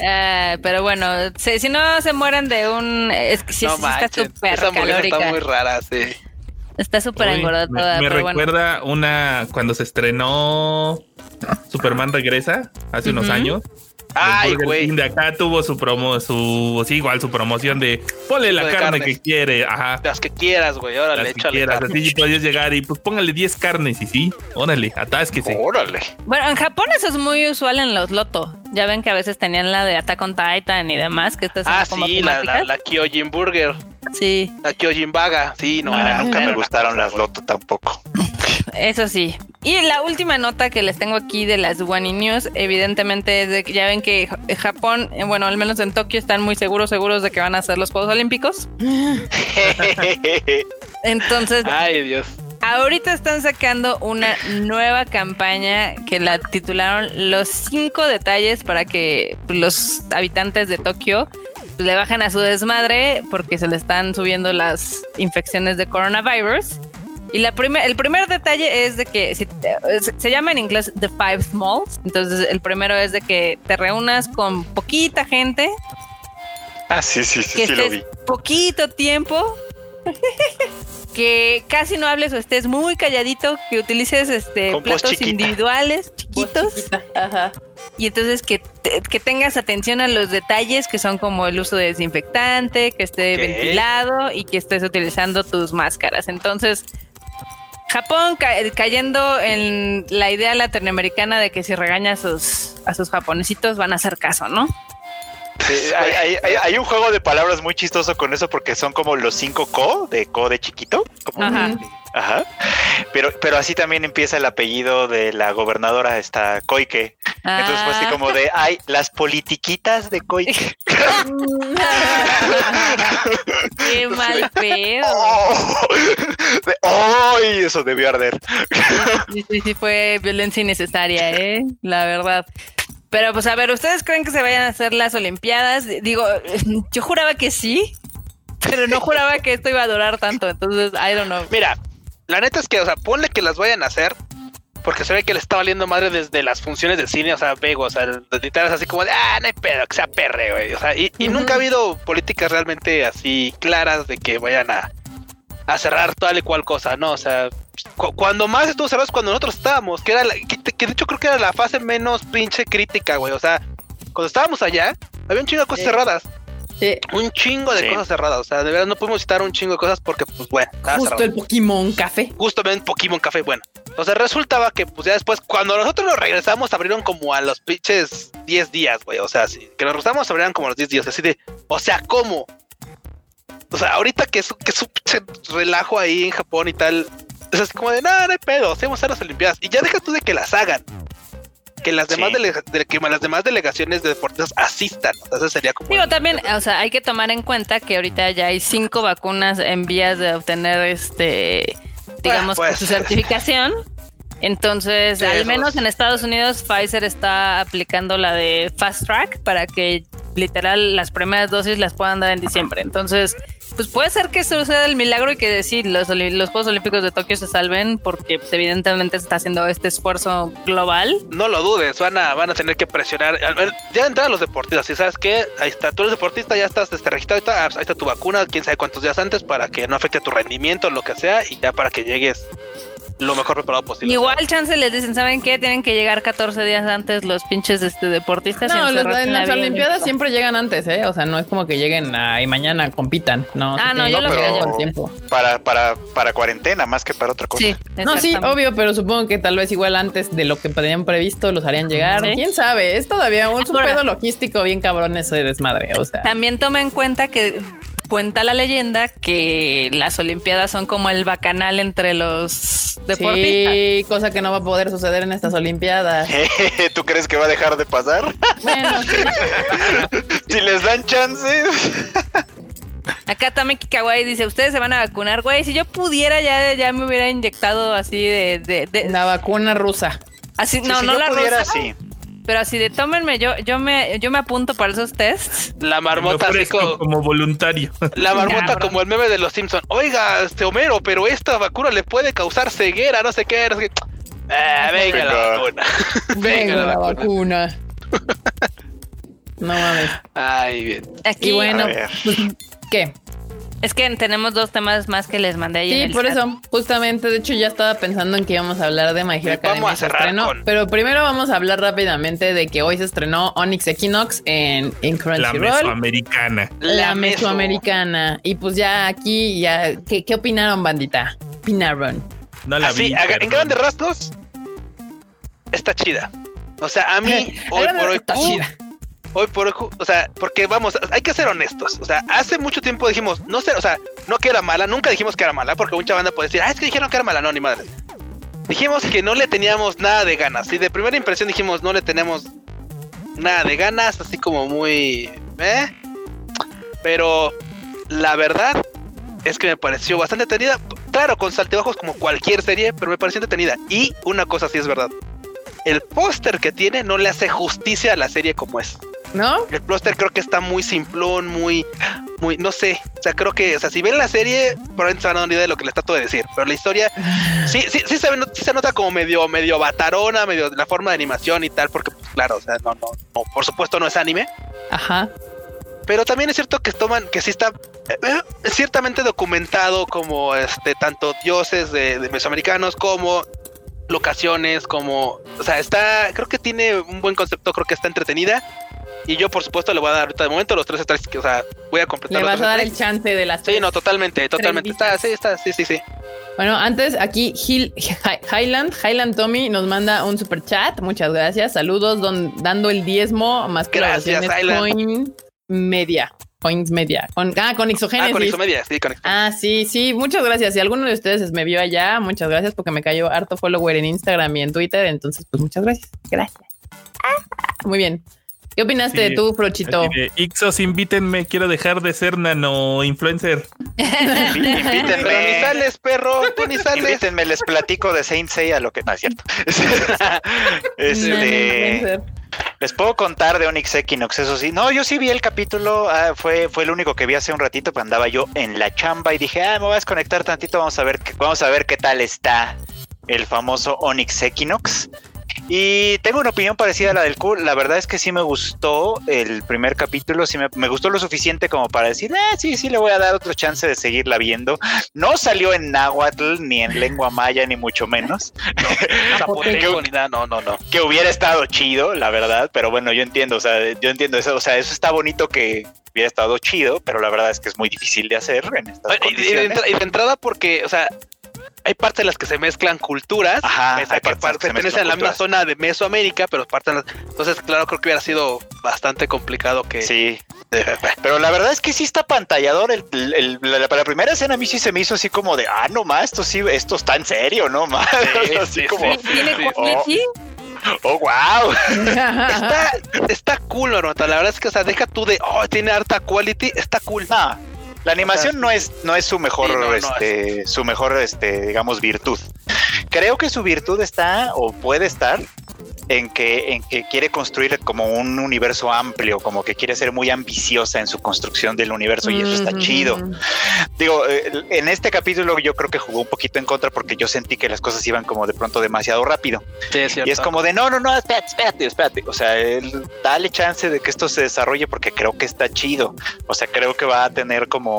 Ah, pero bueno, si, si no se mueren de un... Es que sí, no está súper calórica. está muy rara, sí. Está súper engordada me, toda, me pero bueno. recuerda una cuando se estrenó Superman regresa hace unos años Ay, Burger güey. King de acá tuvo su promo, su, sí, igual su promoción de ponle la de carne carnes. que quiere, ajá. Las que quieras, güey. Órale, Las que échale. quieras, así podías llegar y pues póngale 10 carnes y sí, órale, atásquese. Órale. Bueno, en Japón eso es muy usual en los loto. Ya ven que a veces tenían la de Attack on Titan y demás, que estas Ah, como sí, la, la, Kyojin Burger. Sí, La Kyojin Vaga. Sí, no. Ah, nunca me gustaron las loto tampoco. Eso sí. Y la última nota que les tengo aquí de las Wani News, evidentemente es de que ya ven que Ja- Japón, eh, bueno, al menos en Tokio están muy seguros, seguros de que van a hacer los Juegos Olímpicos. Entonces, Ay, Dios. Ahorita están sacando una nueva campaña que la titularon Los cinco detalles para que los habitantes de Tokio le bajen a su desmadre porque se le están subiendo las infecciones de coronavirus. Y la primer, el primer detalle es de que si te- se- llama en inglés The Five Smalls. Entonces, el primero es de que te reúnas con poquita gente, ah, sí, sí, sí, que sí lo vi. poquito tiempo, que casi no hables o estés muy calladito, que utilices este Con platos chiquita. individuales chiquitos Ajá. y entonces que, te- que tengas atención a los detalles que son como el uso de desinfectante, que esté ventilado y que estés utilizando tus máscaras. Entonces, Japón ca- cayendo en la idea latinoamericana de que si regaña a sus, a sus japonesitos van a hacer caso, ¿no? Sí, hay, hay- hay- hay un juego de palabras muy chistoso con eso porque son como los cinco ko, de ko de chiquito. como- Ajá. Ajá. Pero, pero así también empieza el apellido de la gobernadora, esta Koike. Entonces fue así Ah. como de, ay, las politiquitas de Koike. Qué mal pedo. ¡Oh! Eso debió arder. Sí, sí, sí, fue violencia innecesaria, ¿eh? La verdad. Pero pues a ver, ¿ustedes creen que se vayan a hacer las Olimpiadas? Digo, yo juraba que sí, pero no juraba que esto iba a durar tanto, entonces, I don't know. Mira, la neta es que, o sea, ponle que las vayan a hacer. Porque se ve que le está valiendo madre desde las funciones del cine, o sea, vego, o sea, literal es así como de, ah, no hay pedo, que sea perre, güey. O sea, y, y nunca ha habido políticas realmente así claras de que vayan a, a cerrar tal y cual cosa, ¿no? O sea, cu- cuando más estuvo cerrado es cuando nosotros estábamos, que era la, que, que de hecho creo que era la fase menos pinche crítica, güey. O sea, cuando estábamos allá, había un chingo de cosas Sí. cerradas, Sí. un chingo de Sí. cosas cerradas. O sea, de verdad no podemos citar un chingo de cosas porque, pues bueno, estaba Justo cerrado el Pokémon Café. justamente Pokémon Café, bueno. O sea, resultaba que pues ya después, cuando nosotros nos regresamos, abrieron como a los pinches 10 días, güey. O sea, sí, que nos regresamos, abrieron como a los 10 días. Así de, o sea, ¿cómo? O sea, ahorita que es, que es un relajo ahí en Japón y tal, es así como de, no, no hay pedo, hacemos a las Olimpiadas. Y ya deja tú de que las hagan. Que las demás, Sí. delega- de que las demás delegaciones de deportistas asistan. O sea, eso sería como... Digo, también, o sea, hay que tomar en cuenta que ahorita ya hay cinco vacunas en vías de obtener este, digamos, pues. su certificación. Entonces, Sí, al menos es. en Estados Unidos, Pfizer está aplicando la de Fast Track para que literal las primeras dosis las puedan dar en diciembre. Entonces, pues puede ser que suceda el milagro y que sí, los, los Juegos Olímpicos de Tokio se salven porque evidentemente se está haciendo este esfuerzo global. No lo dudes, van a, van a tener que presionar. Ya entrar los deportistas, y sabes que ahí está, tú eres deportista, ya estás este, registrado, ahí está, tu vacuna, quién sabe cuántos días antes para que no afecte tu rendimiento, lo que sea, y ya para que llegues lo mejor preparado posible. Igual chance les dicen, ¿saben qué? Tienen que llegar 14 días antes los pinches este, deportistas. No, los, en la las Olimpiadas siempre llegan antes, ¿eh? O sea, no es como que lleguen y mañana compitan. No, Ah, no, yo que lo con tiempo. Para, para, para cuarentena, más que para otra cosa. Sí, No, sí, obvio, pero supongo que tal vez igual antes de lo que tenían previsto los harían llegar. Sí. ¿Quién sabe? Es todavía un, pedo logístico bien cabrón ese desmadre. O sea, También toma en cuenta que cuenta la leyenda que las Olimpiadas son como el bacanal entre los deportistas. sí, cosa que no va a poder suceder en estas Olimpiadas. ¿Tú crees que va a dejar de pasar? Bueno, si les dan chances. Acá Tameki Kawaii dice, ustedes se van a vacunar, güey. Si yo pudiera ya, ya me hubiera inyectado así de... de- de- la vacuna rusa. así, Sí, no, si no yo la pudiera, rusa, sí. Pero así de tómenme, yo, yo me, yo me apunto para esos tests. La marmota así como, como voluntario. la marmota como el meme de los Simpsons. Oiga, este Homero, pero esta vacuna le puede causar ceguera, no sé qué, no sé qué. Ah, venga la Venga. vacuna. Venga, la vacuna. vacuna. No mames. Ay, bien. Aquí, Y bueno, pues, ¿qué? Es que tenemos dos temas más que les mandé ahí. en Sí, el por chat. eso, justamente, de hecho ya estaba pensando en que íbamos a hablar de My Hero Academia vamos a se cerrar estrenó, con- pero primero vamos a hablar rápidamente de que hoy se estrenó Onyx Equinox en, en La Crunchyroll. mesoamericana. La meso. mesoamericana. Y pues ya aquí, ya, ¿qué, qué opinaron, bandita? Opinaron. No la Así, vi. a- en grandes rasgos, está chida. O sea, a mí, hoy por hoy, Está chida. Hoy por hoy, o sea, porque vamos, hay que ser honestos. O sea, hace mucho tiempo dijimos, no sé, o sea, no que era mala, nunca dijimos que era mala, porque mucha banda puede decir, ah, es que dijeron que era mala, no, ni madre. Dijimos que no le teníamos nada de ganas. Y de primera impresión dijimos, no le tenemos nada de ganas, así como muy. ¿eh? Pero la verdad es que me pareció bastante entretenida. Claro, con saltibajos como cualquier serie, pero me pareció entretenida. Y una cosa sí es verdad. El póster que tiene no le hace justicia a la serie como es. ¿No? El póster creo que está muy simplón, muy, muy, no sé. O sea, creo que, o sea, si ven la serie, probablemente se van a dar una idea de lo que les trato de decir. Pero la historia, sí, sí, sí se, ve- sí se nota como medio, medio batarona, medio la forma de animación y tal, porque, pues, claro, o sea, no, no, no, por supuesto no es anime. Ajá. Pero también es cierto que toman, que sí está eh, eh, ciertamente documentado como este, tanto dioses de, de mesoamericanos como locaciones, como, o sea, está, creo que tiene un buen concepto, creo que está entretenida. Y yo, por supuesto, le voy a dar ahorita de momento los tres strikes, que, o sea, voy a completar Le vas a dar el chance de las Sí, tres. no, totalmente, totalmente. Está, sí, está, sí, sí, sí. Bueno, antes aquí Hill- Hi- Highland, Highland Tommy nos manda un super chat. Muchas gracias. Saludos, don, dando el diezmo más que Gracias. Coin Media. Coins Media. Con, ah, con Ah, Ixogénesis. con Isomedia, sí, con. Ah, sí, sí, muchas gracias. Si alguno de ustedes me vio allá, muchas gracias porque me cayó harto follower en Instagram y en Twitter. Entonces, pues muchas gracias. Gracias. Ah, Muy bien. ¿Qué opinaste Sí, tú, Frochito? De, Ixos, invítenme, quiero dejar de ser nano influencer. Pero ni Invítenme. sales, perro, tú ni sales. Invítenme, les platico de Saint Seiya lo que no es cierto. este, les puedo contar de Onyx Equinox, eso sí. No, yo sí vi el capítulo, ah, fue, fue el único que vi hace un ratito, pero andaba yo en la chamba y dije, ah, me voy a desconectar tantito, vamos a ver, qué- vamos a ver qué tal está el famoso Onyx Equinox. Y tengo una opinión parecida a la del Q. La verdad es que sí me gustó el primer capítulo, sí me, me gustó lo suficiente como para decir, eh, sí, sí, le voy a dar otro chance de seguirla viendo. No salió en náhuatl, ni en lengua maya, ni mucho menos. Zapoteco ni nada, no, no, no. que hubiera estado chido, la verdad, pero bueno, yo entiendo, o sea, yo entiendo eso, o sea, eso está bonito que hubiera estado chido, pero la verdad es que es muy difícil de hacer en estas Y, condiciones. y de entrada porque, o sea, hay partes en las que se mezclan culturas, Ajá, hay que pertenecen a la misma zona de Mesoamérica, pero partes en las- entonces, claro, creo que hubiera sido bastante complicado que Sí, pero la verdad es que sí está pantallador. El, el- el- la, la primera escena a mí sí se me hizo así como de, ah, no más, esto sí, esto está en serio, no más. Sí, así sí, como, sí. ¿Tiene Sí, quality? oh, wow. está, está cool, Norota. La verdad es que, o sea, deja tú de, oh, tiene harta quality, está cool. No, la animación no es, no es su mejor, Sí, no, no este, su mejor, este, digamos, virtud. Creo que su virtud está o puede estar en que, en que quiere construir como un universo amplio, como que quiere ser muy ambiciosa en su construcción del universo y eso está chido. Digo, eh, en este capítulo yo creo que jugó un poquito en contra porque yo sentí que las cosas iban como de pronto demasiado rápido. Sí, es cierto. Y es como de, no, no, no, espérate, espérate, espérate. O sea, él- dale chance de que esto se desarrolle porque creo que está chido. O sea, creo que va a tener como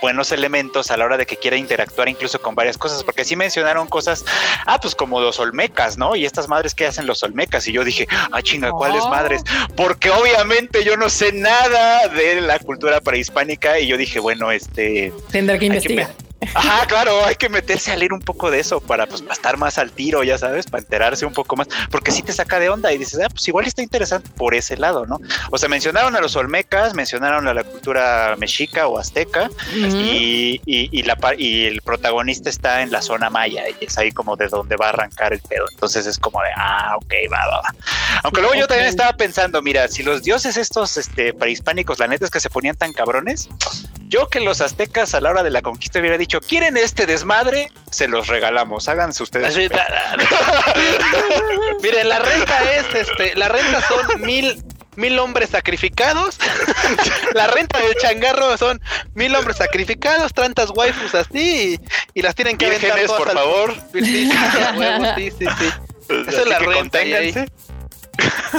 buenos elementos a la hora de que quiera interactuar incluso con varias cosas. Porque sí mencionaron cosas, ah, pues como los olmecas, ¿no? Y estas madres que hacen los olmecas. Y yo dije, ah, chinga, ¿cuáles Oh. madres? Porque obviamente yo no sé nada de la cultura prehispánica. Y yo dije, bueno, este... Tendrá que investigar. Ajá, claro, hay que meterse a leer un poco de eso para, pues, para estar más al tiro, ya sabes, para enterarse un poco más, porque sí te saca de onda y dices, ah, pues igual está interesante por ese lado, ¿no? O sea, mencionaron a los olmecas, mencionaron a la cultura mexica o azteca y, y, y la, y el protagonista está en la zona maya y es ahí como de donde va a arrancar el pedo. Entonces es como de, ah, ok, va, va, va. Aunque luego yo también estaba pensando, mira, si los dioses estos este, prehispánicos, la neta es que se ponían tan cabrones, yo que los aztecas a la hora de la conquista hubiera dicho, ¿quieren este desmadre? Se los regalamos, háganse ustedes. Miren, la renta es, este, la renta son mil, mil hombres sacrificados. la renta del changarro son mil hombres sacrificados, tantas waifus así, y, y las tienen que todas por al- favor. Sí, sí, sí. Esa es la renta, y ahí- conténganse.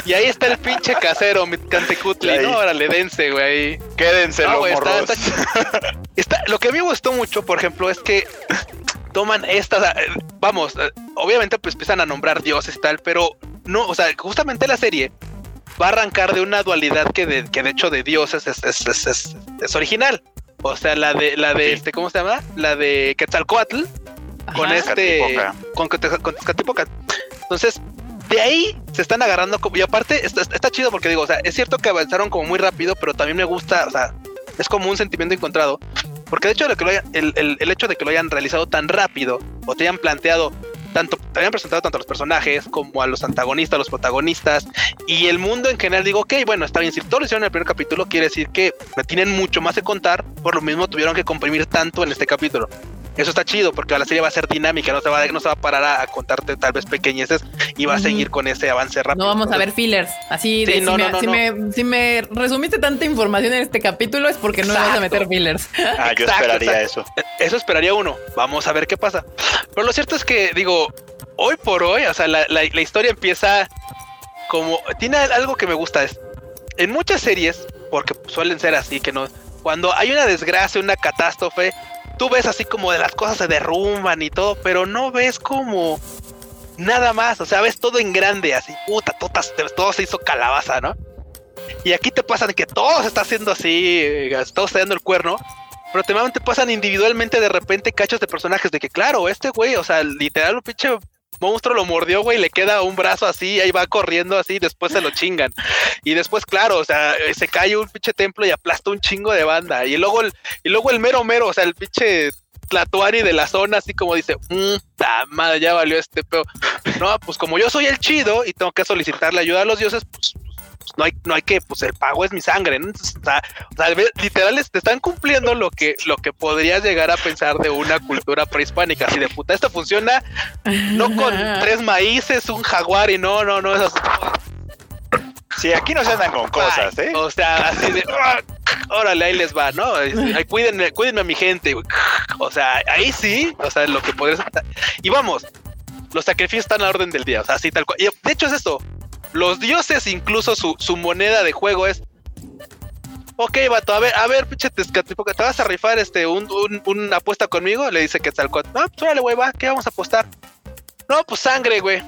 Y ahí está el pinche casero, mi Cantecutli. ¿no? Órale, dense, güey. ahí. Quédense No, güey, está- morros. está- Está- lo que a mí me gustó mucho, por ejemplo, es que toman estas, eh, vamos, eh, obviamente pues empiezan a nombrar dioses y tal, pero no, o sea, justamente la serie va a arrancar de una dualidad que de, que de hecho de dioses es, es, es, es- es original. O sea, la de, la de Sí. este, ¿cómo se llama? La de Quetzalcoatl con este, con, Quetz- con Tezcatlipoca. Entonces, de ahí se están agarrando como, y aparte está, chido porque digo, o sea, es cierto que avanzaron como muy rápido, pero también me gusta, o sea, es como un sentimiento encontrado. Porque de hecho de que lo el, hecho de que lo hayan realizado tan rápido o te hayan planteado tanto, te hayan presentado tanto a los personajes como a los antagonistas, los protagonistas y el mundo en general, digo, ok, bueno, está bien, si todo lo hicieron en el primer capítulo, quiere decir que tienen mucho más que contar, por lo mismo tuvieron que comprimir tanto en este capítulo. Eso está chido porque la serie va a ser dinámica, no se va, a- no se va a parar a, a contarte tal vez pequeñeces y va a seguir con ese avance rápido. No vamos a ver fillers. Así de si, no, me, no, si no. me- si me resumiste tanta información en este capítulo es porque no me vas a meter fillers. Ah, yo Exacto, esperaría exacto. eso. Eso esperaría uno. Vamos a ver qué pasa. Pero lo cierto es que, digo, hoy por hoy, o sea, la, la- la historia empieza como. Tiene algo que me gusta. Es, en muchas series, porque suelen ser así, que no. Cuando hay una desgracia, una catástrofe, tú ves así como de las cosas se derrumban y todo, pero no ves como nada más. O sea, ves todo en grande, así, puta, todas- todo se hizo calabaza, ¿no? Y aquí te pasan que todo se está haciendo así, eh, todo está dando el cuerno. Pero te pasan individualmente de repente cachos de personajes de que, claro, este güey, o sea, literal, un pinche monstruo lo mordió, güey, le queda un brazo así, ahí va corriendo así, después se lo chingan. Y después, claro, o sea, eh, se cae un pinche templo y aplasta un chingo de banda. Y luego el, y luego el mero mero, o sea, el pinche Tlatuani de la zona, así como dice, "Mm, ta madre, ya valió este pero No, pues como yo soy el chido y tengo que solicitarle ayuda a los dioses, pues, no hay, no hay que, pues el pago es mi sangre, ¿no? Entonces, o sea, o sea, literal te están cumpliendo lo que, lo que podrías llegar a pensar de una cultura prehispánica, así de puta, esto funciona no con tres maíces, un jaguar y no, no, no, eso Sí, aquí no se andan con cosas, ¿eh? o sea, así de, "Ah, órale, ahí les va, ¿no? Ay, cuídenme, cuídenme a mi gente, güey. O sea, ahí sí, o sea, lo que podrías... Y vamos, los sacrificios están a la orden del día, o sea, así tal cual. Y de hecho es esto, los dioses incluso su, su moneda de juego es... Ok, vato, a ver, a ver, pinche Tezcatlipoca, ¿te vas a rifar este un, un- una apuesta conmigo? Le dice Quetzalcóatl. No, pues órale, güey, va, ¿qué vamos a apostar? No, pues sangre, güey.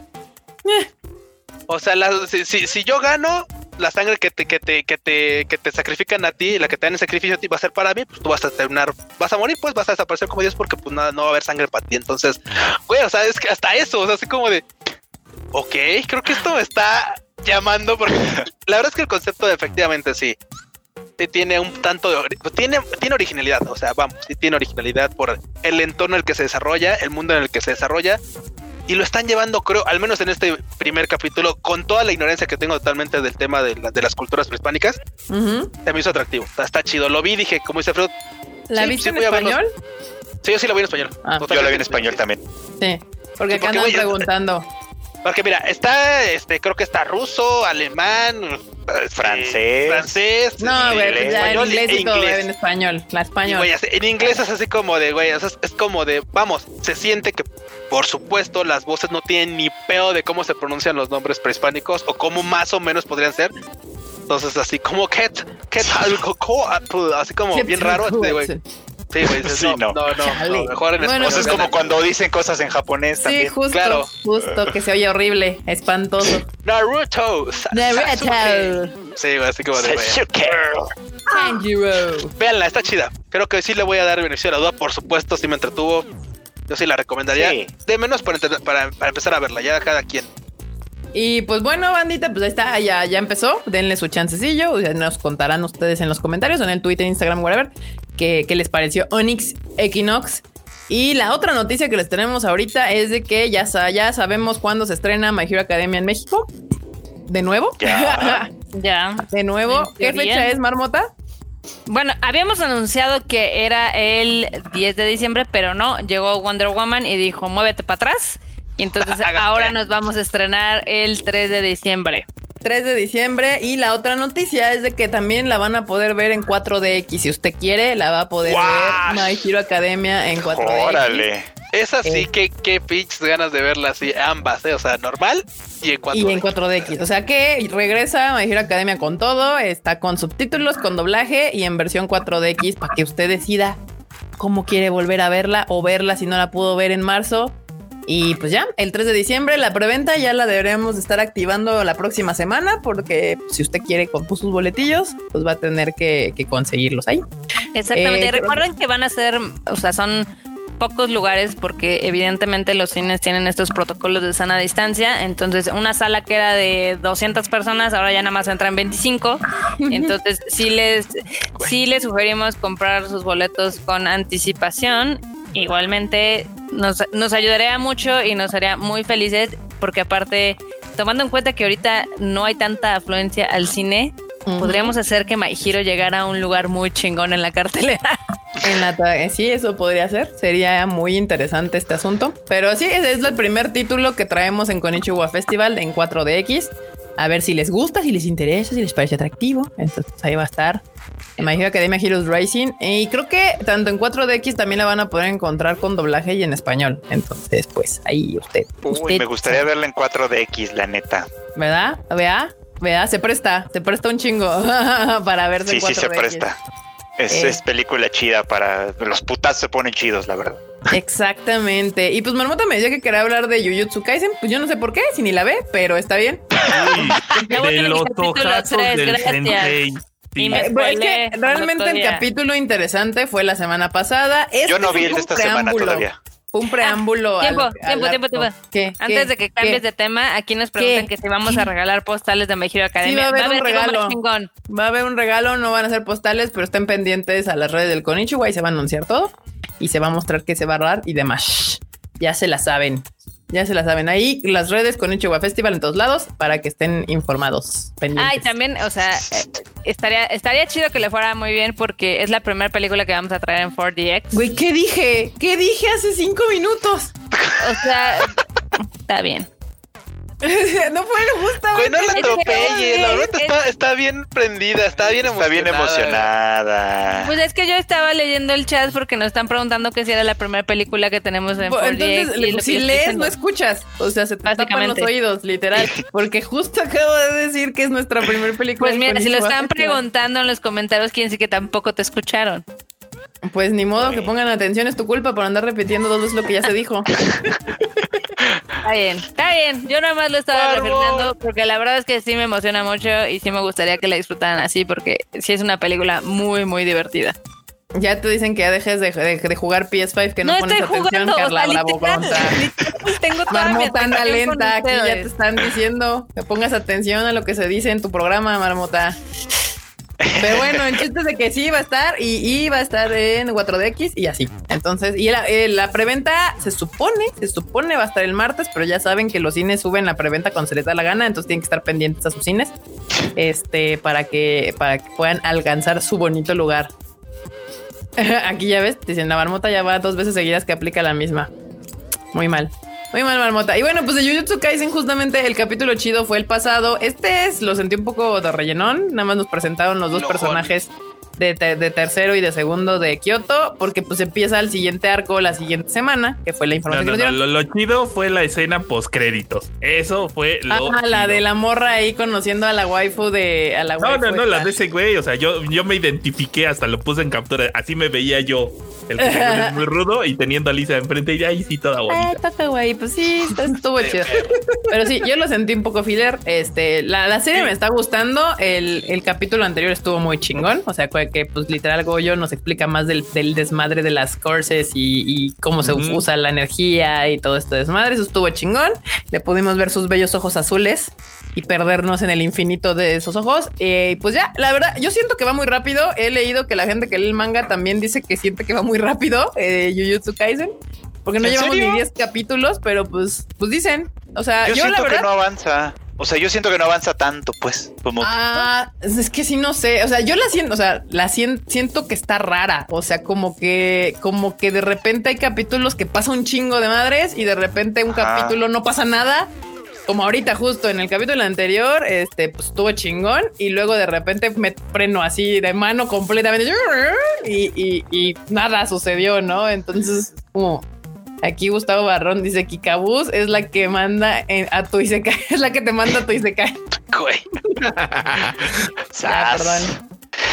O sea, la- si, si, si yo gano, la sangre que te, que te, que te, que te sacrifican a ti, la que te dan el sacrificio a ti va a ser para mí, pues tú vas a terminar, vas a morir, pues vas a desaparecer como Dios porque pues nada, no va a haber sangre para ti. Entonces, güey, o sea, es que hasta eso, o sea, así como de, ok, creo que esto me está llamando porque la verdad es que el concepto de efectivamente sí. sí Tiene un tanto de ori- tiene, tiene originalidad, o sea, vamos, sí tiene originalidad por el entorno en el que se desarrolla, el mundo en el que se desarrolla, y lo están llevando, creo, al menos en este primer capítulo, con toda la ignorancia que tengo totalmente del tema de, la- de las culturas prehispánicas, Ujú. se me hizo atractivo. O sea, está chido. Lo vi, dije, como dice Freud, ¿La Sí, viste sí, en voy a verlos. español? sí, yo sí lo vi en español. Ah. Yo la vi en español también. Sí. Porque Sí, acá porque, andan preguntando. Porque mira, está, este, creo que está ruso, alemán, este, Francés. francés, No, güey, pues ya en inglés y todo, inglés. en español. La español. en inglés es así como de, güey, es, es como de, vamos, se siente que, por supuesto, las voces no tienen ni peo de cómo se pronuncian los nombres prehispánicos o cómo más o menos podrían ser. Entonces, así como que, así como bien raro, este, güey. Sí, güey, dices, Sí, no, no. no, no, mejor en Bueno, español. O sea, es como cuando dicen cosas en japonés Sí, también. justo, Claro. justo, que se oye horrible, espantoso. Naruto. Sa-. Naruto. Sí, güey, así como de. Tanjiro. Véanla, está chida. Creo que sí le voy a dar beneficio de la duda, por supuesto, si me entretuvo. Yo sí la recomendaría. Sí. De menos para, para, para empezar a verla, ya cada quien. Y pues bueno, bandita, pues ahí está, ya, ya empezó. Denle su chancecillo. nos contarán ustedes en los comentarios, o en el Twitter, Instagram, whatever, qué les pareció Onyx Equinox. Y la otra noticia que les tenemos ahorita es de que ya, sa- ya sabemos cuándo se estrena My Hero Academia en México. De nuevo. Ya. Ya. De nuevo. ¿Qué fecha es, Marmota? Bueno, habíamos anunciado que era el 10 de diciembre, pero no, llegó Wonder Woman y dijo, muévete para atrás. Y entonces ahora nos vamos a estrenar el 3 de diciembre. 3 de diciembre. Y la otra noticia es de que también la van a poder ver en 4DX. Si usted quiere, la va a poder ¡Guau! ver My Hero Academia en 4DX. Órale. Esa sí, Eh. que qué pinches ganas de verla así, ambas, ¿eh? o sea, normal y en cuanto Y en 4DX. O sea que regresa My Hero Academia con todo. Está con subtítulos, con doblaje y en versión 4DX para que usted decida cómo quiere volver a verla o verla si no la pudo ver en marzo. Y pues ya, el 3 de diciembre la preventa ya la deberemos de estar activando la próxima semana porque si usted quiere con sus boletillos, pues va a tener que, que conseguirlos ahí. Exactamente. Eh, Recuerden que van a ser, o sea, son pocos lugares porque evidentemente los cines tienen estos protocolos de sana distancia. Entonces, una sala que era de 200 personas, ahora ya nada más entran 25. Entonces, sí les, sí les sugerimos comprar sus boletos con anticipación. Igualmente, nos, nos ayudaría mucho y nos haría muy felices porque aparte, tomando en cuenta que ahorita no hay tanta afluencia al cine, podríamos hacer que My Hero llegara a un lugar muy chingón en la cartelera. En la eh, sí, eso podría ser. Sería muy interesante este asunto. Pero sí, ese es el primer título que traemos en Konichiwa Festival en 4DX. A ver si les gusta, si les interesa, si les parece atractivo. Entonces ahí va a estar Hero Academia Heroes Racing. Y creo que tanto en 4DX también la van a poder encontrar con doblaje y en español. Entonces, pues ahí usted. Uy, usted me gustaría verla en 4DX, la neta. ¿Verdad? Vea, vea, se presta, se presta un chingo para verse Sí, en sí se 4DX. presta. Es, Eh. es película chida para... Los putazos se ponen chidos, la verdad. Exactamente. Y pues Marmota me decía que quería hablar de Jujutsu Kaisen. Pues yo no sé por qué, si ni la ve, pero está bien. Voy de los capítulo ojazos tres, del sensei. Sí. Y me- Eh, es que realmente el capítulo interesante fue la semana pasada. Este Yo no vi el de esta semana todavía. Un preámbulo. tiempo, al- tiempo, al tiempo, tiempo. ¿Qué? Antes ¿Qué? de que cambies ¿Qué? de tema, aquí nos preguntan que si vamos a regalar postales de My Hero Academia. va a haber un regalo. chingón. Va a haber un regalo, no van a ser postales, pero estén pendientes a las redes del Konichiwa y se va a anunciar todo. Y se va a mostrar qué se va a dar y demás. Ya se la saben. Ya se la saben. Ahí las redes Konichiwa Festival en todos lados para que estén informados. Pendientes. Ah, y también, o sea, eh, estaría, estaría chido que le fuera muy bien porque es la primera película que vamos a traer en 4DX. Güey, ¿qué dije? ¿Qué dije hace cinco minutos? O sea, está bien. no fue justamente. Güey, no la atropelles, la es- está, está bien prendida, está bien Está bien emocionada. Pues es que yo estaba leyendo el chat porque nos están preguntando que si era la primera película que tenemos en 4DX. Entonces, si lees, no escuchas. O sea, se te tapan los oídos, literal. Porque justo acabo de decir que es nuestra primera película. Pues mira, si lo están preguntando en los comentarios, quieren decir que tampoco te escucharon. Pues ni modo que pongan atención, es tu culpa por andar repitiendo dos veces lo que ya se dijo. Está bien, está bien. Yo nada más lo estaba refiriendo porque la verdad es que sí me emociona mucho y sí me gustaría que la disfrutaran así porque sí es una película muy, muy divertida. Ya te dicen que ya dejes de, de- de jugar PS5, que no, No, pones estoy atención, jugando, Carla o sea, Bravo literal, Bronta. literal, Tengo toda Marmota anda lenta, aquí ya te están diciendo que pongas atención a lo que se dice en tu programa, Marmota. Pero bueno, el chiste de que sí va a estar y, y va a estar en 4DX y así. Entonces, y la, eh, la preventa se supone, se supone va a estar el martes, pero ya saben que los cines suben la preventa cuando se les da la gana, entonces tienen que estar pendientes a sus cines, este, para que, para que puedan alcanzar su bonito lugar. Aquí ya ves, dicen la marmota ya va dos veces seguidas que aplica la misma. Muy mal. Muy mal, marmota. Y bueno, pues de Jujutsu Kaisen, justamente el capítulo chido fue el pasado. Este es, lo sentí un poco de rellenón. Nada más nos presentaron los dos personajes de, te- de tercero y de segundo de Kyoto, porque pues empieza el siguiente arco la siguiente semana, que fue la información no, que no, nos dieron. Lo, lo chido fue la escena post créditos. Eso fue lo. Ah, la de la morra ahí conociendo a la waifu de. A la No, waifu no, no, la de ese güey. O sea, yo, yo me identifiqué, hasta lo puse en captura. Así me veía yo. El es muy rudo y teniendo a Lisa enfrente y ahí sí toda bonita. toca güey, pues sí, estuvo chido. Pero sí, yo lo sentí un poco filler. Este, la, la serie me está gustando. El, el capítulo anterior estuvo muy chingón. O sea, que, que, pues literal Goyo nos explica más del, del desmadre de las courses y, y cómo se Ujú. usa la energía y todo esto desmadre. Eso estuvo chingón. Le pudimos ver sus bellos ojos azules y perdernos en el infinito de esos ojos. Eh, y pues ya, la verdad, yo siento que va muy rápido. He leído que la gente que lee el manga también dice que siente que va muy rápido. Eh, Jujutsu Kaisen. Porque no ¿En llevamos serio? ni 10 capítulos, pero pues, pues dicen. O sea, Yo, yo, la siento verdad. que no avanza. O sea, yo siento que no avanza tanto, pues. Como Ah, es que sí no sé. O sea, yo la siento, o sea, la sien- siento que está rara. O sea, como que, como que de repente hay capítulos que pasa un chingo de madres y de repente un Ajá. capítulo no pasa nada. Como ahorita, justo en el capítulo anterior, este, pues estuvo chingón y luego de repente me freno así de mano completamente y, y- y nada sucedió, ¿no? Entonces, como, Aquí Gustavo Barrón dice Kikabus es la que manda en- a tu Isekai, es la que te manda a tu Isekai. Güey. Ya, Sas. perdón.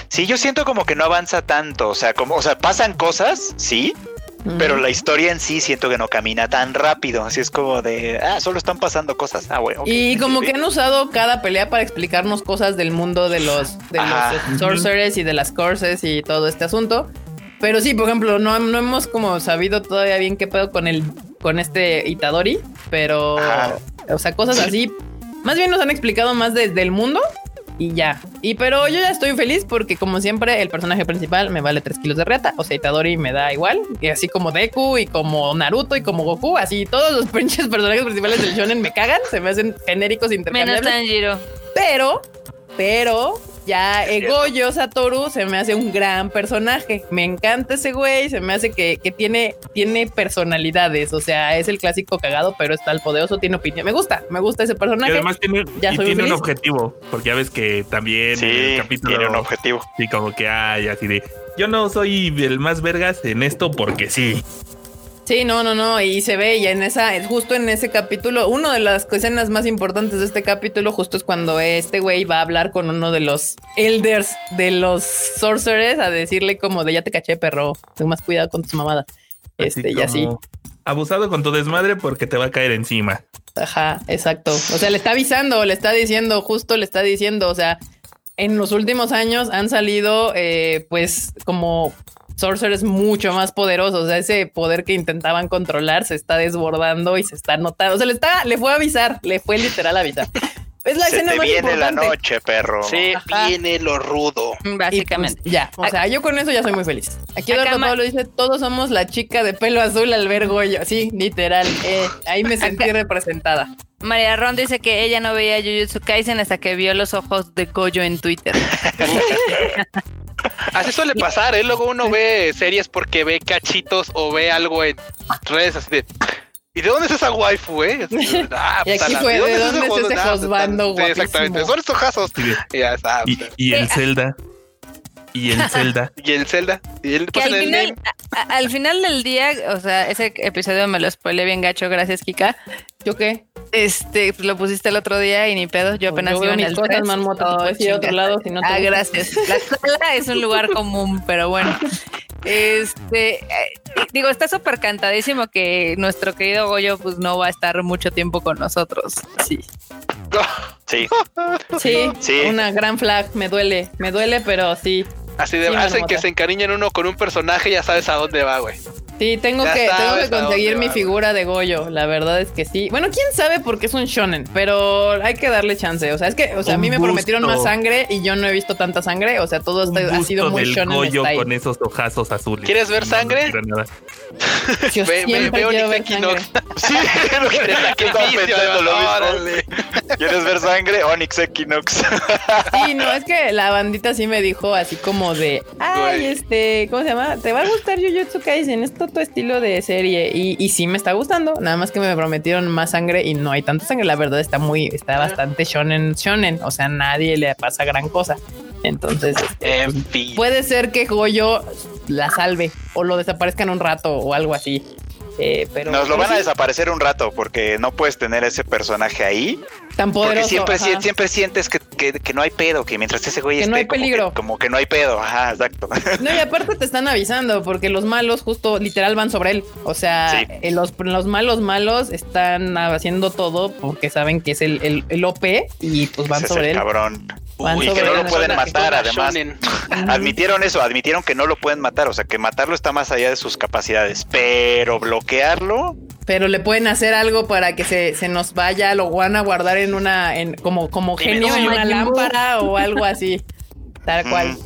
Sí, yo siento como que no avanza tanto, o sea, como, o sea, pasan cosas, sí, pero la historia en sí siento que no camina tan rápido, así es como de, ah, solo están pasando cosas, ah, bueno. Y como que han usado cada pelea para explicarnos cosas del mundo de los, de los sorcerers y de las courses y todo este asunto. Pero sí, por ejemplo, no, no hemos como sabido todavía bien qué pedo con el con este Itadori, pero Ajá. o sea, cosas así. Más bien nos han explicado más desde el mundo y ya. Y pero yo ya estoy feliz porque como siempre el personaje principal me vale 3 kilos de reata, o sea, Itadori me da igual, y así como Deku y como Naruto y como Goku, así todos los pinches personajes principales del shonen me cagan, se me hacen genéricos Menos intercambiables. Tanjiro. Pero, pero ya eh, Goyo Satoru se me hace un gran personaje. Me encanta ese güey, se me hace que, que tiene, tiene personalidades. O sea, es el clásico cagado, pero está el poderoso, tiene opinión. Me gusta, me gusta ese Y personaje. además tiene, Ya y soy tiene un objetivo, porque ya ves que también Sí, el capítulo tiene un objetivo. Sí, como que hay así de yo no soy el más vergas en esto porque sí. Sí, no, no, no. Y se ve, y en esa, justo en ese capítulo, una de las escenas más importantes de este capítulo, justo es cuando este güey va a hablar con uno de los elders de los sorcerers a decirle como de ya te caché, perro. Ten más cuidado con tus mamadas. Este, y así. Abusado con tu desmadre porque te va a caer encima. Ajá, exacto. O sea, le está avisando, le está diciendo, justo le está diciendo, o sea, en los últimos años han salido, eh, pues, como sorcerers mucho más poderosos. O sea, ese poder que intentaban controlar se está desbordando y se está notando. O sea, le está, le fue a avisar, le fue literal a avisar. Es la Se escena te más viene la noche, perro. Se Ajá. viene lo rudo. Y, pues, Básicamente. ya, o sea, yo con eso ya soy muy feliz. Aquí Eduardo Pablo dice, todos somos la chica de pelo azul al ver Goyo. Sí, literal. eh, ahí me sentí representada. María Ron dice que ella no veía Jujutsu Kaisen hasta que vio los ojos de Goyo en Twitter. Así suele pasar, ¿eh? Luego uno ve series porque ve cachitos o ve algo en redes así de. ¿Y de dónde es esa waifu, eh? Ah, Y aquí puta, la- fue, ¿de dónde es ese josbando Sí, exactamente. Son estos de- Y ya está. Y, y el Sí. Zelda. Y el Zelda. Y el Zelda. Y el, Que al el final, name. a- a- al final del día, o sea, ese episodio me lo spoilé bien gacho, gracias, Kika. ¿Yo qué? Este, pues, lo pusiste el otro día y ni pedo, yo apenas Yo iba en el cosas, 3. marmota, te puedes ir a otro lado si no te Ah, gusta. gracias. La escuela es un lugar común, pero bueno. Este, eh, digo, está súper cantadísimo que nuestro querido Goyo pues no va a estar mucho tiempo con nosotros. Sí. Sí. Sí, Sí. una gran flag. Me duele, me duele, pero sí. Así de Sí, hacen que se encariñen uno con un personaje y ya sabes a dónde va, güey. Sí, tengo Ya que, tengo que conseguir mi figura de Goyo. La verdad es que sí. Bueno, quién sabe porque es un shonen, pero hay que darle chance. O sea, es que, o sea, a mí me prometieron busto. más sangre y yo no he visto tanta sangre. O sea, todo Un este ha sido muy del shonen Goyo style. con esos ojazos azules. ¿Quieres ver No, sangre? no quiero nada. Yo Ve- ve- veo quiero ver Onyx sangre. Equinox. Sí, lo que Te saqué estaba vicio, pensando lo mismo. órale. ¿Quieres ver sangre? Onyx Equinox. Sí, no, es que la bandita sí me dijo así como de, ay, este, ¿cómo se llama? ¿Te va a gustar Jujutsu Kaisen? Es tu estilo de serie. Y, y sí me está gustando, nada más que me prometieron más sangre y no hay tanta sangre. La verdad está muy, está bastante shonen, shonen. O sea, nadie le pasa gran cosa. Entonces, este, En fin. puede ser que Goyo la salve o lo desaparezcan un rato o algo así. Eh, pero Nos lo pero van a desaparecer un rato porque no puedes tener ese personaje ahí. tan Porque poderoso. siempre, ajá. siempre sientes que, que- que no hay pedo, que mientras ese güey Que esté no hay como peligro. que- Como que, no hay pedo. Ajá, exacto. No, y aparte te están avisando porque los malos justo literal van sobre él. O sea, Sí. eh, los, los malos malos están haciendo todo porque saben que es el, el, el OP y pues van Ese es sobre el él. cabrón. Van y sobre que no lo pueden matar, además. Admitieron eso, admitieron que no lo pueden matar, o sea que matarlo está más allá de sus capacidades, pero bloquearlo, Pero le pueden hacer algo para que se, se nos vaya, lo van a guardar en una, en, como, como genio en una. Lámpara o algo así. Tal cual.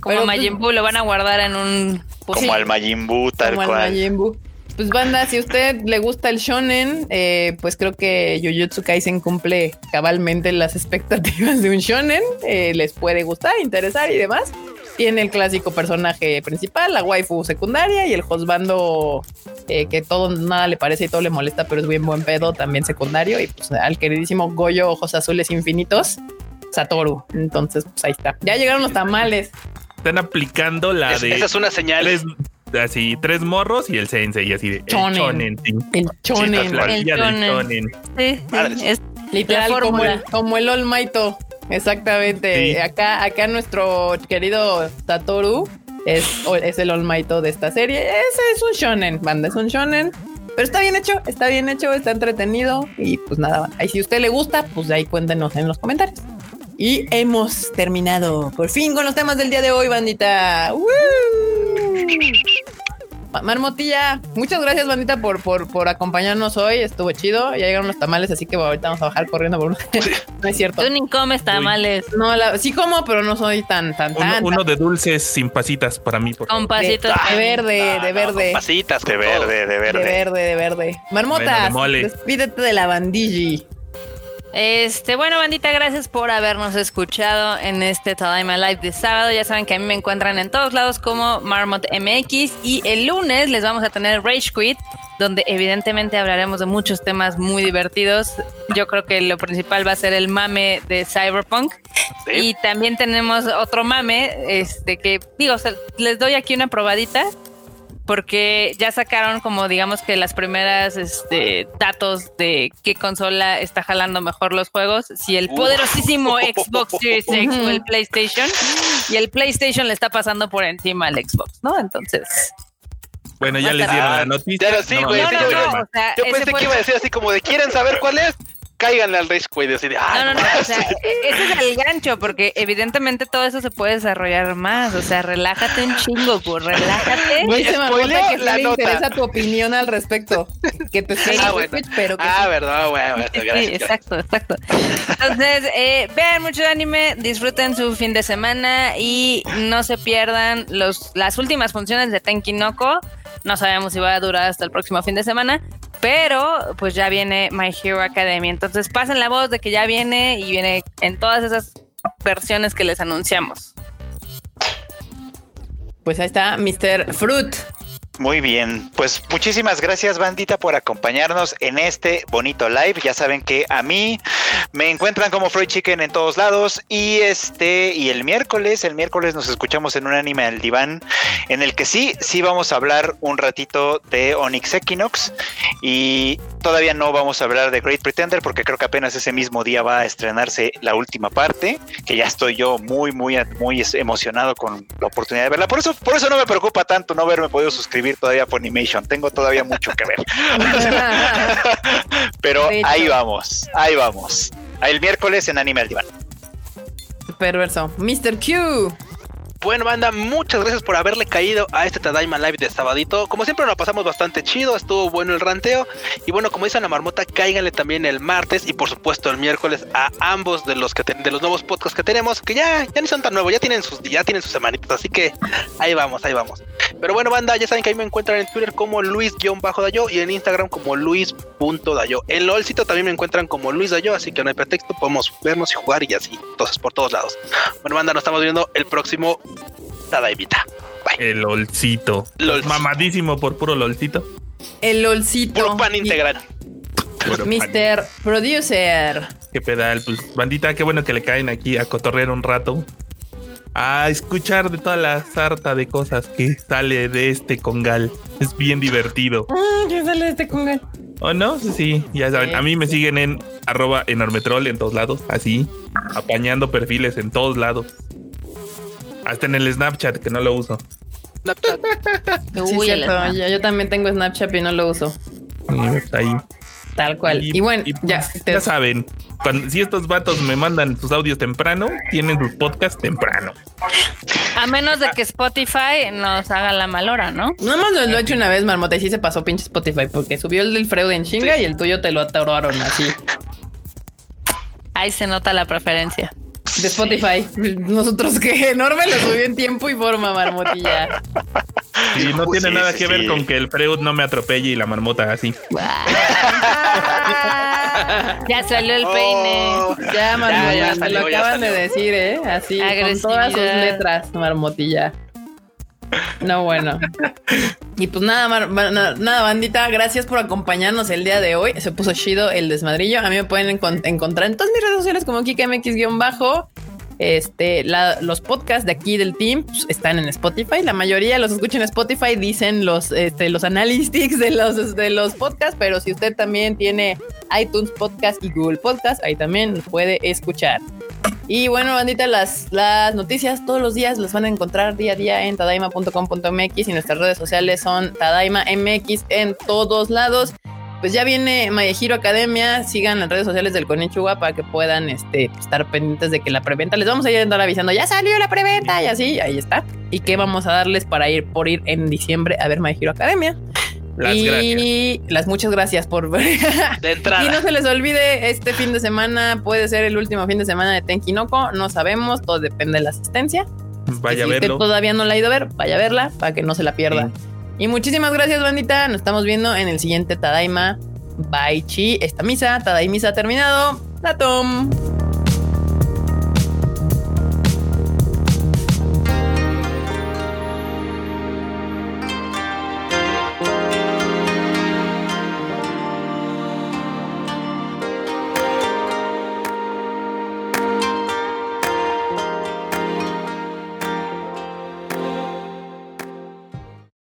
Como Pero, Majin Buu lo van a guardar en un como Sí. al Majin Buu, tal como al cual. Majin Buu. Pues banda, si a usted le gusta el shonen, eh, pues creo que Jujutsu Kaisen cumple cabalmente las expectativas de un shonen. Eh, les puede gustar, interesar y demás. Tiene el clásico personaje principal, la waifu secundaria y el hosbando eh, que todo nada le parece y todo le molesta, pero es bien buen pedo, también secundario. Y pues al queridísimo Goyo Ojos Azules Infinitos, Satoru. Entonces, pues ahí está. Ya llegaron los tamales. Están aplicando la Es- de esa es una señal. tres, así tres morros y el sensei, así de el Chonen. sí. El chonen. La El chonen. chonen. Sí, sí, Madres. es Literal, como el, como el All Mighto. Exactamente. Sí. Acá, acá nuestro querido Satoru es, es el All Mighto de esta serie. Ese es un shonen, banda, es un shonen. Pero está bien hecho, está bien hecho, está entretenido. Y pues nada. Y si a usted le gusta, pues ahí cuéntenos en los comentarios. Y hemos terminado por fin con los temas del día de hoy, bandita. ¡Woo! Ma- Marmotilla, muchas gracias, bandita, por, por, por acompañarnos hoy. Estuvo chido. Ya llegaron los tamales, así que ahorita vamos a bajar corriendo por no es cierto. tú ni comes tamales No, la- sí como, pero no soy tan, tan, Uno, tan. uno de dulces sin pasitas para mí, por con favor. de, verde, Ah, de no, verde. Pasitas, De verde, de De verde. verde, de verde. Bueno, de mole. despídete de la bandigi. Este, bueno, bandita, gracias por habernos escuchado en este Tadaima Live de sábado. Ya saben que a mí me encuentran en todos lados como Marmot MX y el lunes les vamos a tener Rage Quit, donde evidentemente hablaremos de muchos temas muy divertidos. Yo creo que lo principal va a ser el mame de Cyberpunk. Sí. Y también tenemos otro mame, este que digo, les doy aquí una probadita porque ya sacaron como digamos que las primeras este, datos de qué consola está jalando mejor los juegos, si el poderosísimo Xbox Series X o el. PlayStation, y el PlayStation le está pasando por encima al Xbox, ¿no? Entonces, Bueno, ya les dieron la noticia. Ya lo- sí, No güey, no, sí, yo- o sea, Yo pensé que iba a decir así como de ¿quieren saber cuál es? Cáiganle al Rage Quit y así de, ah, No, no, no, no, o sea, ese es el gancho, porque evidentemente todo eso se puede desarrollar más, o sea, relájate un chingo, pues, relájate. Güey, se me que la le nota. interesa tu opinión al respecto. Que te esté Ah, bueno. pero que Ah, sí. verdad, güey, güey, Sí, gracias. exacto, exacto. Entonces, eh, vean mucho anime, disfruten su fin de semana y no se pierdan los, las últimas funciones de Tenkinoko. No sabemos si va a durar hasta el próximo fin de semana, pero pues ya viene My Hero Academia. Entonces, pasen la voz de que ya viene y viene en todas esas versiones que les anunciamos. Pues ahí está Mr. Fruit. Muy bien, pues muchísimas gracias bandita por acompañarnos en este bonito live. Ya saben que a mí me encuentran como Freud Chicken en todos lados y este y el miércoles, el miércoles nos escuchamos en un anime al diván en el que sí, sí vamos a hablar un ratito de Onyx Equinox y todavía no vamos a hablar de Great Pretender porque creo que apenas ese mismo día va a estrenarse la última parte, que ya estoy yo muy muy muy emocionado con la oportunidad de verla. Por eso por eso no me preocupa tanto no haberme podido suscribir todavía a Funimation. Tengo todavía mucho que ver. Pero ahí vamos, ahí vamos. El miércoles en Anime al Diván. Perverso. Mr. Q. Bueno, banda, muchas gracias por haberle caído a este Tadaima Live de sabadito. Como siempre, nos pasamos bastante chido, estuvo bueno el ranteo. Y bueno, como dice la marmota, cáiganle también el martes y por supuesto el miércoles a ambos de los que de los nuevos podcasts que tenemos, que ya, ya ni son tan nuevos, ya tienen sus ya tienen sus semanitas, así que ahí vamos, ahí vamos. Pero bueno, banda, ya saben que ahí me encuentran en Twitter como Luis-Dayo y en Instagram como Luis.dayo. En LOLcito también me encuentran como Luis Dayo, así que no hay pretexto, podemos vernos y jugar y así, entonces por todos lados. Bueno, banda, nos estamos viendo el próximo Tadaimita. Bye. El olcito. Lolcito. Mamadísimo por puro lolcito. El olcito. Puro pan integral. Pan. Mr. Producer. Qué pedal, pues bandita, qué bueno que le caen aquí a cotorrear un rato. A escuchar de toda la sarta de cosas que sale de este congal. Es bien divertido. Ah, ¿Qué sale este congal? ¿O no? Sí, sí, ya saben. A mí me siguen en arroba enormetrol en todos lados, así, apañando perfiles en todos lados. Hasta en el Snapchat, que no lo uso. Snapchat. Sí, Uy, el cierto. Snap. Yo, yo también tengo Snapchat y no lo uso. Pues ahí. Tal cual. Y, bueno, y, ya. pues, te- ya saben, cuando- si estos vatos me mandan sus audios temprano, tienen sus podcasts temprano. A menos de que Spotify nos haga la malora, ¿no? Nada más lo, lo he hecho una vez, Marmota, y sí se pasó pinche Spotify, porque subió el del Freud en chinga Sí. y el tuyo te lo atoroaron así. Ahí se nota la preferencia. De Spotify. Nosotros que enorme lo subió en tiempo y forma, Marmotilla. Y no Uy, tiene sí, nada sí, que ver con que el Freud no me atropelle y la marmota así. Ya salió el peine. Oh, Ya, Marmotilla, ya salió, lo acaban de decir, ¿eh? Así, con todas sus letras, Marmotilla. No, bueno. Y pues nada, nada, bandita, gracias por acompañarnos el día de hoy. Se puso chido el desmadrillo. A mí me pueden encon- encontrar en todas mis redes sociales como KikaMX-bajo. Este, la- los podcasts de aquí del team pues, están en Spotify. La mayoría los escuchan en Spotify, dicen los, este, los analytics de los, de los podcasts, pero si usted también tiene iTunes Podcast y Google Podcast, ahí también puede escuchar. Y bueno, bandita, las, las noticias todos los días las van a encontrar día a día en tadaima.com.mx y nuestras redes sociales son Tadaima MX en todos lados. Pues ya viene My Academia, sigan las redes sociales del Konichiwa para que puedan este, estar pendientes de que la preventa, les vamos a ir avisando, ya salió la preventa y así, ahí está. Y qué vamos a darles para ir por ir en diciembre a ver My Academia. Las y gracias. las muchas gracias por ver. De Y entrada. no se les olvide, este fin de semana puede ser el último fin de semana de Tenkinoko. No sabemos, todo depende de la asistencia. Vaya a si usted verlo. todavía no la ha ido a ver, vaya a verla para que no se la pierda. Y muchísimas gracias, bandita. Nos estamos viendo en el siguiente Tadaima. Bye chi. Esta misa, Tadaimisa ha terminado. Datom.